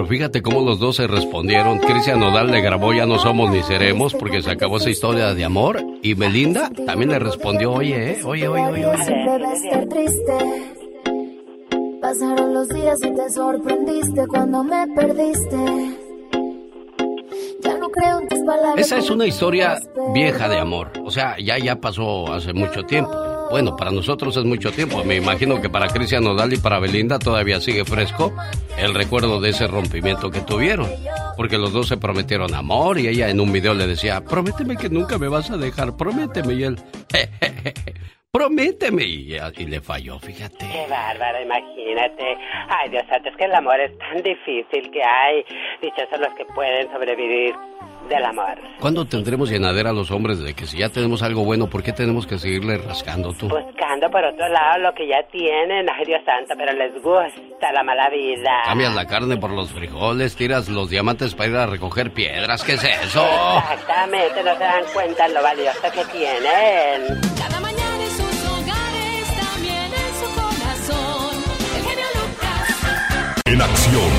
Pero fíjate cómo los dos se respondieron. Cristian Nodal le grabó Ya no somos ni seremos porque se acabó esa historia de amor. Y Belinda también le respondió, oye, eh, oye, oye, oye, oye. triste. Pasaron los días y te sorprendiste cuando me perdiste. Ya no creo en tus palabras. Esa es una historia vieja de amor. O sea, ya, ya pasó hace mucho tiempo. Bueno, para nosotros es mucho tiempo. Me imagino que para Cristian Nodal y para Belinda todavía sigue fresco el recuerdo de ese rompimiento que tuvieron. Porque los dos se prometieron amor y ella en un video le decía, prométeme que nunca me vas a dejar, prométeme. Y él, prométeme. Y, y le falló, fíjate. Qué bárbaro, imagínate. Ay, Dios santo, es que el amor es tan difícil que hay. Dichosos los que pueden sobrevivir del amor. ¿Cuándo tendremos llenadera a los hombres de que si ya tenemos algo bueno, ¿por qué tenemos que seguirle rascando tú? Buscando por otro lado lo que ya tienen. Ay, Dios santo, pero les gusta la mala vida. Cambias la carne por los frijoles, tiras los diamantes para ir a recoger piedras. ¿Qué es eso? Exactamente, no se dan cuenta lo valioso que tienen. Cada mañana en sus hogares, también en su corazón. El genio Lucas. En acción.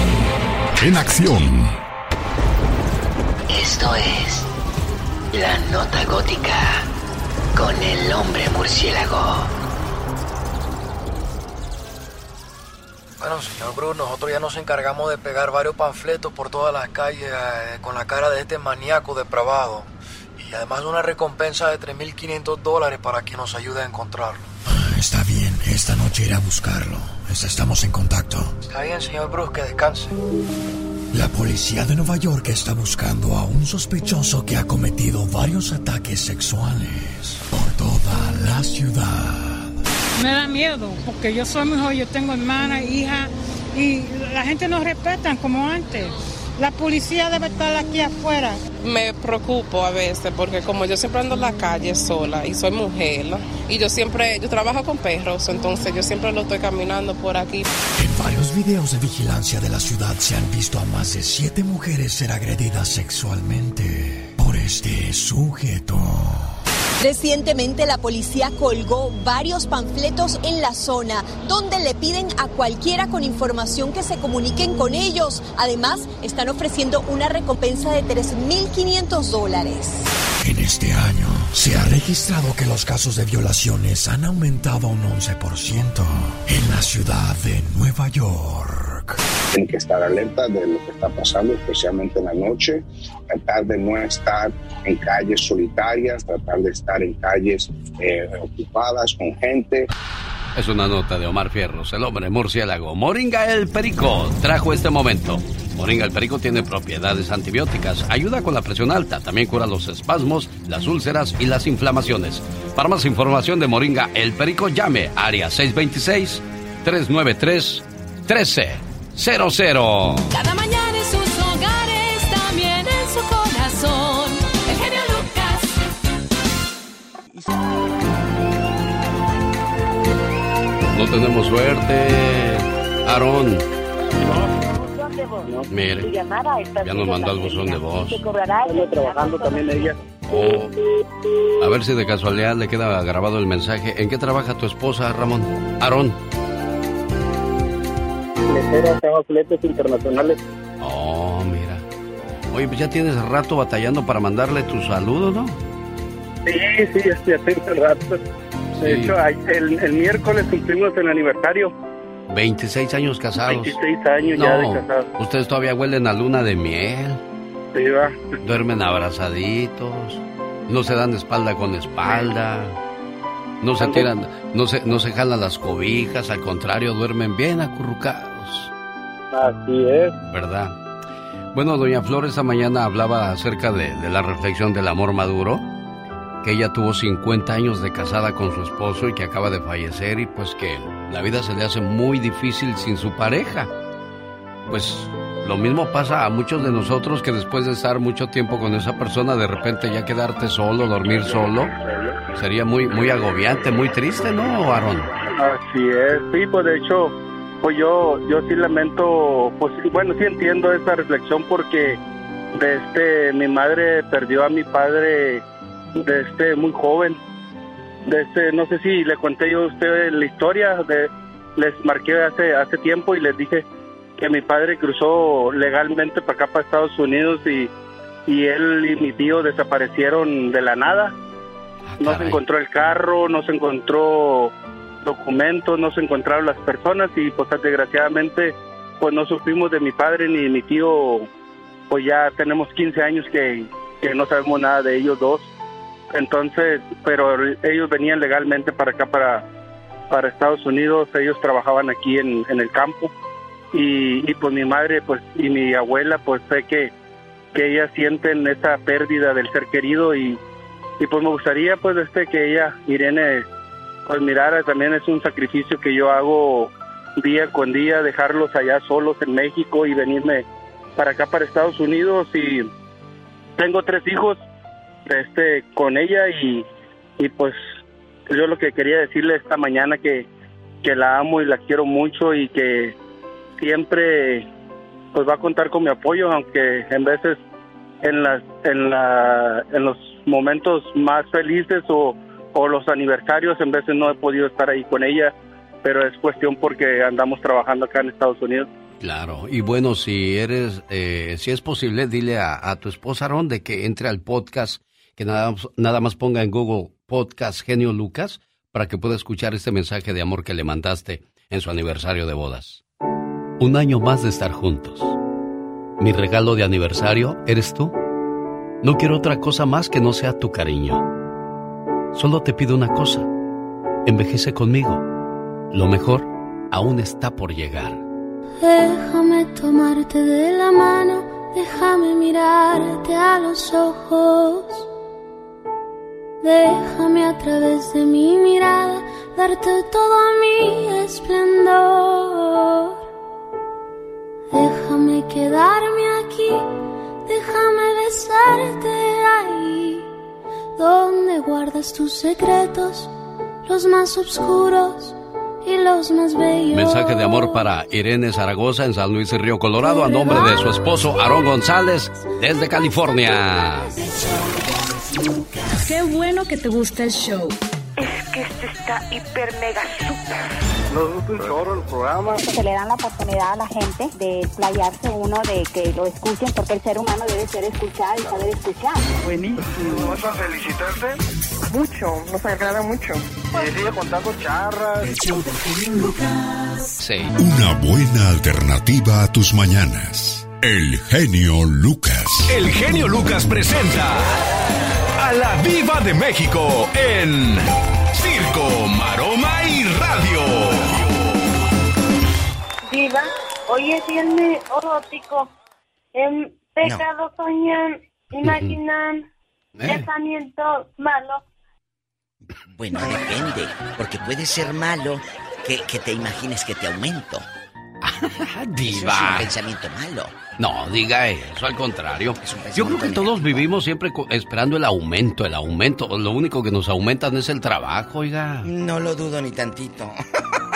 En acción. Esto es La Nota Gótica con el hombre murciélago. Bueno, señor Bruce, nosotros ya nos encargamos de pegar varios panfletos por todas las calles eh, con la cara de este maníaco depravado. Y además una recompensa de 3.500 dólares para quien nos ayude a encontrarlo. Está bien, esta noche iré a buscarlo. Estamos en contacto. Está bien, señor Bruce, que descanse. La policía de Nueva York está buscando a un sospechoso que ha cometido varios ataques sexuales por toda la ciudad. Me da miedo, porque yo soy mejor, yo tengo hermana, hija, y la gente no respeta como antes. La policía debe estar aquí afuera. Me preocupo a veces porque como yo siempre ando en la calle sola y soy mujer y yo siempre, yo trabajo con perros, entonces yo siempre lo estoy caminando por aquí. En varios videos de vigilancia de la ciudad se han visto a más de siete mujeres ser agredidas sexualmente por este sujeto. Recientemente la policía colgó varios panfletos en la zona donde le piden a cualquiera con información que se comuniquen con ellos. Además, están ofreciendo una recompensa de 3.500 dólares. En este año se ha registrado que los casos de violaciones han aumentado un 11% en la ciudad de Nueva York. Tienen que estar alerta de lo que está pasando, especialmente en la noche. Tratar de no estar en calles solitarias, tratar de estar en calles eh, ocupadas con gente. Es una nota de Omar Fierros, el hombre murciélago. Moringa el Perico trajo este momento. Moringa el Perico tiene propiedades antibióticas, ayuda con la presión alta, también cura los espasmos, las úlceras y las inflamaciones. Para más información de Moringa el Perico, llame área 626 393 1300. Cada mañana en sus hogares, también en su corazón. El genio Lucas. No tenemos suerte. Aarón. Mire, ya nos mandó al buzón de voz. trabajando también ella. Oh. A ver si de casualidad le queda grabado el mensaje. ¿En qué trabaja tu esposa, Ramón? Aarón. Mesera, tengo fletes internacionales. Oh, mira. Oye, pues ya tienes rato batallando para mandarle tu saludo, ¿no? Sí, sí, ya tengo rato. De hecho, el, el miércoles cumplimos el aniversario. 26 años casados. 26 años ya de No, casados. ustedes todavía huelen a luna de miel. Sí, va. Duermen abrazaditos. No se dan espalda con espalda. No se tiran, no se, no se jalan las cobijas, al contrario, duermen bien acurrucados. Así es. ¿Verdad? Bueno, doña Flor esta mañana hablaba acerca de, de la reflexión del amor maduro, que ella tuvo 50 años de casada con su esposo y que acaba de fallecer y pues que la vida se le hace muy difícil sin su pareja. Pues lo mismo pasa a muchos de nosotros que después de estar mucho tiempo con esa persona, de repente ya quedarte solo, dormir solo, sería muy, muy agobiante, muy triste, ¿no, Aaron? Así es. Sí, pues de hecho, pues yo, yo sí lamento, pues bueno, sí entiendo esa reflexión porque de este, mi madre perdió a mi padre de este muy joven. De este, no sé si le conté yo a usted la historia, de, les marqué hace, hace tiempo y les dije que mi padre cruzó legalmente para acá, para Estados Unidos y, y él y mi tío desaparecieron de la nada. No se encontró el carro, no se encontró documentos, no se encontraron las personas y pues desgraciadamente pues no supimos de mi padre ni de mi tío, pues ya tenemos 15 años que, no sabemos nada de ellos dos. Entonces, pero ellos venían legalmente para acá, para, para Estados Unidos, ellos trabajaban aquí en, el campo y, y pues mi madre pues y mi abuela pues sé que, que ellas sienten esa pérdida del ser querido y, y pues me gustaría pues este que ella Irene pues mirara también es un sacrificio que yo hago día con día dejarlos allá solos en México y venirme para acá para Estados Unidos. Y tengo tres hijos este con ella y, y pues yo lo que quería decirle esta mañana que, que la amo y la quiero mucho y que siempre pues va a contar con mi apoyo aunque en veces en las en la en los momentos más felices o, o los aniversarios en veces no he podido estar ahí con ella pero es cuestión porque andamos trabajando acá en Estados Unidos Claro, y bueno, si eres, eh, si es posible, dile a, a tu esposa Ron de que entre al podcast, que nada, nada más ponga en Google Podcast Genio Lucas para que pueda escuchar este mensaje de amor que le mandaste en su aniversario de bodas. Un año más de estar juntos. Mi regalo de aniversario eres tú. No quiero otra cosa más que no sea tu cariño. Solo te pido una cosa. Envejece conmigo. Lo mejor aún está por llegar. Déjame tomarte de la mano, déjame mirarte a los ojos. Déjame a través de mi mirada darte todo mi esplendor. Déjame quedarme aquí, déjame besarte ahí, donde guardas tus secretos, los más oscuros y los más bellos. Mensaje de amor para Irene Zaragoza en San Luis Río Colorado a nombre de su esposo Aarón González desde California. Qué bueno que te gusta el show. Es que este está hiper mega super. Nos gusta un chorro el programa. Se le dan la oportunidad a la gente de playarse uno, de que lo escuchen, porque el ser humano debe ser escuchado y saber escuchar. Buenísimo. ¿Vas a felicitarte? Mucho, nos agrada mucho. Y sigue contando charras. Sí. Una buena alternativa a tus mañanas. El genio Lucas. El genio Lucas presenta a la Viva de México en Circo, Maroma Viva, hoy es viernes erótico. En pecado soñan, imaginan, pensamientos malos. Bueno, depende, porque puede ser malo que, que te imagines que te aumento. Eso es un Diva. pensamiento malo. No, diga eso, al contrario. Yo creo que todos vivimos siempre esperando el aumento, el aumento. Lo único que nos aumentan es el trabajo, oiga. No lo dudo ni tantito.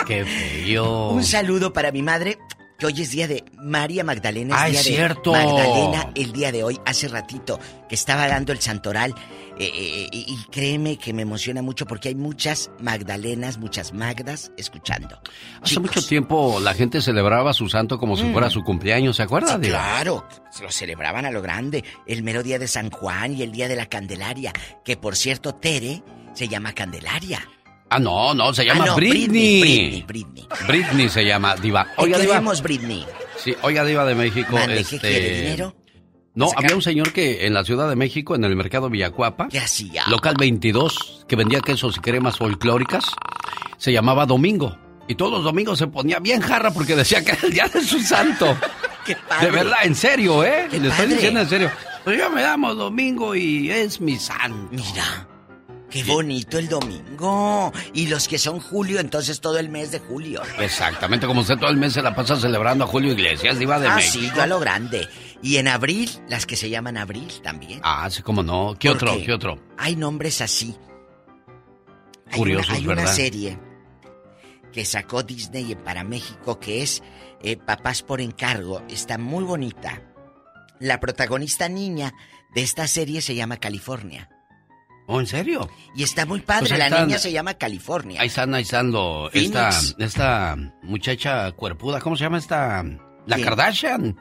Qué feo. Un saludo para mi madre, que hoy es día de María Magdalena. Es Ah, día es de cierto. Magdalena el día de hoy, hace ratito, que estaba dando el santoral. eh, eh, y y créeme que me emociona mucho porque hay muchas Magdalenas, muchas Magdas escuchando. Hace mucho tiempo la gente celebraba a su santo como si Mm. fuera su cumpleaños, ¿se acuerda? Sí, claro, se lo celebraban a lo grande. El mero día de San Juan y el día de la Candelaria. Que por cierto, Tere se llama Candelaria. Ah, no, no, se llama Ah, no, Britney. Britney, Britney. Britney se llama, Diva. Hoy Oiga, Diva. Britney. Sí, oiga, Diva de México. Mande, ¿qué este... quiere, dinero? No, había un señor que en la Ciudad de México, en el mercado Villacuapa, ¿Qué hacía? local 22, que vendía quesos y cremas folclóricas, se llamaba Domingo. Y todos los domingos se ponía bien jarra porque decía que era el día de su santo. ¡Qué padre! De verdad, en serio, ¿eh? ¡Qué Le estoy diciendo en serio. Pues yo me llamo Domingo y es mi santo. Mira, qué bonito el domingo. Y los que son julio, entonces todo el mes de julio. Exactamente, como usted todo el mes se la pasa celebrando a Julio Iglesias, Diva de ah, México. sí, yo a lo grande. Y en abril, las que se llaman abril también. Ah, sí, cómo no. ¿Qué otro? ¿Qué otro? Hay nombres así. Hay Curiosos, una, hay una serie que sacó Disney para México, que es eh, Papás por encargo. Está muy bonita. La protagonista niña de esta serie se llama California. ¿Oh, en serio? Y está muy padre. Pues la están- niña se llama California. Ahí están, ahí están lo- esta, esta muchacha cuerpuda, ¿cómo se llama esta? La ¿Quién? Kardashian.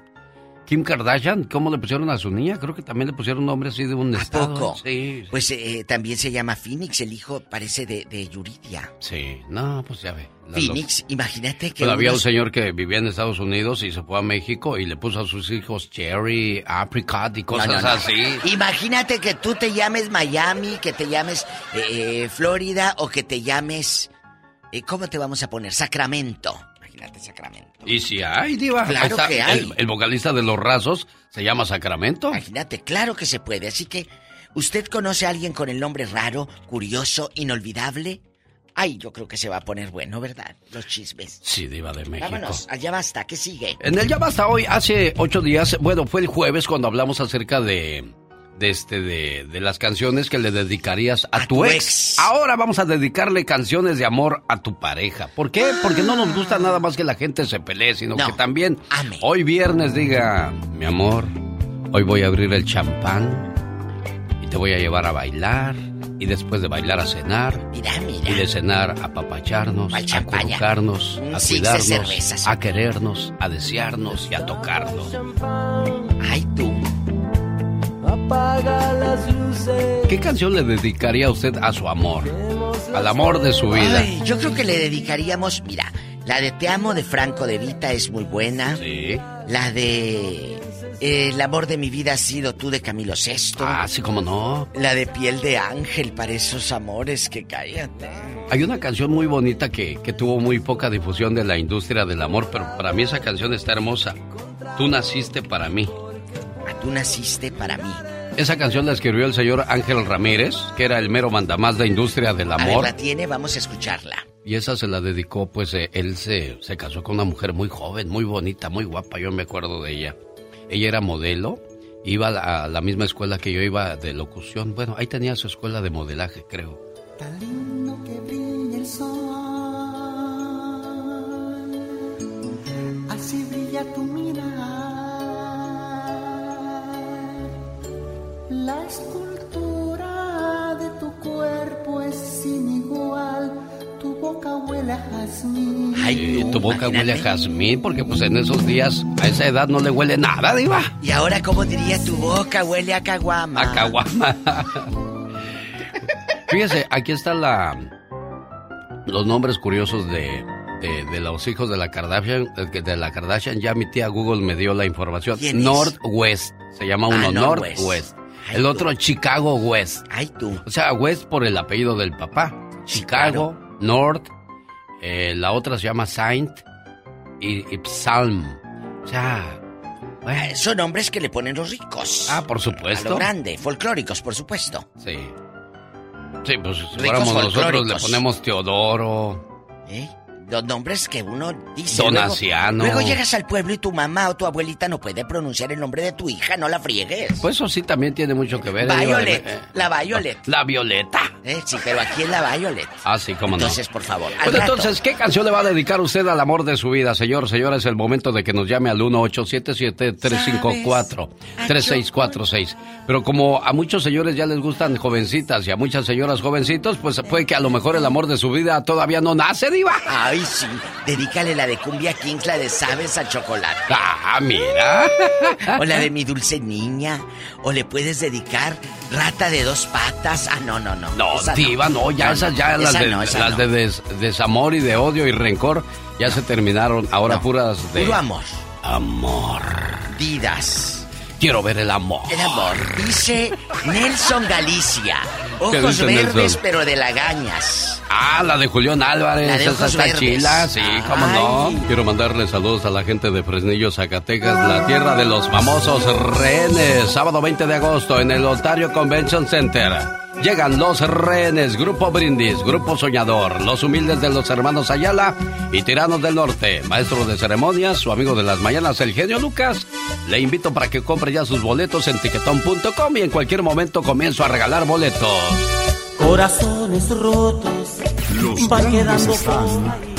Kim Kardashian, ¿cómo le pusieron a su niña? Creo que también le pusieron nombre así de un ¿A estado. poco? Sí, Pues eh, también se llama Phoenix, el hijo parece de, de Yuridia. sí. No, pues ya ve. Phoenix, imagínate que. Había un señor que vivía en Estados Unidos y se fue a México y le puso a sus hijos Cherry, Apricot y cosas No, no, no. así. Imagínate que tú te llames Miami, que te llames eh, eh, Florida o que te llames. eh, ¿Cómo te vamos a poner? Sacramento. Imagínate Sacramento. Y si hay, Diva. Claro está, que hay. El, el vocalista de Los Rasos se llama Sacramento. Imagínate, claro que se puede. Así que, ¿usted conoce a alguien con el nombre raro, curioso, inolvidable? Ay, yo creo que se va a poner bueno, ¿verdad? Los chismes. Sí, Diva de México. Vámonos, allá basta, ¿qué sigue? En el Ya Basta hoy, hace ocho días, bueno, fue el jueves cuando hablamos acerca de, de este, de, de las canciones que le dedicarías a, tu, tu ex. ex. Ahora vamos a dedicarle canciones de amor a tu pareja. ¿Por qué? Porque no nos gusta nada más que la gente se pelee, sino No. que también hoy viernes diga, mi amor, hoy voy a abrir el champán y te voy a llevar a bailar y después de bailar a cenar. Mira, mira. Y de cenar a papacharnos, a champaña. colocarnos, a cuidarnos, a querernos, a desearnos y a tocarnos. Ay, tú. Apaga las luces. ¿Qué canción le dedicaría usted a su amor? Al amor de su vida. Ay, yo creo que le dedicaríamos, mira, la de Te amo de Franco de Vita es muy buena. Sí. La de eh, El amor de mi vida ha sido tú de Camilo Sesto. Ah, sí, cómo no. La de Piel de Ángel para esos amores que cállate. Hay una canción muy bonita que, que tuvo muy poca difusión de la industria del amor, pero para mí esa canción está hermosa. Tú naciste para mí. Tú naciste para mí. Esa canción la escribió el señor Ángel Ramírez, que era el mero mandamás de industria del A ver, amor. la tiene, vamos a escucharla. Y esa se la dedicó, pues eh, él se, se casó con una mujer muy joven, muy bonita, muy guapa, yo me acuerdo de ella. Ella era modelo, iba a la, a la misma escuela que yo iba de locución. Bueno, ahí tenía su escuela de modelaje, creo. Tan lindo que brilla el sol. Así brilla tu mirar. La escultura de tu cuerpo es sin igual. Tu boca huele a jazmín. y tu boca huele a jazmín, porque pues en esos días, a esa edad no le huele nada, diva. Y ahora, ¿cómo diría tu boca? Huele a caguama. A caguama. Fíjese, aquí está la los nombres curiosos de, de, de los hijos de la Kardashian. De, de la Kardashian, ya mi tía Google me dio la información. ¿Quién es? Northwest, se llama uno Ah, Northwest. Northwest. El otro Chicago West. Ay, tú. O sea, West por el apellido del papá. Chicago, North. eh, la otra se llama Saint y, y Psalm. O sea, Eh, Son nombres que le ponen los ricos. ah, por A supuesto. lo grande, folclóricos, por supuesto. Sí. Sí, pues si fuéramos nosotros le ponemos Teodoro. ¿Eh? Los nombres que uno dice. Donaciano. Luego, luego llegas al pueblo y tu mamá o tu abuelita no puede pronunciar el nombre de tu hija, no la friegues. Pues eso sí también tiene mucho que ver. Violet, eh, la Violet. La Violeta. Eh, sí, pero aquí es la Violet. Ah, sí, cómo no. Entonces, por favor. Pues rato. entonces, ¿qué canción le va a dedicar usted al amor de su vida, señor? Señora, es el momento de que nos llame al 1877-354-3646. Pero como a muchos señores ya les gustan jovencitas y a muchas señoras jovencitos, pues puede que a lo mejor el amor de su vida todavía no nace, diva. Ay, sí. Dedícale la de Cumbia Kings, la de Sabes a Chocolate. Ah, mira. O la de Mi Dulce Niña. O le puedes dedicar Rata de dos patas. Ah, no, no, no. No, Esa diva, no, ya No, esas no, ya las, esa de, las de des- desamor y de odio y rencor ya se terminaron. Ahora puras de... Puro amor. Amor. Vidas. Quiero ver el amor. El amor. Dice Nelson Galicia. ¿Qué Ojos verdes, Nelson? pero de lagañas. Ah, la de Julián Álvarez. La de ojos verdes. chila, sí, cómo no. Quiero mandarle saludos a la gente de Fresnillo, Zacatecas, la tierra de los famosos rehenes. Sábado 20 de agosto en el Ontario Convention Center. Llegan los rehenes, Grupo Brindis, Grupo Soñador, los humildes de los hermanos Ayala y Tiranos del Norte. Maestro de ceremonias, su amigo de las mañanas, el genio Lucas. Le invito para que compre ya sus boletos en tiquetón.com y en cualquier momento comienzo a regalar boletos. Corazones rotos Los van quedando están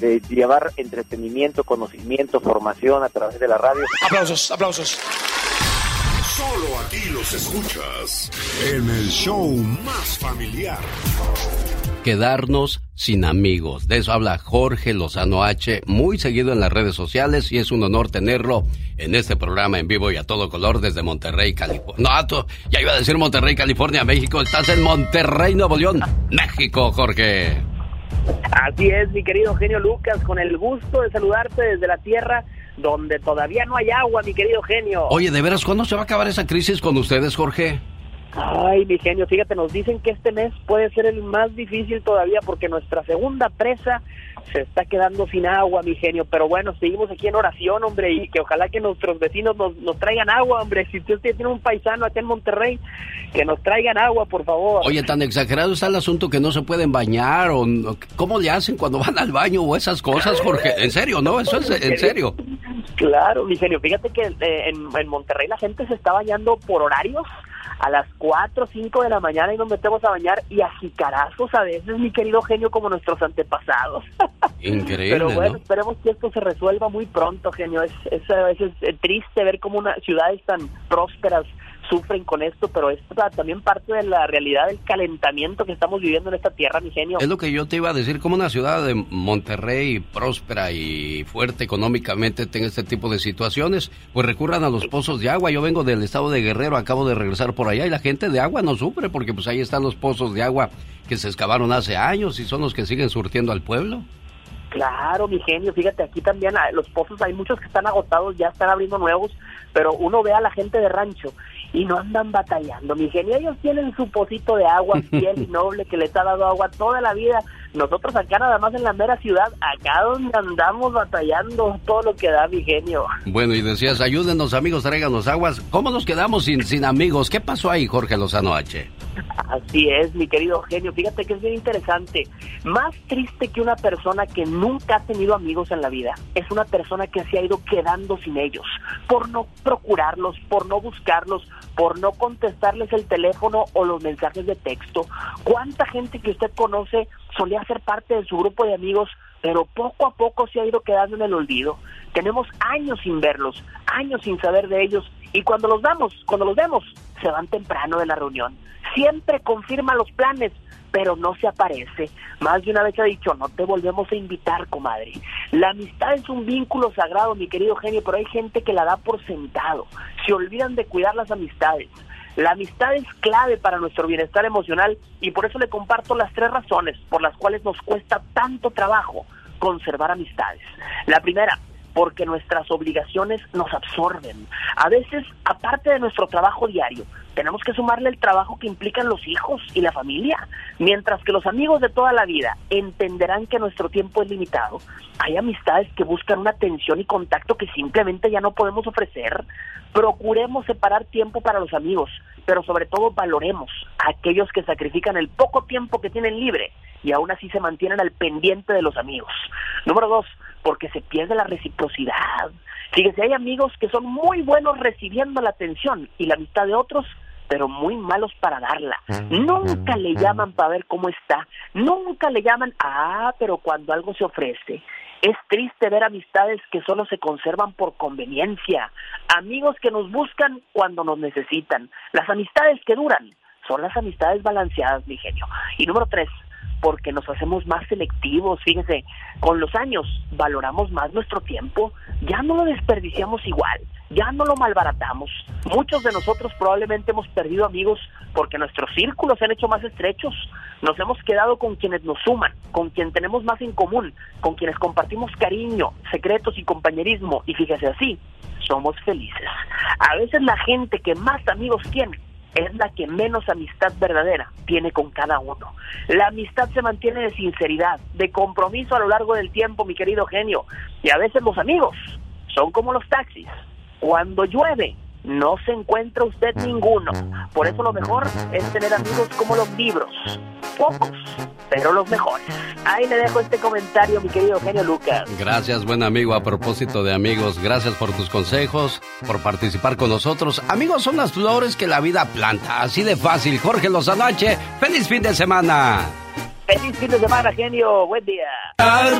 de llevar entretenimiento, conocimiento, formación a través de la radio. Aplausos, aplausos. Solo aquí los escuchas en el show más familiar. Quedarnos sin amigos. De eso habla Jorge Lozano H, muy seguido en las redes sociales y es un honor tenerlo en este programa en vivo y a todo color desde Monterrey, California. No, ya iba a decir Monterrey, California, México. Estás en Monterrey, Nuevo León, México, Jorge. Así es, mi querido genio Lucas, con el gusto de saludarte desde la tierra donde todavía no hay agua, mi querido genio. Oye, ¿de veras cuándo se va a acabar esa crisis con ustedes, Jorge? Ay, mi genio, fíjate, nos dicen que este mes puede ser el más difícil todavía porque nuestra segunda presa se está quedando sin agua, mi genio. Pero bueno, seguimos aquí en oración, hombre, y que ojalá que nuestros vecinos nos, nos traigan agua, hombre. Si usted tiene un paisano acá en Monterrey, que nos traigan agua, por favor. Oye, tan exagerado está el asunto que no se pueden bañar o cómo le hacen cuando van al baño o esas cosas, Jorge. En serio, ¿no? Eso es en serio. Claro, mi genio. Fíjate que eh, en, en Monterrey la gente se está bañando por horarios a las 4 o 5 de la mañana y nos metemos a bañar y a jicarazos a veces, mi querido genio, como nuestros antepasados. Increíble, Pero bueno, ¿no? esperemos que esto se resuelva muy pronto, genio. Es, es a veces eh, triste ver cómo una, ciudades tan prósperas sufren con esto, pero es también parte de la realidad del calentamiento que estamos viviendo en esta tierra, mi genio. Es lo que yo te iba a decir, como una ciudad de Monterrey próspera y fuerte económicamente tenga este tipo de situaciones, pues recurran a los pozos de agua. Yo vengo del estado de Guerrero, acabo de regresar por allá y la gente de agua no sufre porque pues ahí están los pozos de agua que se excavaron hace años y son los que siguen surtiendo al pueblo. Claro, mi genio, fíjate, aquí también ah, los pozos hay muchos que están agotados, ya están abriendo nuevos, pero uno ve a la gente de rancho y no andan batallando, mi genio, ellos tienen su pocito de agua fiel y noble que les ha dado agua toda la vida. Nosotros acá nada más en la mera ciudad, acá donde andamos batallando todo lo que da mi genio. Bueno, y decías, ayúdenos amigos, tráiganos aguas. ¿Cómo nos quedamos sin, sin amigos? ¿Qué pasó ahí, Jorge Lozano H? Así es, mi querido genio. Fíjate que es bien interesante. Más triste que una persona que nunca ha tenido amigos en la vida es una persona que se ha ido quedando sin ellos por no procurarlos, por no buscarlos, por no contestarles el teléfono o los mensajes de texto. ¿Cuánta gente que usted conoce solía ser parte de su grupo de amigos, pero poco a poco se ha ido quedando en el olvido? Tenemos años sin verlos, años sin saber de ellos y cuando los damos, cuando los vemos, se van temprano de la reunión. Siempre confirma los planes, pero no se aparece. Más de una vez ha dicho, no te volvemos a invitar, comadre. La amistad es un vínculo sagrado, mi querido genio, pero hay gente que la da por sentado. Se olvidan de cuidar las amistades. La amistad es clave para nuestro bienestar emocional y por eso le comparto las tres razones por las cuales nos cuesta tanto trabajo conservar amistades. La primera, porque nuestras obligaciones nos absorben. A veces, aparte de nuestro trabajo diario, tenemos que sumarle el trabajo que implican los hijos y la familia. Mientras que los amigos de toda la vida entenderán que nuestro tiempo es limitado, hay amistades que buscan una atención y contacto que simplemente ya no podemos ofrecer. Procuremos separar tiempo para los amigos, pero sobre todo valoremos a aquellos que sacrifican el poco tiempo que tienen libre y aún así se mantienen al pendiente de los amigos. Número dos, porque se pierde la reciprocidad. Fíjese, hay amigos que son muy buenos recibiendo la atención y la amistad de otros, pero muy malos para darla. Nunca le llaman para ver cómo está. Nunca le llaman, ah, pero cuando algo se ofrece. Es triste ver amistades que solo se conservan por conveniencia. Amigos que nos buscan cuando nos necesitan. Las amistades que duran son las amistades balanceadas, mi genio. Y número tres, porque nos hacemos más selectivos. Fíjese, con los años valoramos más nuestro tiempo, ya no lo desperdiciamos igual, ya no lo malbaratamos. Muchos de nosotros probablemente hemos perdido amigos porque nuestros círculos se han hecho más estrechos. Nos hemos quedado con quienes nos suman, con quien tenemos más en común, con quienes compartimos cariño, secretos y compañerismo. Y fíjese así, somos felices. A veces la gente que más amigos tiene es la que menos amistad verdadera tiene con cada uno. La amistad se mantiene de sinceridad, de compromiso a lo largo del tiempo, mi querido genio. Y a veces los amigos son como los taxis. Cuando llueve, no se encuentra usted ninguno. Por eso lo mejor es tener amigos como los libros. Pocos, pero los mejores. Ahí le dejo este comentario, mi querido genio Lucas. Gracias, buen amigo. A propósito de amigos, gracias por tus consejos, por participar con nosotros. Amigos son las flores que la vida planta. Así de fácil. Jorge Lozanoche, feliz fin de semana. Feliz fin de semana, genio. Buen día.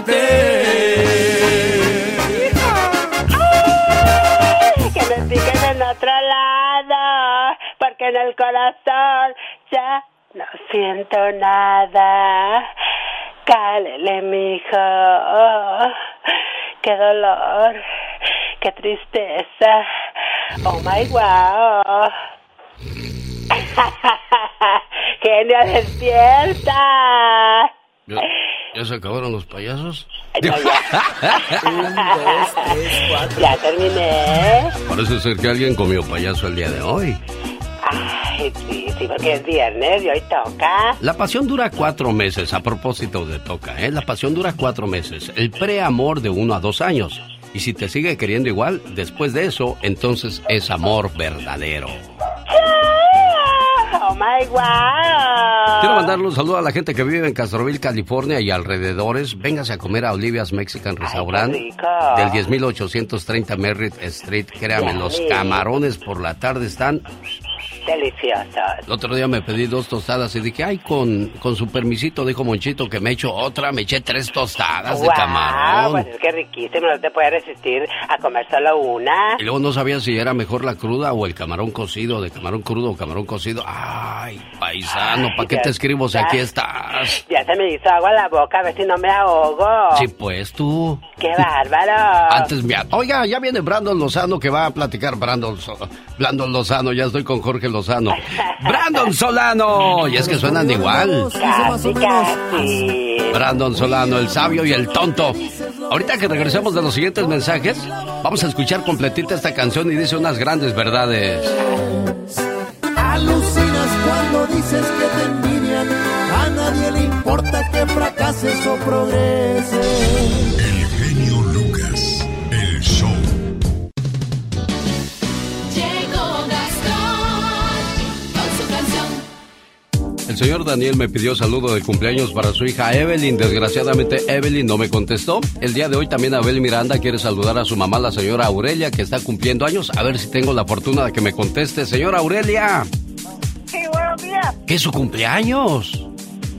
que otro lado, porque en el corazón ya no siento nada. Cálele, mijo. Qué dolor, qué tristeza. Oh my wow. Genio, despierta. ¿Ya, ya se acabaron los payasos? Ya terminé. Parece ser que alguien comió payaso el día de hoy. Ay, sí, sí, porque es viernes y hoy toca. La pasión dura cuatro meses, a propósito de toca, ¿eh? La pasión dura cuatro meses. El preamor de uno a dos años. Y si te sigue queriendo igual, después de eso, entonces es amor verdadero. My wow. Quiero mandarle un saludo a la gente que vive en Castroville, California y alrededores. Véngase a comer a Olivia's Mexican Restaurant rico. del 10830 Merritt Street. Créame, los camarones por la tarde están Deliciosos. El otro día me pedí dos tostadas y dije, ay, con, con su permisito, dijo Monchito que me echo otra, me eché tres tostadas de camarón. Pues es que riquísimo, no te puedes resistir a comer solo una. Y luego no sabía si era mejor la cruda o el camarón cocido, de camarón crudo o camarón cocido. Ay, paisano, ¿para qué te escribo si aquí estás? Ya se me hizo agua en la boca, a ver si no me ahogo. Sí, pues tú. ¡Qué bárbaro! Antes me... Oiga, ya viene Brandon Lozano que va a platicar. Brandon, Brandon Lozano, ya estoy con Jorge Lozano. Brandon Solano. Y es que suenan igual. Casi, casi. Brandon Solano, el sabio y el tonto. Ahorita que regresemos de los siguientes mensajes, vamos a escuchar completita esta canción y dice unas grandes verdades. Alucinas cuando dices que te envidian. A nadie le importa que fracases o progreses. El señor Daniel me pidió saludo de cumpleaños para su hija Evelyn. Desgraciadamente Evelyn no me contestó. El día de hoy también Abel Miranda quiere saludar a su mamá, la señora Aurelia, que está cumpliendo años. A ver si tengo la fortuna de que me conteste. Señora Aurelia, Sí, buenos días. ¿qué es su cumpleaños?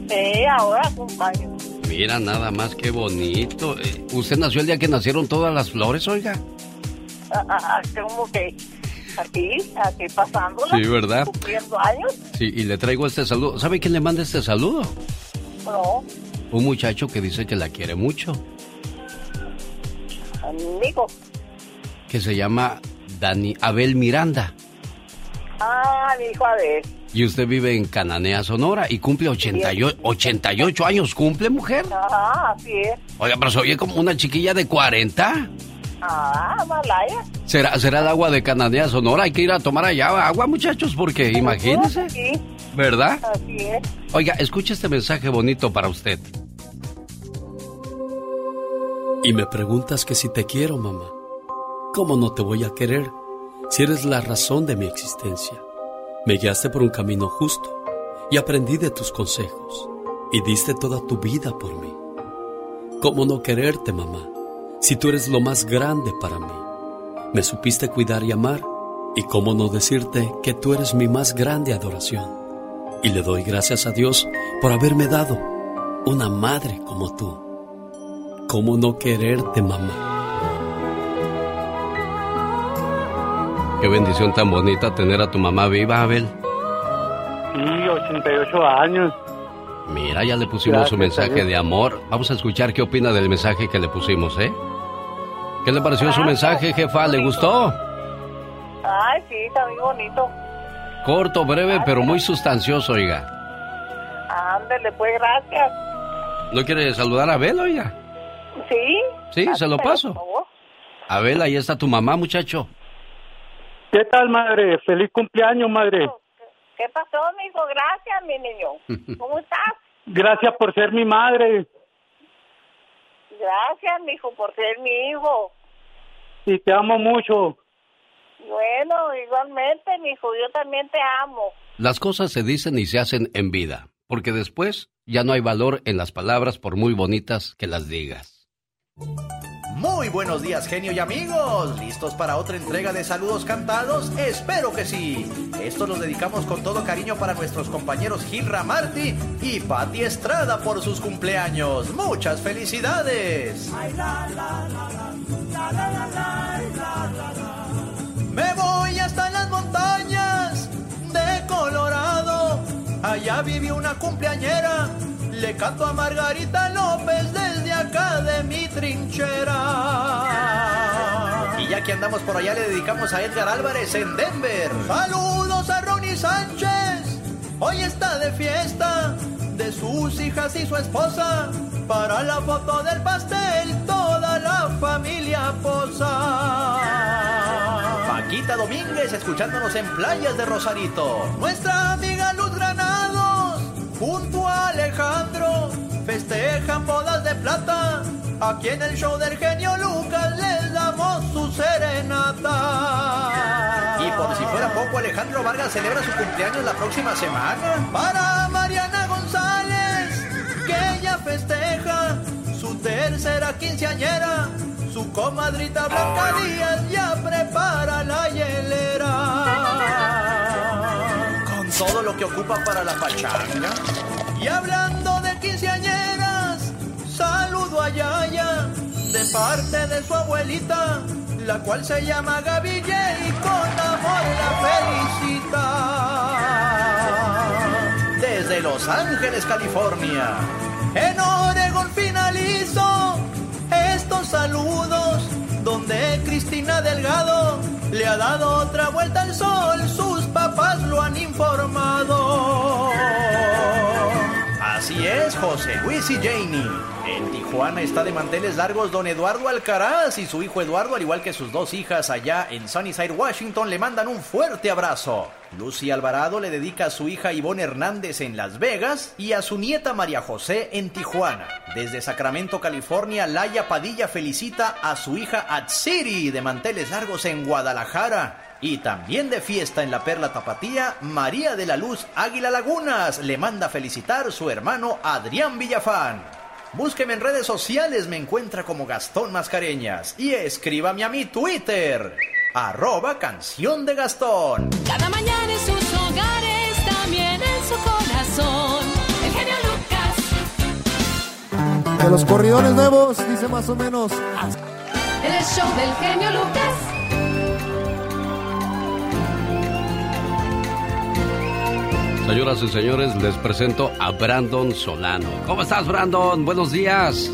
Sí, ahora cumpleaños. Mira, nada más qué bonito. Eh, ¿Usted nació el día que nacieron todas las flores, oiga? Ah, ah, ah, como que aquí, aquí pasándola. Sí, ¿verdad? Cumpliendo años. Sí, y le traigo este saludo. ¿Sabe quién le manda este saludo? No, Un muchacho que dice que la quiere mucho, amigo. que se llama Dani Abel Miranda. Ah, mi hijo, a ver. Y usted vive en Cananea, Sonora, y cumple 88, 88 años. ¿Cumple, mujer? Ajá, así es. Oiga, pero se oye como una chiquilla de 40. Ah, Malaya. ¿Será, será el agua de Cananea, Sonora? Hay que ir a tomar allá agua, muchachos, porque imagínense. Sí, ¿Verdad? así es. Oiga, escuche este mensaje bonito para usted. Y me preguntas que si te quiero, mamá. ¿Cómo no te voy a querer si eres la razón de mi existencia? Me guiaste por un camino justo y aprendí de tus consejos y diste toda tu vida por mí. ¿Cómo no quererte, mamá, si tú eres lo más grande para mí? Me supiste cuidar y amar y cómo no decirte que tú eres mi más grande adoración. Y le doy gracias a Dios por haberme dado una madre como tú. ¿Cómo no quererte, mamá? Qué bendición tan bonita tener a tu mamá viva, Abel. Sí, 88 años. Mira, ya le pusimos su Gracias, mensaje Abel. de amor. Vamos a escuchar qué opina del mensaje que le pusimos, ¿eh? ¿Qué le pareció su mensaje, jefa? ¿Le gustó? Ay, sí, está muy bonito. Corto, breve, pero muy sustancioso, oiga. Ándele, pues, gracias. ¿No quiere saludar a Abel, oiga? Sí. Sí, se lo paso. Abel, ahí está tu mamá, muchacho. ¿Qué tal, madre? Feliz cumpleaños, madre. ¿Qué pasó, mijo? Gracias, mi niño. ¿Cómo estás? Gracias por ser mi madre. Gracias, mijo, por ser mi hijo. y te amo mucho. Bueno, igualmente, mi hijo, yo también te amo. Las cosas se dicen y se hacen en vida, porque después ya no hay valor en las palabras por muy bonitas que las digas. Muy buenos días, genio y amigos. ¿Listos para otra entrega de saludos cantados? Espero que sí. Esto los dedicamos con todo cariño para nuestros compañeros Gilra Marty y Patti Estrada por sus cumpleaños. Muchas felicidades. Me voy hasta las montañas de Colorado. Allá vive una cumpleañera. Le canto a Margarita López desde acá de mi trinchera. Andamos por allá, le dedicamos a Edgar Álvarez en Denver. Saludos a Ronnie Sánchez. Hoy está de fiesta de sus hijas y su esposa. Para la foto del pastel, toda la familia posa. Paquita Domínguez escuchándonos en playas de Rosarito. Nuestra amiga Luz Granados, junto a Alejandro, festejan bodas de plata. Aquí en el show del genio Lucas les damos su serenata. Y por si fuera poco, Alejandro Vargas celebra su cumpleaños la próxima semana. Para Mariana González, que ella festeja su tercera quinceañera. Su comadrita Blanca Díaz ya prepara la hielera. Con todo lo que ocupa para la pachanga. Y hablando quinceañeras, saludo a Yaya de parte de su abuelita, la cual se llama Gaby y con amor la felicita. Desde Los Ángeles, California, en Oregon finalizo estos saludos donde Cristina Delgado le ha dado otra vuelta al sol, sus papás lo han informado. José Luis y Janie. En Tijuana está de manteles largos don Eduardo Alcaraz y su hijo Eduardo, al igual que sus dos hijas allá en Sunnyside, Washington, le mandan un fuerte abrazo. Lucy Alvarado le dedica a su hija Ivonne Hernández en Las Vegas y a su nieta María José en Tijuana. Desde Sacramento, California, Laia Padilla felicita a su hija Atsiri de manteles largos en Guadalajara. Y también de fiesta en la Perla Tapatía, María de la Luz Águila Lagunas le manda felicitar su hermano Adrián Villafán. Búsqueme en redes sociales, me encuentra como Gastón Mascareñas y escríbame a mi Twitter, arroba canción de Gastón. Cada mañana en sus hogares, también en su corazón. El genio Lucas. De los corridores nuevos, dice más o menos. En el show del genio Lucas. Señoras y señores, les presento a Brandon Solano. ¿Cómo estás, Brandon? Buenos días.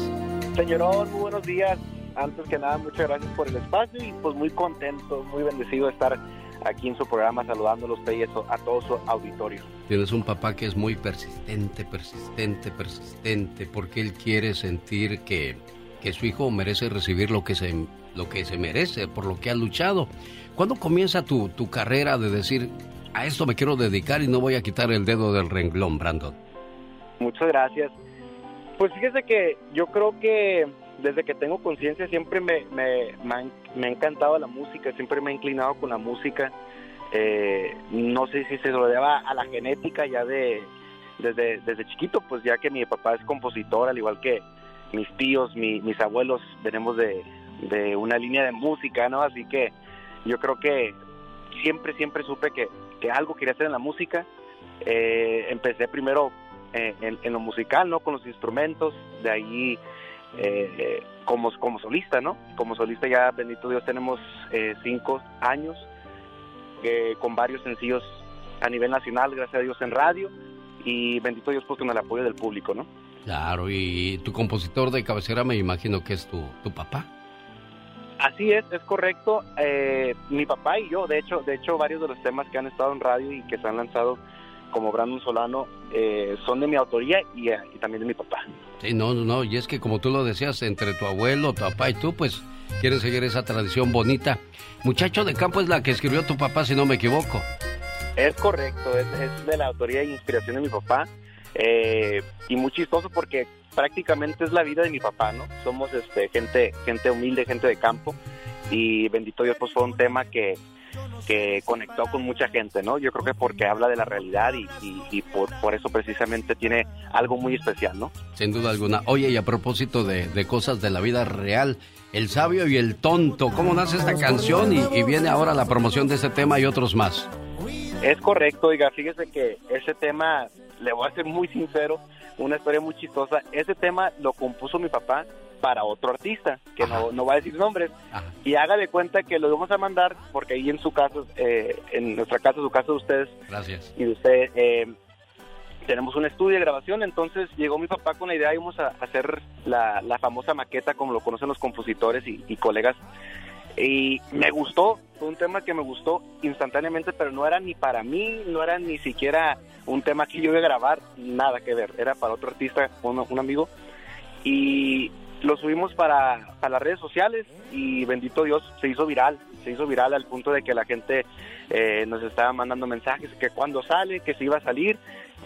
Señorón, muy buenos días. Antes que nada, muchas gracias por el espacio y pues muy contento, muy bendecido de estar aquí en su programa saludándolo a usted y eso, a todo su auditorio. Tienes un papá que es muy persistente, persistente, persistente, porque él quiere sentir que, que su hijo merece recibir lo que, se, lo que se merece, por lo que ha luchado. ¿Cuándo comienza tu, tu carrera de decir, a esto me quiero dedicar y no voy a quitar el dedo del renglón, Brandon? Muchas gracias. Pues fíjese que yo creo que desde que tengo conciencia siempre me, me, me, ha, ha encantado la música, siempre me he inclinado con la música. Eh, no sé si se lo deba a la genética ya de desde, desde chiquito, pues ya que mi papá es compositor, al igual que mis tíos, mi- mis abuelos, venimos de, de una línea de música, ¿no? Así que yo creo que siempre, siempre supe que, que algo quería hacer en la música. Eh, empecé primero eh, en, lo musical, ¿no? Con los instrumentos, de ahí eh, como, como solista, ¿no? Como solista ya, bendito Dios, tenemos eh, cinco años eh, con varios sencillos a nivel nacional, gracias a Dios en radio y bendito Dios pues con el apoyo del público, ¿no? Claro, y tu compositor de cabecera me imagino que es tu, tu papá. Así es, es correcto. Eh, mi papá y yo, de hecho, de hecho, varios de los temas que han estado en radio y que se han lanzado como Brandon Solano eh, son de mi autoría y, eh, y también de mi papá. Sí, no, no, no, y es que como tú lo decías, entre tu abuelo, tu papá y tú, pues quieren seguir esa tradición bonita. Muchacho de campo es la que escribió tu papá, si no me equivoco. Es correcto, es, es de la autoría e inspiración de mi papá. eh, y muy chistoso porque prácticamente es la vida de mi papá, ¿no? Somos este, gente, gente humilde, gente de campo. y bendito Dios pues fue un tema que, que conectó con mucha gente, ¿no? Yo creo que porque habla de la realidad y, y, por, por, eso precisamente tiene algo muy especial, ¿no? Sin duda alguna. Oye, y a propósito de, de cosas de la vida real, El sabio y el tonto, ¿cómo nace esta canción y, y viene ahora la promoción de este tema y otros más? Es correcto, oiga, fíjese que ese tema, le voy a ser muy sincero, una historia muy chistosa, ese tema lo compuso mi papá para otro artista, que no, no va a decir nombres, y haga de cuenta que lo vamos a mandar, porque ahí en su casa, eh, en nuestra casa, su casa de ustedes, Gracias. y de usted, eh, tenemos un estudio de grabación, entonces llegó mi papá con la idea, íbamos a hacer la, la famosa maqueta, como lo conocen los compositores y, y colegas, y me gustó, fue un tema que me gustó instantáneamente, pero no era ni para mí, no era ni siquiera un tema que yo iba a grabar, nada que ver, era para otro artista, un, amigo, y lo subimos para, para, las redes sociales y bendito Dios, se hizo viral, se hizo viral al punto de que la gente eh, nos estaba mandando mensajes que cuando sale, que se iba a salir,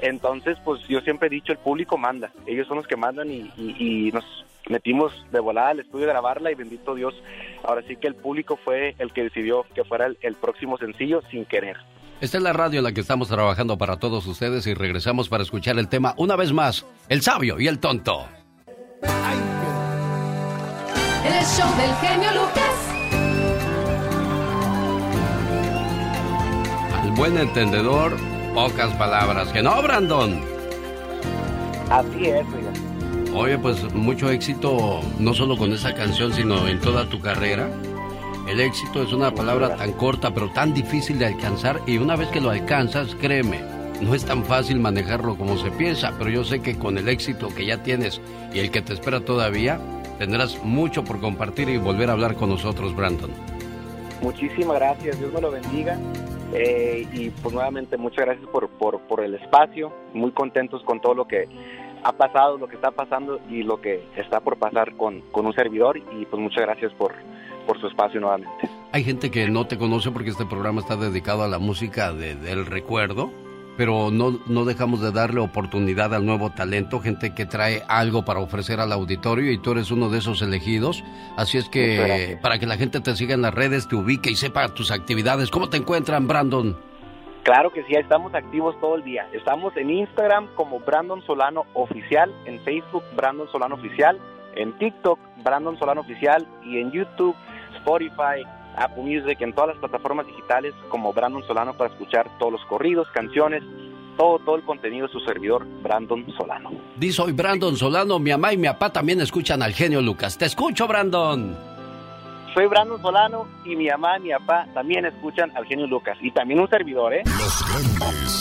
entonces pues yo siempre he dicho, el público manda, ellos son los que mandan y, y, y nos metimos de volada al estudio a grabarla y bendito Dios, ahora sí que el público fue el que decidió que fuera el, el próximo sencillo sin querer. Esta es la radio en la que estamos trabajando para todos ustedes y regresamos para escuchar el tema una vez más, El sabio y el tonto. El show del genio Lucas. Al buen entendedor, pocas palabras. ¿Que no, Brandon? Así es, oiga. Oye, pues mucho éxito, no solo con esa canción, sino en toda tu carrera. El éxito es una palabra tan corta, pero tan difícil de alcanzar. Y una vez que lo alcanzas, créeme, no es tan fácil manejarlo como se piensa. Pero yo sé que con el éxito que ya tienes y el que te espera todavía, tendrás mucho por compartir y volver a hablar con nosotros, Brandon. Muchísimas gracias, Dios me lo bendiga. Eh, y pues nuevamente muchas gracias por, por, por el espacio, muy contentos con todo lo que ha pasado, lo que está pasando y lo que está por pasar con, con un servidor. Y pues muchas gracias por, por su espacio nuevamente. Hay gente que no te conoce porque este programa está dedicado a la música de, del recuerdo, pero no, no dejamos de darle oportunidad al nuevo talento, gente que trae algo para ofrecer al auditorio y tú eres uno de esos elegidos. Así es que para que la gente te siga en las redes, te ubique y sepa tus actividades. ¿Cómo te encuentran, Brandon? Claro que sí, estamos activos todo el día. Estamos en Instagram como Brandon Solano Oficial, en Facebook Brandon Solano Oficial, en TikTok Brandon Solano Oficial y en YouTube, Spotify, Apple Music, en todas las plataformas digitales como Brandon Solano para escuchar todos los corridos, canciones, todo, todo el contenido de su servidor Brandon Solano. Dice soy Brandon Solano, mi mamá y mi papá también escuchan al genio Lucas. Te escucho, Brandon. Soy Brandon Solano y mi mamá y mi papá también escuchan al genio Lucas. Y también un servidor, ¿eh? Los grandes.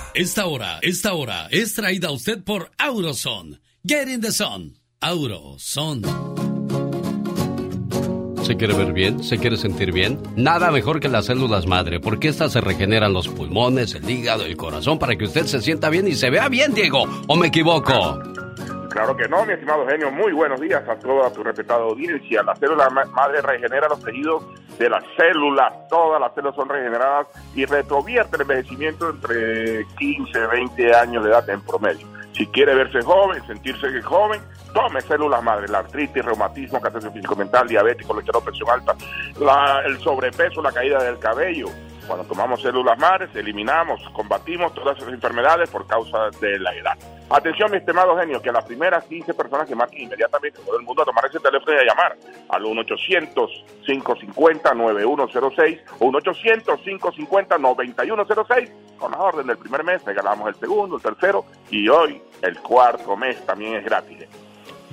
Esta hora, esta hora es traída a usted por Auroson. Get in the sun. Auroson. ¿Se quiere ver bien? ¿Se quiere sentir bien? Nada mejor que las células madre, porque estas se regeneran los pulmones, el hígado, el corazón, para que usted se sienta bien y se vea bien, Diego. ¿O me equivoco? Claro que no, mi estimado genio. Muy buenos días a toda tu respetada audiencia. La célula ma- madre regenera los tejidos de las células. Todas las células son regeneradas y retrovierte el envejecimiento entre 15 20 años de edad en promedio. Si quiere verse joven, sentirse joven, tome células madre. La artritis, reumatismo, cansancio físico-mental, diabetes, colesterol, presión alta, la- el sobrepeso, la caída del cabello. Cuando tomamos células madres, eliminamos, combatimos todas esas enfermedades por causa de la edad. Atención, mi estimado genio, que las primeras 15 personas que marquen inmediatamente todo el mundo a tomar ese teléfono y a llamar al 1-800-550-9106 o 1-800-550-9106 con la orden del primer mes, regalamos el segundo, el tercero y hoy el cuarto mes también es gratis.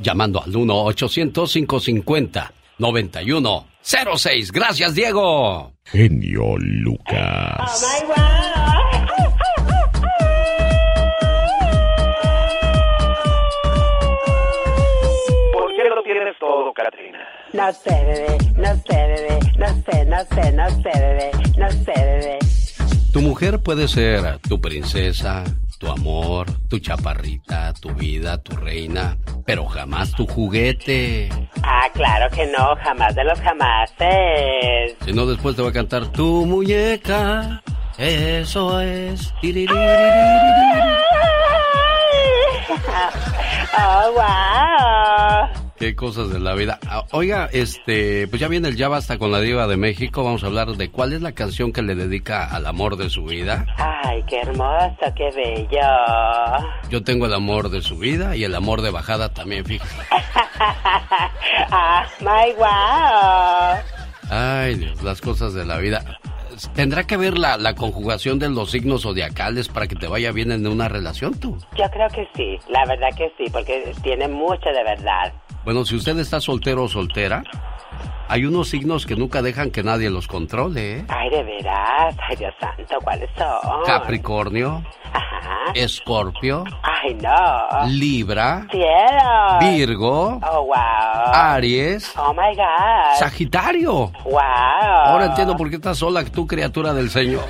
Llamando al 1-800-550-9106. Gracias, Diego. Genio Lucas. ¿Por qué lo tienes todo, Katrina? No sé, bebé, no sé, bebé, no sé, no sé, no sé, bebé, no sé, bebé. Tu mujer puede ser tu princesa, tu amor, tu chaparrita, tu vida, tu reina, pero jamás tu juguete. Ah, claro que no, jamás de los jamases. Si no, después te va a cantar tu muñeca. Eso es. Oh, wow. Qué cosas de la vida. Ah, Oiga, este, pues ya viene el Ya Basta con la Diva de México. Vamos a hablar de cuál es la canción que le dedica al amor de su vida. Ay, qué hermoso, qué bello. Yo tengo el amor de su vida y el amor de bajada también, fíjate. ah, my wow. Ay, Dios, las cosas de la vida. ¿Tendrá que ver la, la conjugación de los signos zodiacales para que te vaya bien en una relación tú? Yo creo que sí, la verdad que sí, porque tiene mucho de verdad. Bueno, si usted está soltero o soltera, hay unos signos que nunca dejan que nadie los controle, ¿eh? Ay, de veras, ay Dios santo, ¿cuáles son? Capricornio, Ajá. Escorpio, Ay, no. Libra, Cielo. Virgo, Oh, wow. Aries, Oh, my God. Sagitario. Wow. Ahora entiendo por qué estás sola, tú criatura del Señor.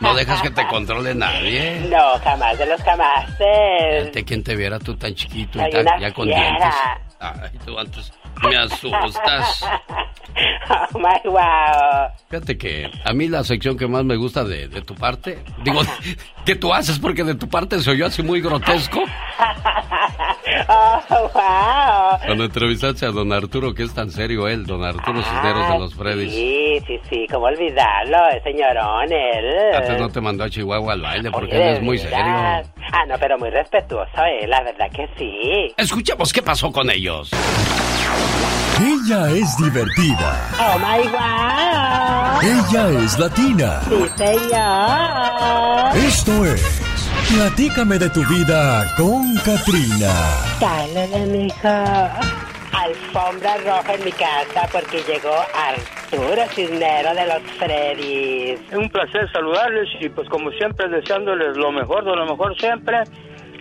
No dejas que te controle nadie. No, jamás de los jamases. De quien te viera tú tan chiquito y tan, ya con fiera. Dientes. Ay, tú antes me asustas. Oh, my wow. Fíjate que a mí la sección que más me gusta de, de tu parte, digo, ¿qué tú haces? Porque de tu parte se oyó así muy grotesco. Oh, wow. Cuando entrevistaste a don Arturo, que es tan serio él, don Arturo Cisneros de los Freddys. Sí, sí, sí, cómo olvidarlo, señorón, él. Antes no te mandó a Chihuahua al baile porque Oye, él es muy serio. Ah, no, pero muy respetuoso, eh, la verdad que sí. Escuchemos qué pasó con ellos. Ella es divertida. Oh, my wow. Ella es latina. Sí, señor. Esto es Platícame de tu vida con Katrina. Dale, mijo. Alfombra roja en mi casa porque llegó Arturo Cisnero de los Freddys. Es un placer saludarles y pues como siempre deseándoles lo mejor de lo mejor siempre.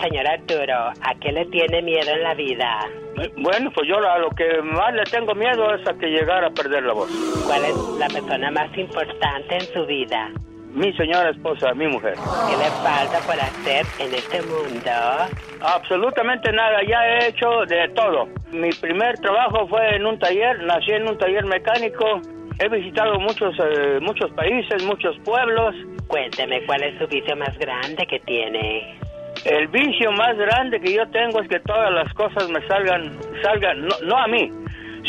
Señor Arturo, ¿a qué le tiene miedo en la vida? Eh, Bueno, pues yo a lo que más le tengo miedo es a que llegara a perder la voz. ¿Cuál es la persona más importante en su vida? Mi señora esposa, mi mujer. ¿Qué le falta por hacer en este mundo? Absolutamente nada, ya he hecho de todo. Mi primer trabajo fue en un taller, nací en un taller mecánico. He visitado muchos, eh, muchos países, muchos pueblos. Cuénteme, ¿cuál es su vicio más grande que tiene? El vicio más grande que yo tengo es que todas las cosas me salgan, salgan, no, no a mí,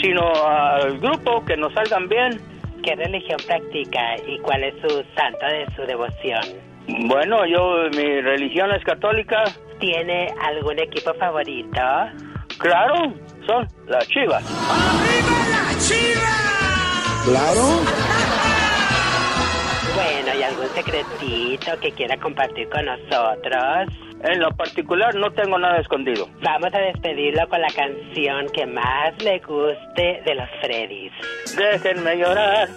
sino al grupo, que nos salgan bien. ¿Qué religión practica y cuál es su santo de su devoción? Bueno, yo, mi religión es católica. ¿Tiene algún equipo favorito? Claro, son las chivas. Claro. Bueno, ¿y algún secretito que quiera compartir con nosotros? En lo particular no tengo nada escondido. Vamos a despedirlo con la canción que más le guste de los Freddys. Déjenme llorar,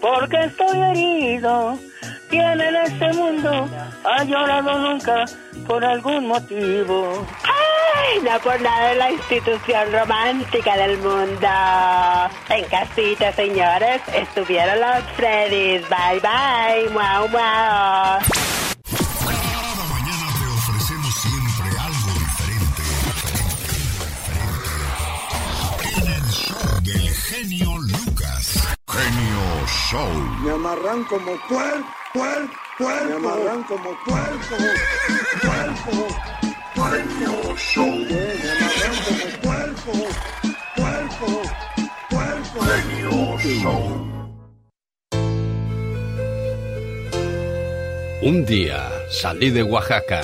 porque estoy herido. ¿Quién en este mundo ha llorado nunca por algún motivo? ¡Ay! No por nada de la institución romántica del mundo. En casita, señores, estuvieron los Freddys. Bye, bye. Wow, wow. Genio Show. Me amarran como puerco, puerco, puerco. Me amarran como puerco, puerco, puerco. Show. Me amarran como puerco, puerco, puerco. Genio Show. Un día salí de Oaxaca,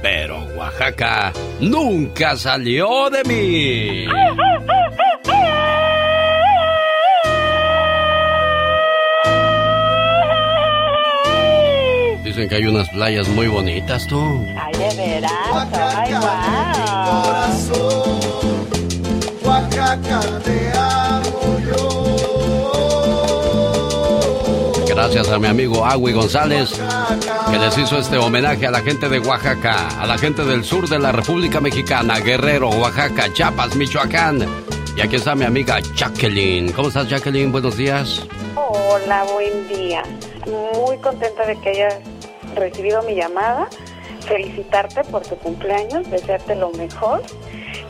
pero Oaxaca nunca salió de mí. Dicen que hay unas playas muy bonitas, tú. Ay, de veras. Ay, wow. Corazón, Oaxaca te amo yo. Gracias a mi amigo Agui González, que les hizo este homenaje a la gente de Oaxaca, a la gente del sur de la República Mexicana, Guerrero, Oaxaca, Chiapas, Michoacán. Y aquí está mi amiga Jacqueline. ¿Cómo estás, Jacqueline? Buenos días. Hola, buen día. Muy contenta de que hayas recibido mi llamada. Felicitarte por tu cumpleaños, desearte lo mejor.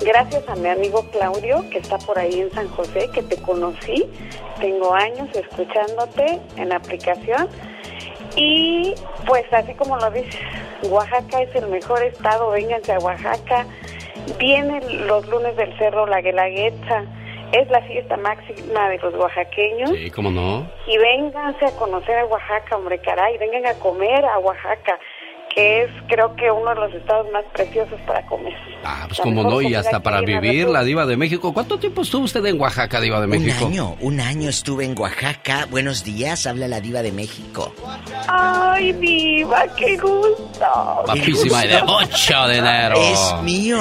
Gracias a mi amigo Claudio, que está por ahí en San José, que te conocí. Tengo años escuchándote en la aplicación. Y pues así como lo dices, Oaxaca es el mejor estado, vénganse a Oaxaca. Vienen los lunes del Cerro La Guelaguetza, es la fiesta máxima de los oaxaqueños. Sí, ¿cómo no? Y vénganse a conocer a Oaxaca, hombre, caray, vengan a comer a Oaxaca, que es creo que uno de los estados más preciosos para comer. Ah, pues como no, y hasta para vivir, la diva de México. ¿Cuánto tiempo estuvo usted en Oaxaca, diva de México? Un año, un año estuve en Oaxaca. Buenos días, habla la diva de México. Ay, viva, qué gusto. Guapísima y de mucho dinero. Es mío.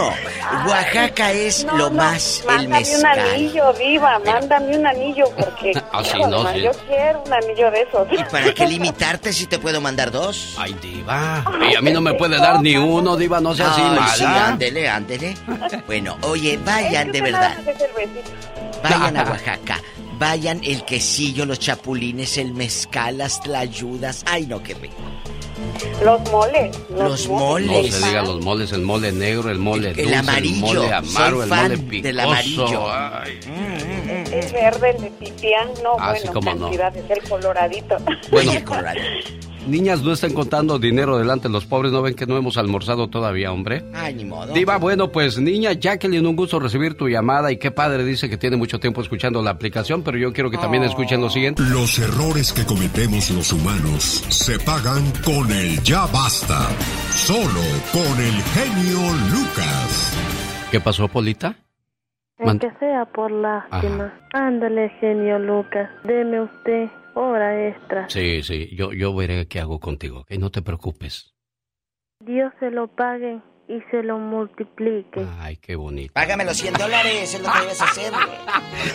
Oaxaca es No, lo no, más el Mándame un mezcal. anillo, viva, mándame un anillo, porque Ah, sí, no, man, sí. yo quiero un anillo de esos. ¿Y para qué limitarte si te puedo mandar dos? Ay, diva. Y a mí no me puede dar ni uno, diva, no sea así Ay, mala. sí, ándele, ándele. Bueno, oye, vayan de verdad. Vayan a Oaxaca. Vayan el quesillo, los chapulines, el mezcal, las tlayudas. Ay, no, qué rico. Los moles. Los No moles. se diga los moles, el mole negro, el mole El dulce, amarillo. el mole amaro, Soy el fan mole picoso. del amarillo. Ay. Es verde, el de pipián, no, Ah, sí, bueno, no. cantidad, es el coloradito. Bueno, niñas, no estén contando dinero delante de los pobres, ¿no ven que no hemos almorzado todavía, hombre? Ay, ni modo. Diva, bueno, pues niña Jacqueline, un gusto recibir tu llamada y qué padre dice que tiene mucho tiempo escuchando la aplicación, pero yo quiero que también escuchen lo siguiente. Los errores que cometemos los humanos se pagan con el ya basta. Solo con el genio Lucas. ¿Qué pasó, Polita? Man- Aunque sea por lástima. Ándale, genio Lucas. Deme usted hora extra. Sí, sí, yo, yo veré qué hago contigo, que no te preocupes. Dios se lo pague y se lo multiplique. Ay, qué bonito. Págame los 100 dólares, es lo que debes hacer.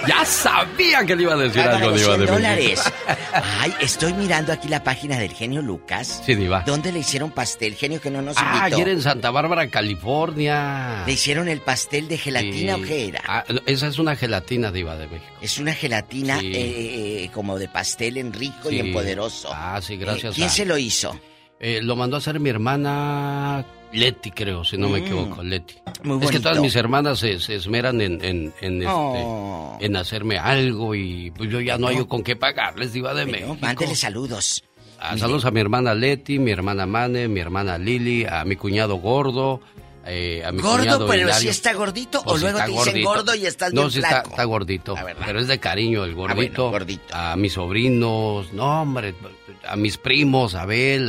Ya sabía que le iba a decir Págame algo, los Diva 100 de dólares. Ay, estoy mirando aquí la página del genio Lucas. Sí, Diva. ¿Dónde le hicieron pastel? Genio que no nos Ah, invitó. ayer en Santa Bárbara, California. ¿Le hicieron el pastel de gelatina Sí. o qué era? Ah, esa es una gelatina, Diva de México. Es una gelatina Sí. eh, eh, como de pastel en rico y en poderoso. Ah, sí, gracias Eh, ¿Quién a- se lo hizo? Eh, lo mandó a hacer mi hermana Leti, creo, si no me Mm. equivoco, Leti. Muy es que todas mis hermanas se, se esmeran en, en, en, este, Oh. en hacerme algo y pues yo ya no hay con qué pagarles, Diva de México. Mándele saludos. Ah, saludos a mi hermana Leti, mi hermana Mane, mi hermana Lili, a mi cuñado gordo, eh, a mi ¿Gordo, cuñado pero Hilario. si está gordito Pues o luego está te dicen gordito. gordo y estás No, bien está, flaco? está gordito, pero es de cariño el bueno, gordito. gordito. A mis sobrinos, no hombre, a mis primos, a Abel,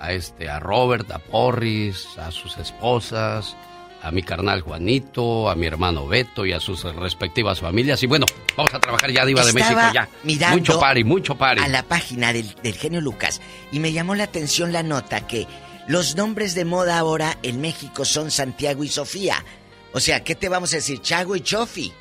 a, este, a Robert, a Porris, a sus esposas, a mi carnal Juanito, a mi hermano Beto y a sus respectivas familias. Y bueno, vamos a trabajar ya, Diva de México, ya. mirando mucho pari, mucho pari. A la página del, del genio Lucas y me llamó la atención la nota que los nombres de moda ahora en México son Santiago y Sofía. O sea, ¿qué te vamos a decir? Chago y Chofi.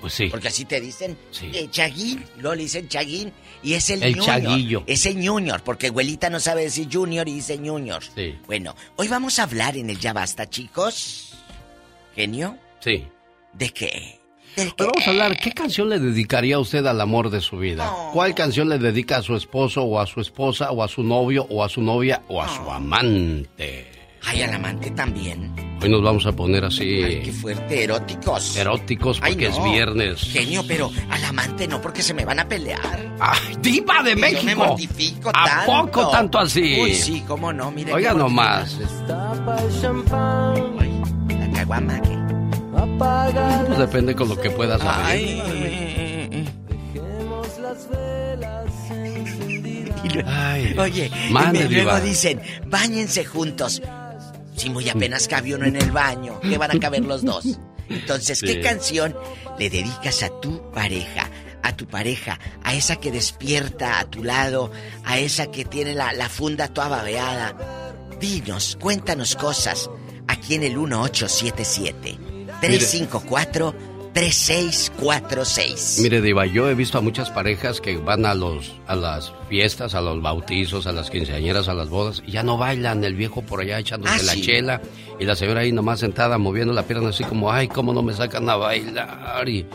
Pues sí. Porque así te dicen eh, Chaguín, luego le dicen Chaguín y es el, El Junior. Chaguillo. Es el Junior, porque abuelita no sabe decir Junior y dice Junior. Sí. Bueno, hoy vamos a hablar en el Ya Basta, chicos. ¿Genio? Sí. ¿De qué? Hoy vamos a hablar, ¿qué canción le dedicaría usted al amor de su vida? ¿Cuál canción le dedica a su esposo o a su esposa o a su novio o a su novia o a su amante? Ay, al amante también. Hoy nos vamos a poner así Qué fuerte, eróticos. eróticos Ay, porque no. es viernes. Genio, pero al amante no, porque se me van a pelear. ¡Ay, diva de Y México! Yo me mortifico ¿A tanto. poco tanto así? Uy, sí, cómo no, mire. Oiga nomás. mortificación. La caguama. Pues depende con lo que puedas abrir. Ay. Ay, Oye, y luego dicen, bañense juntos. Si muy apenas cabe uno en el baño, ¿qué van a caber los dos? Entonces, ¿qué Sí. canción le dedicas a tu pareja? A tu pareja, a esa que despierta a tu lado, a esa que tiene la, la funda toda babeada. Dinos, cuéntanos cosas aquí en el 1877 354 3646. Mire, Diva, yo he visto a muchas parejas que van a los a las fiestas, a los bautizos, a las quinceañeras, a las bodas, y ya no bailan, el viejo por allá echándose Ah, la sí. chela, y la señora ahí nomás sentada moviendo la pierna así como, ay, cómo no me sacan a bailar. Y,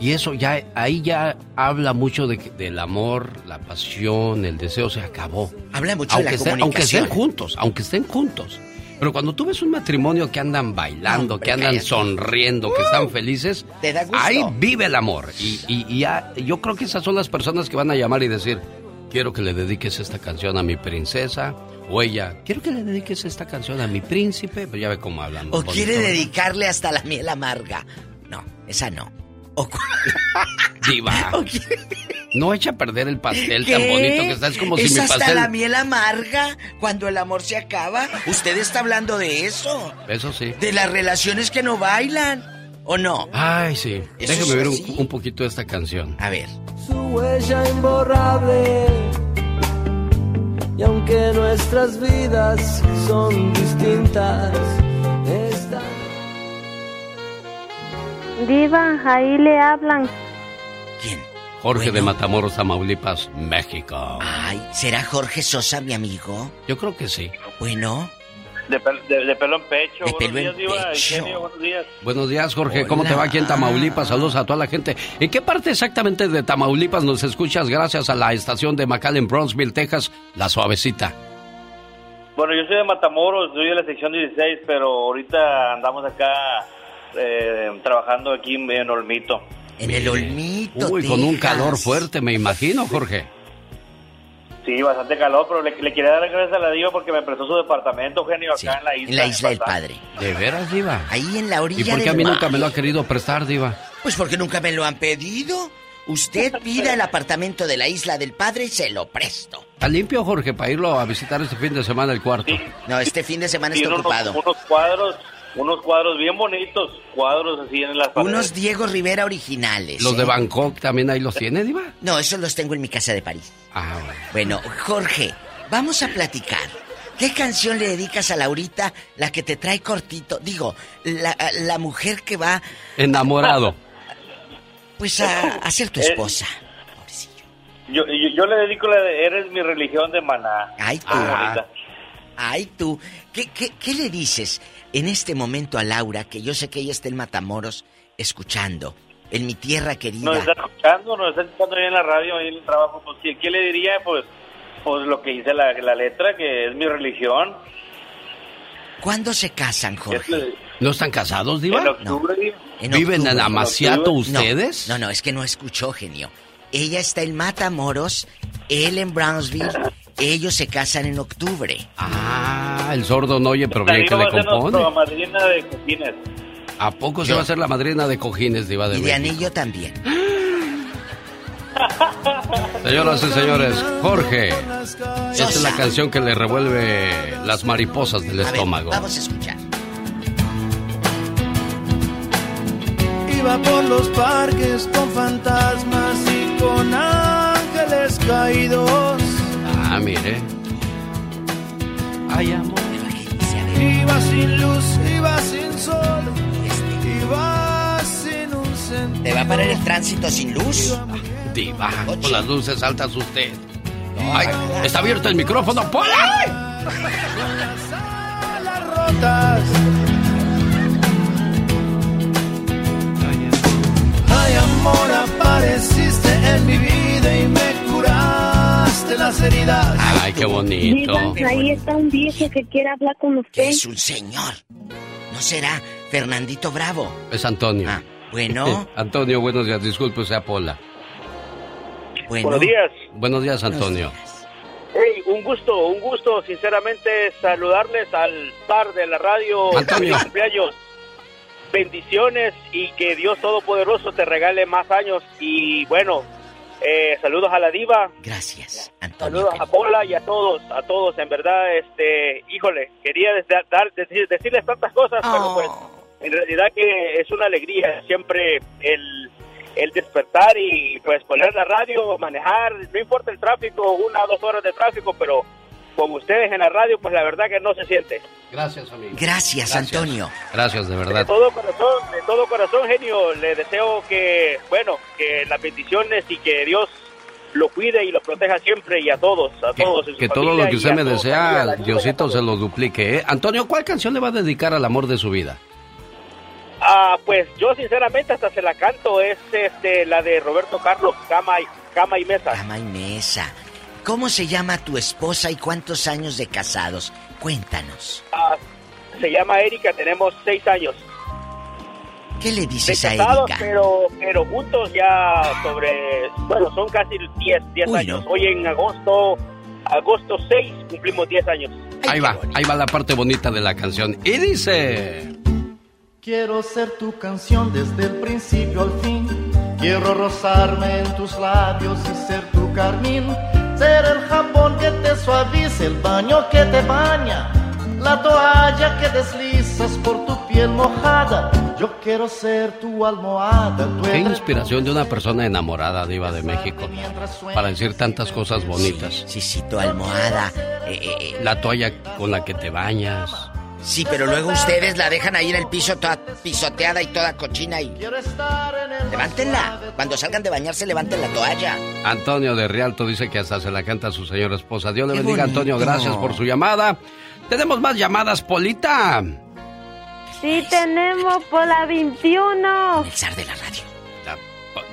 y eso ya, ahí ya habla mucho de, del amor, la pasión, el deseo, se acabó. Habla mucho aunque de la estén- Aunque estén juntos, aunque estén juntos. Pero cuando tú ves un matrimonio que andan bailando, Hombre, que andan cállate. sonriendo, que están felices, Te da gusto. ahí vive el amor. Y, y- y ya- yo creo que esas son las personas que van a llamar y decir, quiero que le dediques esta canción a mi princesa. O ella, quiero que le dediques esta canción a mi príncipe. Pues ya ve cómo hablan. O quiere dedicarle hasta la miel amarga. No, esa no. O Diva. No echa a perder el pastel ¿Qué? tan bonito que está. Es como ¿Es si mi hasta pastel... la miel amarga cuando el amor se acaba? Usted está hablando de eso. Eso sí. De las relaciones que no bailan. ¿O no? Ay, sí. Déjame ver un poquito de esta canción. A ver. su huella imborrable. Y aunque nuestras vidas son distintas, esta Diva, ahí le hablan. Jorge de Matamoros, Tamaulipas, México. Ay, ¿será Jorge Sosa mi amigo? Yo creo que sí. Bueno. De, pel- de- de pelo en pecho. De buenos pelo días, en pecho. Eugenio, buenos días. Buenos días, Jorge. ¿Cómo te va aquí en Tamaulipas? Saludos a toda la gente. ¿En qué parte exactamente de Tamaulipas nos escuchas gracias a la estación de McAllen, Bronzeville, Texas, La Suavecita? Bueno, yo soy de Matamoros, soy de la sección 16, pero ahorita andamos acá eh, trabajando aquí en Olmito. En el Olmito. Uy, con un calor fuerte, me imagino, Jorge. Sí, bastante calor, pero le, le quería dar las gracias a la diva porque me prestó su departamento, Eugenio, acá en la isla. En la isla del padre. ¿De veras, Diva? Ahí en la orilla ¿Y por qué del a mí mar. nunca me lo ha querido prestar, Diva? Pues porque nunca me lo han pedido. Usted pida el apartamento de la isla del padre y se lo presto. ¿Está limpio, Jorge, para irlo a visitar este fin de semana el cuarto? No, este fin de semana está unos, ocupado. unos cuadros, unos cuadros bien bonitos, cuadros así en las paredes. Unos Diego Rivera originales. ¿Los de ¿eh? Bangkok también ahí los tiene, Diva? No, esos los tengo en mi casa de París. Ah, bueno. Bueno, Jorge, vamos a platicar. ¿Qué canción le dedicas a Laurita, la que te trae cortito? Digo, la, la mujer que va, Enamorado. pues, a, a ser tu Eh, esposa. Yo, yo, yo le dedico la de Eres mi religión de maná. Ay, tú. Ah. Ay, tú. ¿Qué, qué, qué le dices en este momento a Laura, que yo sé que ella está en Matamoros, escuchando, en mi tierra querida? Nos está escuchando, nos está escuchando ahí en la radio, ahí en el trabajo. Pues, ¿qué, le diría? Pues, pues lo que dice la, la letra, que es mi religión. ¿Cuándo se casan, Jorge? ¿No están casados, Diva? En octubre. En ¿Viven octubre. en Amaciato No, ustedes? No, no, es que no escuchó, genio. Ella está en Matamoros, él en Brownsville. Ellos se casan en octubre. Ah, el sordo no oye, pero bien que le va a ser compone. nuestra madrina de cojines. ¿A poco se va a hacer la madrina de cojines, Diva de Y de México? anillo también. Señoras y señores, Jorge. Esta es la canción que le revuelve las mariposas del A ver, estómago. vamos a escuchar. iba por los parques con fantasmas y con ángeles caídos. Ah, mire. Ay, amor. Iba sin luz, iba sin sol, iba sin un sentido. ¿Te va a parar el tránsito sin luz? Diva, con las luces altas usted. Ay, está abierto el micrófono, Pola. Las rotas. Ay, amor, apareciste en mi vida y me curaste las heridas. Ay, qué bonito. Diva, ahí está un viejo que quiere hablar con usted. Es un señor. ¿No será Fernandito Bravo? Es Antonio. Ah, bueno. Antonio, buenos días. Disculpe, sea Pola. Bueno. Buenos días. Buenos días, Antonio. Hey, un gusto, un gusto, sinceramente, saludarles al par de la radio. Antonio. Feliz cumpleaños. Bendiciones y que Dios Todopoderoso te regale más años. Y bueno, eh, saludos a la diva. Gracias, Saludos a Pola y a todos, a todos. En verdad, este, híjole, quería dar, decir- decirles tantas cosas, pero pues, en realidad que es una alegría siempre el, el despertar y pues poner la radio, manejar, no importa el tráfico, una o dos horas de tráfico, pero con ustedes en la radio, pues la verdad que no se siente. Gracias, amigo. Gracias, Antonio. Gracias, de De verdad. todo corazón, de todo corazón, genio, le deseo que, bueno, que las bendiciones y que Dios lo cuide y lo proteja siempre y a todos, a todos. en su Que todo lo que usted me desea, Diosito se lo duplique. ¿eh? Antonio, ¿cuál canción le va a dedicar al amor de su vida? Ah, pues yo sinceramente hasta se la canto, es este la de Roberto Carlos, Cama y, Cama y Mesa. Cama y mesa. ¿Cómo se llama tu esposa y cuántos años de casados? Cuéntanos. Ah, se llama Erika, tenemos seis años. ¿Qué le De dices a casados, Erika? pero, pero juntos ya sobre, bueno, son casi 10, 10 Uy, años. Hoy en agosto, agosto 6 cumplimos 10 años. Ahí va, ahí va la parte bonita de la canción. Y dice... Quiero ser tu canción desde el principio al fin. Quiero rozarme en tus labios y ser tu carmín. Ser el jabón que te suavice, el baño que te baña. La toalla que deslizas por tu piel mojada. Yo quiero ser tu almohada, tu Qué inspiración de una persona enamorada, Diva de México, para decir tantas cosas bonitas. Sí, sí, tu almohada. eh, eh, eh. La toalla con la que te bañas. Sí, pero luego ustedes la dejan ahí en el piso toda pisoteada y toda cochina y... Levántenla. Cuando salgan de bañarse, levanten la toalla. Antonio de Rialto dice que hasta se la canta a su señora esposa. Dios le Qué bendiga, bonito. Antonio. Gracias por su llamada. Tenemos más llamadas, Polita. Sí, tenemos por la 21. El zar de la radio. La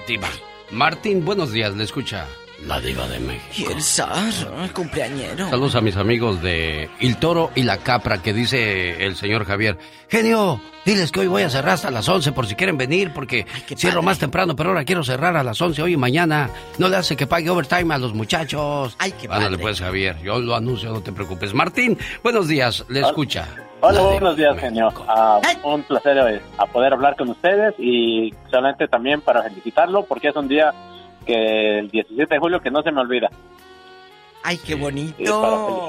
diva. Martín, buenos días. Le escucha la diva de México. Y el zar, el cumpleañero. Saludos a mis amigos de El Toro y la Capra, que dice el señor Javier. Genio, diles que hoy voy a cerrar hasta las 11 por si quieren venir, porque cierro más temprano, pero ahora quiero cerrar a las 11 hoy y mañana. No le hace que pague overtime a los muchachos. Ay, qué Ándale padre. pues, Javier. Yo lo anuncio, no te preocupes. Martín, buenos días. Le escucha. Hola, buenos días, genio. Ah, un placer eh, a poder hablar con ustedes y solamente también para felicitarlo porque es un día que el 17 de julio que no se me olvida. Ay, qué bonito.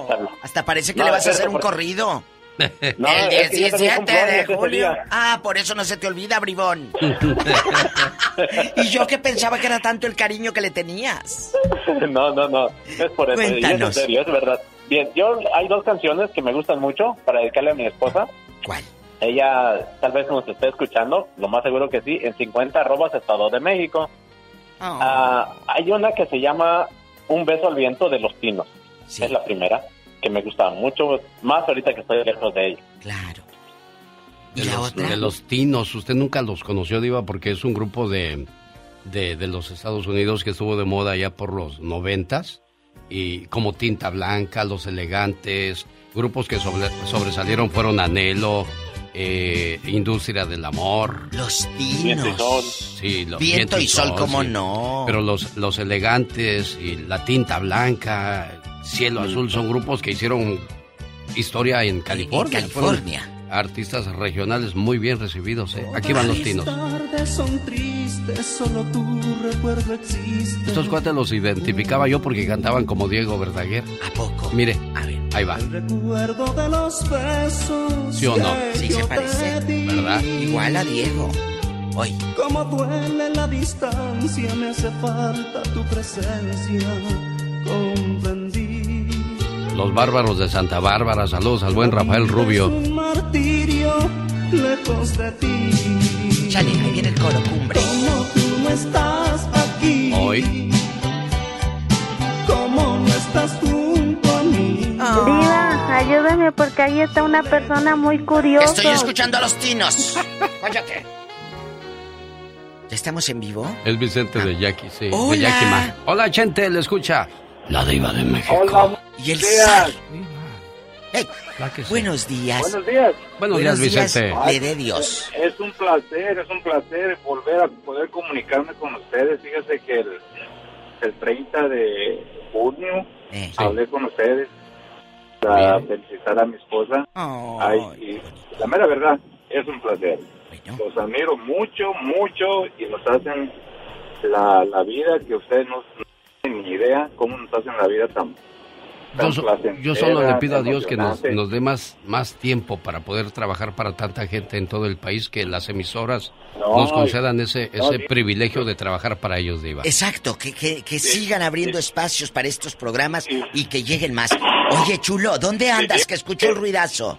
felicitarlo. Hasta parece que No, le vas a hacer un porque- corrido. No, el es que yo también 17 cumplo años de julio. Ah, por eso no se te olvida, bribón. y yo que pensaba que era tanto el cariño que le tenías. no, no, no. Es por eso. Y es en Cuéntanos. serio, es verdad. Bien, yo hay dos canciones que me gustan mucho para dedicarle a mi esposa. ¿Cuál? Ella tal vez nos esté escuchando, lo más seguro que sí, en 50 arrobas Estado de México. Ah, hay una que se llama Un beso al viento de los pinos. Es la primera, que me gusta mucho, más ahorita que estoy lejos de ella. Claro. De los, de los Tinos, usted nunca los conoció, Diva, porque es un grupo de, de, de los Estados Unidos que estuvo de moda ya por los noventas. Y como Tinta Blanca, Los Elegantes, grupos que sobre- sobresalieron fueron Anhelo, eh, Industria del Amor. Los sol. Sí, lo- Viento y sol, ¿cómo no? Pero los, los Elegantes y La Tinta Blanca, Cielo Azul son grupos que hicieron historia en California. California. Artistas regionales muy bien recibidos. ¿eh? Aquí van los tinos. tardes son tristes, solo tu recuerdo existe. Estos cuates los identificaba yo porque cantaban como Diego Verdaguer. ¿A poco? Mire, ahí va. Recuerdo de los besos. ¿Sí o no? Sí, se parece. ¿Verdad? Igual a Diego. Hoy. Como duele la distancia, me hace falta tu presencia. Comprendí. Los bárbaros de Santa Bárbara. Saludos al buen Rafael Rubio. Martirio lejos de ti. Chale, ahí viene el coro cumbre. Como tú no estás aquí. Hoy. Como no estás junto a mí. Diva, ayúdame porque ahí está una persona muy curiosa. Estoy escuchando a los tinos. Cállate. ¿Ya estamos en vivo? Es Vicente de Jackie, sí. Hola. De Jackie Ma. Hola, gente, le escucha. La diva de México. Y el días. Sí. buenos días. Buenos días. Buenos días, Vicente. Le dé Dios. Es un placer, es un placer volver a poder comunicarme con ustedes. Fíjese que el, el 30 de junio Eh. hablé con ustedes para felicitar a mi esposa. Oh, Ay, y la mera verdad, es un placer. Los admiro mucho, mucho y nos hacen la, la vida que ustedes no, no tienen ni idea cómo nos hacen la vida tan yo, solo le pido a Dios que nos, nos dé más, más tiempo para poder trabajar para tanta gente en todo el país, que las emisoras nos concedan ese, ese privilegio de trabajar para ellos, Diva. Exacto, que, que, sigan abriendo espacios para estos programas y que lleguen más. Oye, chulo, ¿dónde andas? Que escucho el ruidazo.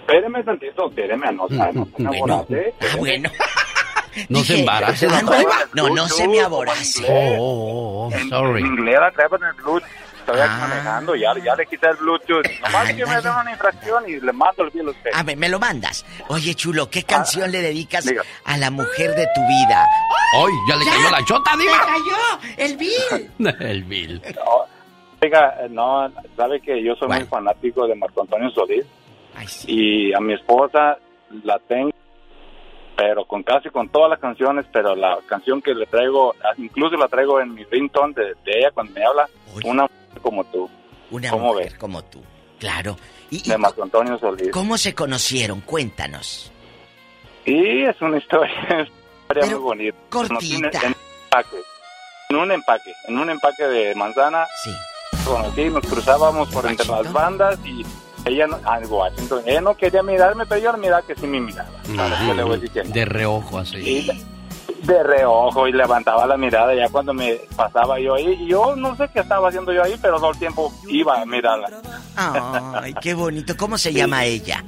Espéreme tantito, espéreme, no, no, no, bueno. Ah, bueno. No se embarace. No, no se me aborrace. Oh, oh, oh, sorry. En inglés en el. Estoy ah. manejando, ya, ya le quité el Bluetooth. Nomás que me den una infracción y le mando el bill a usted. A ver, me lo mandas. Oye, chulo, ¿qué canción le dedicas a la mujer de tu vida? ¡Ay, ya le cayó la chota, diva! ¡Le cayó! ¡El bill! el bill. oiga, no, sabe que yo soy muy fanático de Marco Antonio Solís. Ay, sí. Y a mi esposa la tengo pero con casi con todas las canciones, pero la canción que le traigo, incluso la traigo en mi ringtone de, ella cuando me habla, una mujer como tú. Una mujer como tú, claro. Y, de Marco Antonio Solís. ¿Cómo se conocieron? Cuéntanos. Y es una historia, muy bonita. Cortita. En, empaque, en un empaque, en un empaque de manzana. Sí. Conocí, nos cruzábamos por entre las bandas y ella no, algo ella no quería mirarme, pero yo miraba que sí me miraba. De reojo así. De reojo y levantaba la mirada ya cuando me pasaba yo ahí. Y yo no sé qué estaba haciendo yo ahí, pero todo el tiempo iba a mirarla. Ay, qué bonito. ¿Cómo se llama ella?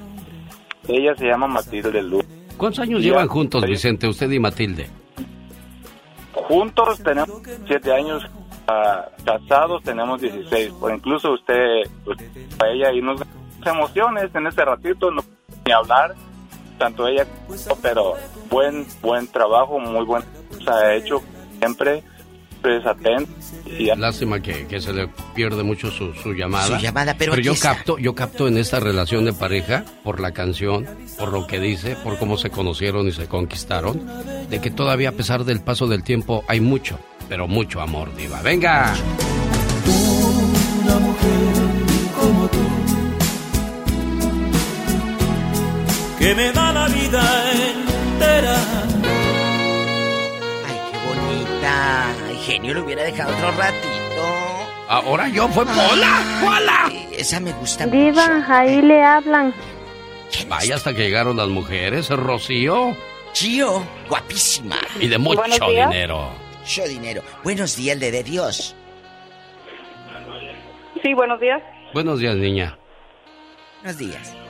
Ella se llama Matilde Luz. ¿Cuántos años llevan juntos, Vicente, usted y Matilde? Juntos tenemos siete años ah, casados tenemos 16, o incluso usted, pues, a ella y nos emociones en este ratito, no ni hablar, tanto ella, pero buen buen trabajo, muy buen, se ha hecho siempre, pues atento. Lástima que, que, se le pierde mucho su, su llamada. Su llamada, pero, yo capto, yo capto en esta relación de pareja, por la canción, por lo que dice, por cómo se conocieron y se conquistaron, de que todavía a pesar del paso del tiempo hay mucho, pero mucho amor, diva. ¡Venga! Que me da la vida entera. Ay, qué bonita. Ay, genio, lo hubiera dejado otro ratito. Ahora yo fue Pola, Pola. Esa me gusta Diva, ahí le hablan. Vaya hasta que llegaron las mujeres, Rocío. Chío, guapísima. Y de mucho dinero. Mucho dinero. Buenos días, de, de Dios. Sí, buenos días. Buenos días, niña. Buenos días.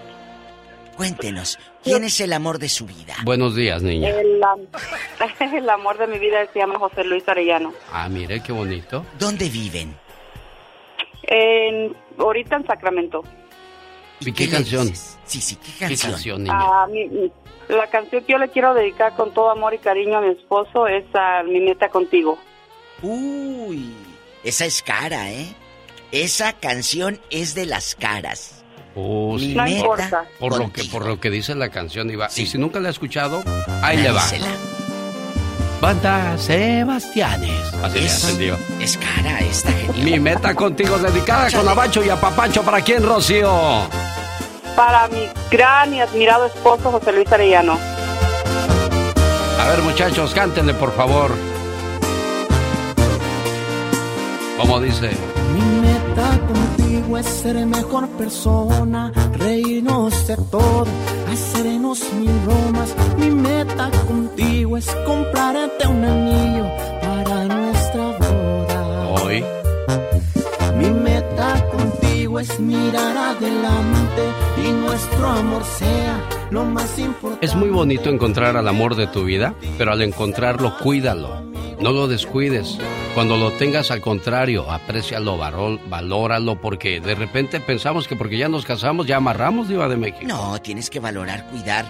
Cuéntenos, ¿quién es el amor de su vida? Buenos días, niña. El, amor de mi vida se llama José Luis Arellano. Ah, mire, qué bonito. ¿Dónde viven? En, ahorita en Sacramento. ¿Y, qué, canción? Sí, sí, ¿qué canción? niña? Ah, la canción que yo le quiero dedicar con todo amor y cariño a mi esposo es a Mi Meta Contigo. Uy, esa es cara, ¿eh? Esa canción es de las caras. Oh, sí. No importa. Por lo, que, por lo que dice la canción, Iba. Y si nunca la ha escuchado, ahí le va. Banda Sebastianes. Así le Es cara esta genial. Mi meta contigo dedicada con Abacho y a Papacho. ¿Para quién, Rocío? Para mi gran y admirado esposo, José Luis Arellano. A ver, muchachos, cántenle, por favor. ¿Cómo dice? Es ser mejor persona, reírnos de todo, hacernos mil bromas. Mi meta contigo es comprarte un anillo para nuestra boda. Hoy. Mi meta contigo es mirar adelante y nuestro amor sea lo más importante. Es muy bonito encontrar al amor de tu vida, pero al encontrarlo, cuídalo. No lo descuides. Cuando lo tengas al contrario, aprecialo, valóralo, porque de repente pensamos que porque ya nos casamos ya amarramos, Diva de México. No, tienes que valorar, cuidar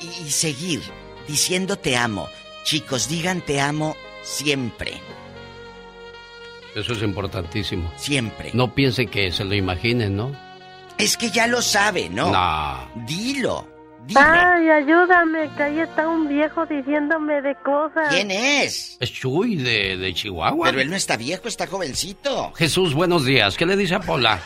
y, y seguir diciendo te amo. Chicos, digan te amo siempre. Eso es importantísimo. Siempre. No piense que se lo imaginen, ¿no? Es que ya lo sabe, ¿no? No. Dilo. Ay, ayúdame, que ahí está un viejo diciéndome de cosas. ¿Quién es? Es Chuy de, de Chihuahua. Pero él no está viejo, está jovencito. Jesús, buenos días. ¿Qué le dice a Pola?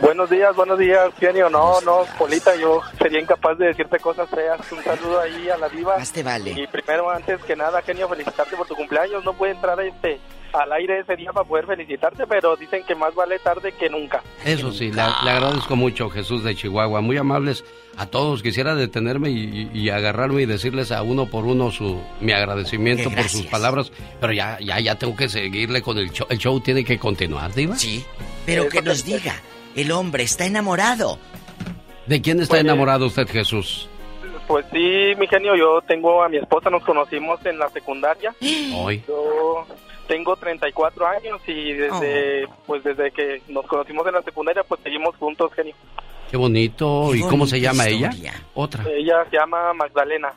Buenos días, buenos días, genio. No, no, Polita, yo sería incapaz de decirte cosas feas. Un saludo ahí a la diva. Más te vale. Y primero, antes que nada, genio, felicitarte por tu cumpleaños. No puede entrar este al aire ese día para poder felicitarte, pero dicen que más vale tarde que nunca. Eso sí, le, agradezco mucho, Jesús de Chihuahua. Muy amables a todos. Quisiera detenerme y, agarrarme y decirles a uno por uno su mi agradecimiento por sus palabras, pero ya, ya, ya tengo que seguirle con el show. El show tiene que continuar, Diva. Sí, pero que nos diga, el hombre está enamorado. ¿De quién está pues, enamorado usted, Jesús? Pues sí, mi genio, yo tengo a mi esposa, nos conocimos en la secundaria. Hoy. Yo tengo 34 años y desde oh. pues desde que nos conocimos en la secundaria, pues seguimos juntos, genio. Qué bonito. ¿Y cómo se llama ella? Otra. Ella se llama Magdalena.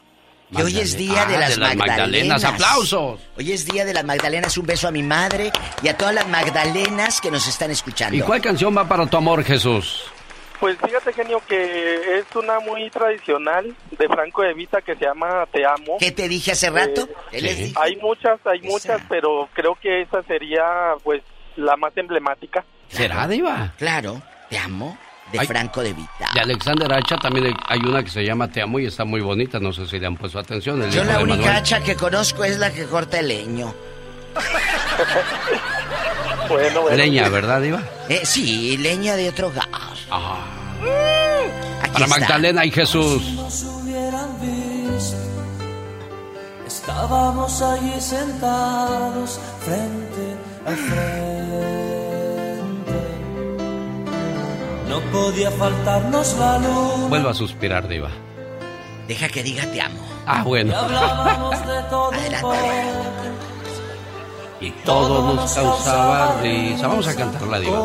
Y hoy es día de, ah, las, Magdalenas. ¡Aplausos! Hoy es día de las Magdalenas. Un beso a mi madre y a todas las Magdalenas que nos están escuchando. ¿Y cuál canción va para tu amor, Jesús? Pues fíjate, genio, que es una muy tradicional de Franco de Vita que se llama Te Amo. ¿Qué te dije hace rato? Eh, hay muchas, hay muchas, pero creo que esa sería, pues, la más emblemática. ¿Será, Diva? Claro, Te Amo, de Franco de Vita. De Alexander Hacha también hay una que se llama Te Amo y está muy bonita, no sé si le han puesto atención. Yo la única hacha que conozco es la que corta el leño. bueno, bueno. Leña, ¿verdad, Diva? Eh, sí, leña de otro gas. Ah. Para Magdalena y Jesús. estábamos allí sentados frente a frente. No podía faltarnos valor. Vuelvo a suspirar, Diva. Deja que diga te amo. Ah, bueno. Y todo nos causaba risa. Vamos a cantar la diva.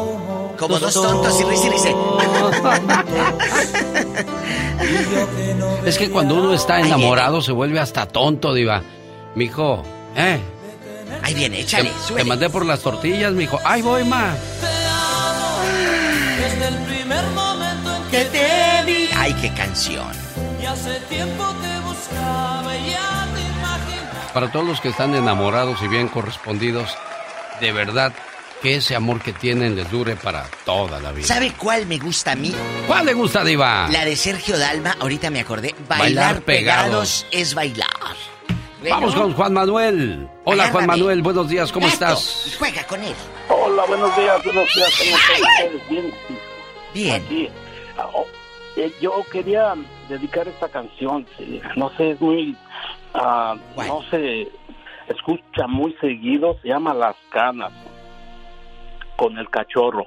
Como dos tontos y risa y risa. es que cuando uno está enamorado se vuelve hasta tonto, diva. Mijo, ¿eh? Ahí viene, échale, te, te mandé por las tortillas, mijo. ¡Ay, voy, ma! Desde el primer momento en que te vi. ¡Ay, qué canción! Y hace tiempo te buscaba y ya para todos los que están enamorados y bien correspondidos, de verdad que ese amor que tienen les dure para toda la vida. ¿Sabe cuál me gusta a mí? ¿Cuál le gusta, Diva? La de Sergio Dalma, ahorita me acordé. Bailar, pegados. es bailar. Vamos con Juan Manuel. Hola, Juan Manuel, buenos días, ¿cómo estás? juega con él. Hola, buenos días, buenos días, ¿cómo están Bien. Bien. Ah, oh, eh, yo quería dedicar esta canción, no sé, es muy Ah, no se escucha muy seguido, se llama Las Canas, con el cachorro.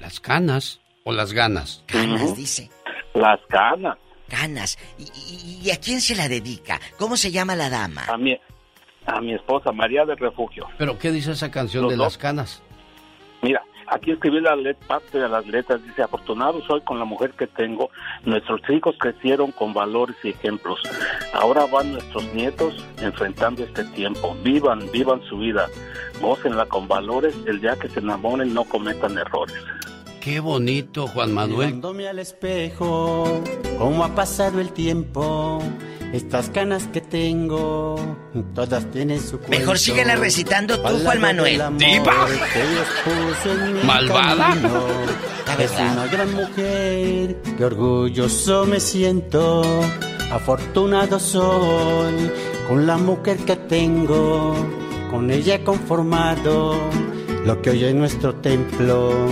¿Las canas o las ganas? Canas, dice. Las canas. Canas. ¿Y, a quién se la dedica? ¿Cómo se llama la dama? A mi, a mi esposa, María del Refugio. ¿Pero qué dice esa canción de las canas? Aquí escribí la parte de las letras, dice, afortunado soy con la mujer que tengo, nuestros hijos crecieron con valores y ejemplos, ahora van nuestros nietos enfrentando este tiempo, vivan, vivan su vida, gócenla con valores, el día que se enamoren no cometan errores. Qué bonito, Juan Manuel. Mirándome al espejo, cómo ha pasado el tiempo. Estas canas que tengo, todas tienen su cuento. Mejor síguela recitando tú, Juan Manuel. ¿Diva? ¿Malvada? Es una gran mujer, que orgulloso me siento. Afortunado soy con la mujer que tengo, con ella he conformado lo que hoy es nuestro templo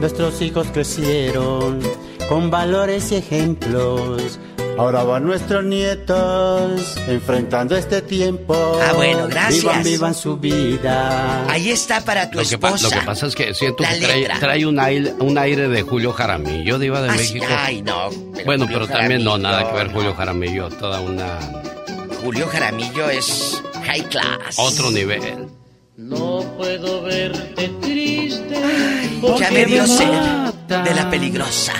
Nuestros hijos crecieron con valores y ejemplos. Ahora van nuestros nietos enfrentando este tiempo. Ah, bueno, gracias. Vivan, vivan su vida. Ahí está para tu lo esposa. Que lo que pasa es que siento que trae, un, aire, un aire de Julio Jaramillo, Diva de México. Ay, no. bueno, pero también no, nada que ver Julio Jaramillo, toda una... Julio Jaramillo es high class. Otro nivel. No puedo verte triste. ya me dio sed de la peligrosa.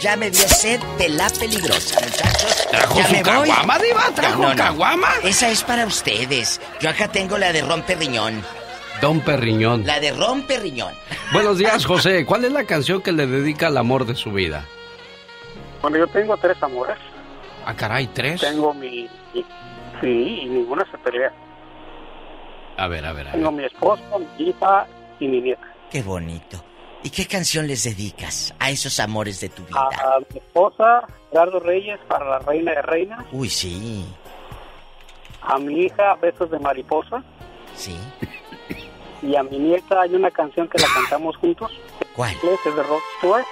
Ya me dio sed de la peligrosa, muchachos. ¿Trajo ya su me caguama, Diva? ¿Trajo no, caguama? Esa es para ustedes. Yo acá tengo la de Rompe Riñón. Don Perriñón. La de Rompe Riñón. Buenos días, José. ¿Cuál es la canción que le dedica al amor de su vida? Bueno, yo tengo tres amores. Ah, caray, ¿tres? Tengo mi... mi sí, y ninguna se pelea. A ver, a ver, a ver. Tengo mi esposo, mi hija y mi nieta. Qué bonito. ¿Y qué canción les dedicas a esos amores de tu vida? A, mi esposa, Gerardo Reyes, para la Reina de Reinas. Uy, sí. A mi hija, Besos de Mariposa. Sí. y a mi nieta hay una canción que la cantamos juntos. ¿Cuál? Es de Rod Stewart.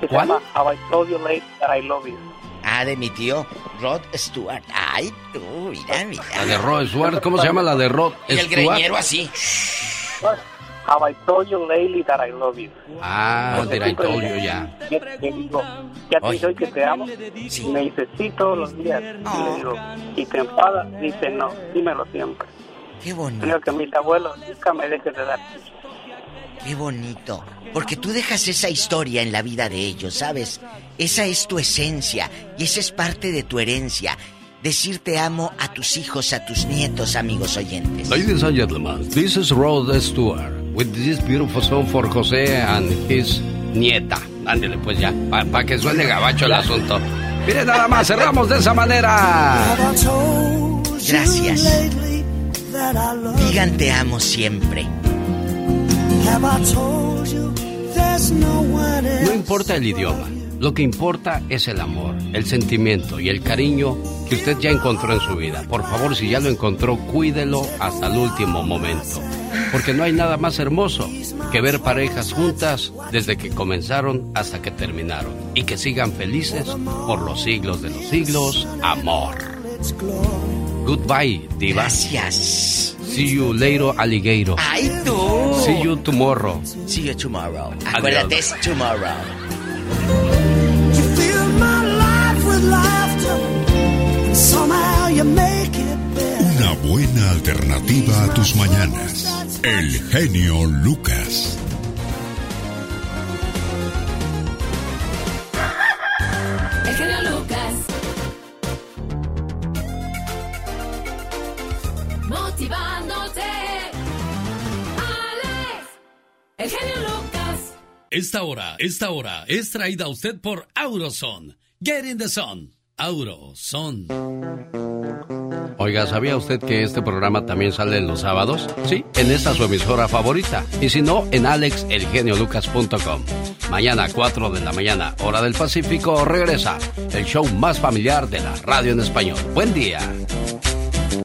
Que se llama Have I Told You Late That I Love You. Ah, de mi tío Rod Stewart. Ay, tú, mira, mira. La de Rod Stewart, ¿cómo se llama la de Rod y el greñero así. Have I told you lately that I love you? Ah, did I told you ya. Ya te digo, ya te digo que te amo. Sí. Me dice sí todos los días. Y le digo, y te enfada, dice no, dímelo siempre. Qué bonito. Creo que mis abuelos nunca me dejes de dar. Qué bonito. Porque tú dejas esa historia en la vida de ellos, ¿sabes? Esa es tu esencia y esa es parte de tu herencia. Decir te amo a tus hijos, a tus nietos, amigos oyentes. Ladies and gentlemen, this is Rod Stewart with this beautiful song for José and his nieta. Ándele pues ya, para que suene gabacho el asunto. Mire nada más, cerramos de esa manera. Gracias. Digan te amo siempre. No importa el idioma, lo que importa es el amor, el sentimiento y el cariño que usted ya encontró en su vida. Por favor, si ya lo encontró, cuídelo hasta el último momento. Porque no hay nada más hermoso que ver parejas juntas desde que comenzaron hasta que terminaron. Y que sigan felices por los siglos de los siglos. Amor. Goodbye, diva. Gracias. See you later, alligator. Ay, tú. See you tomorrow. See you tomorrow. Acuérdate, es tomorrow. Buena alternativa a tus mañanas. El genio Lucas. El genio Lucas. Motivándote. Alex. El genio Lucas. Esta hora, esta hora es traída a usted por Auroson. Get in the sun. Auroson. Oiga, ¿sabía usted que este programa también sale los sábados? Sí, en esta su emisora favorita. Y si no, en alexelgeniolucas.com. Mañana, 4 de la mañana, hora del Pacífico, regresa el show más familiar de la radio en español. Buen día.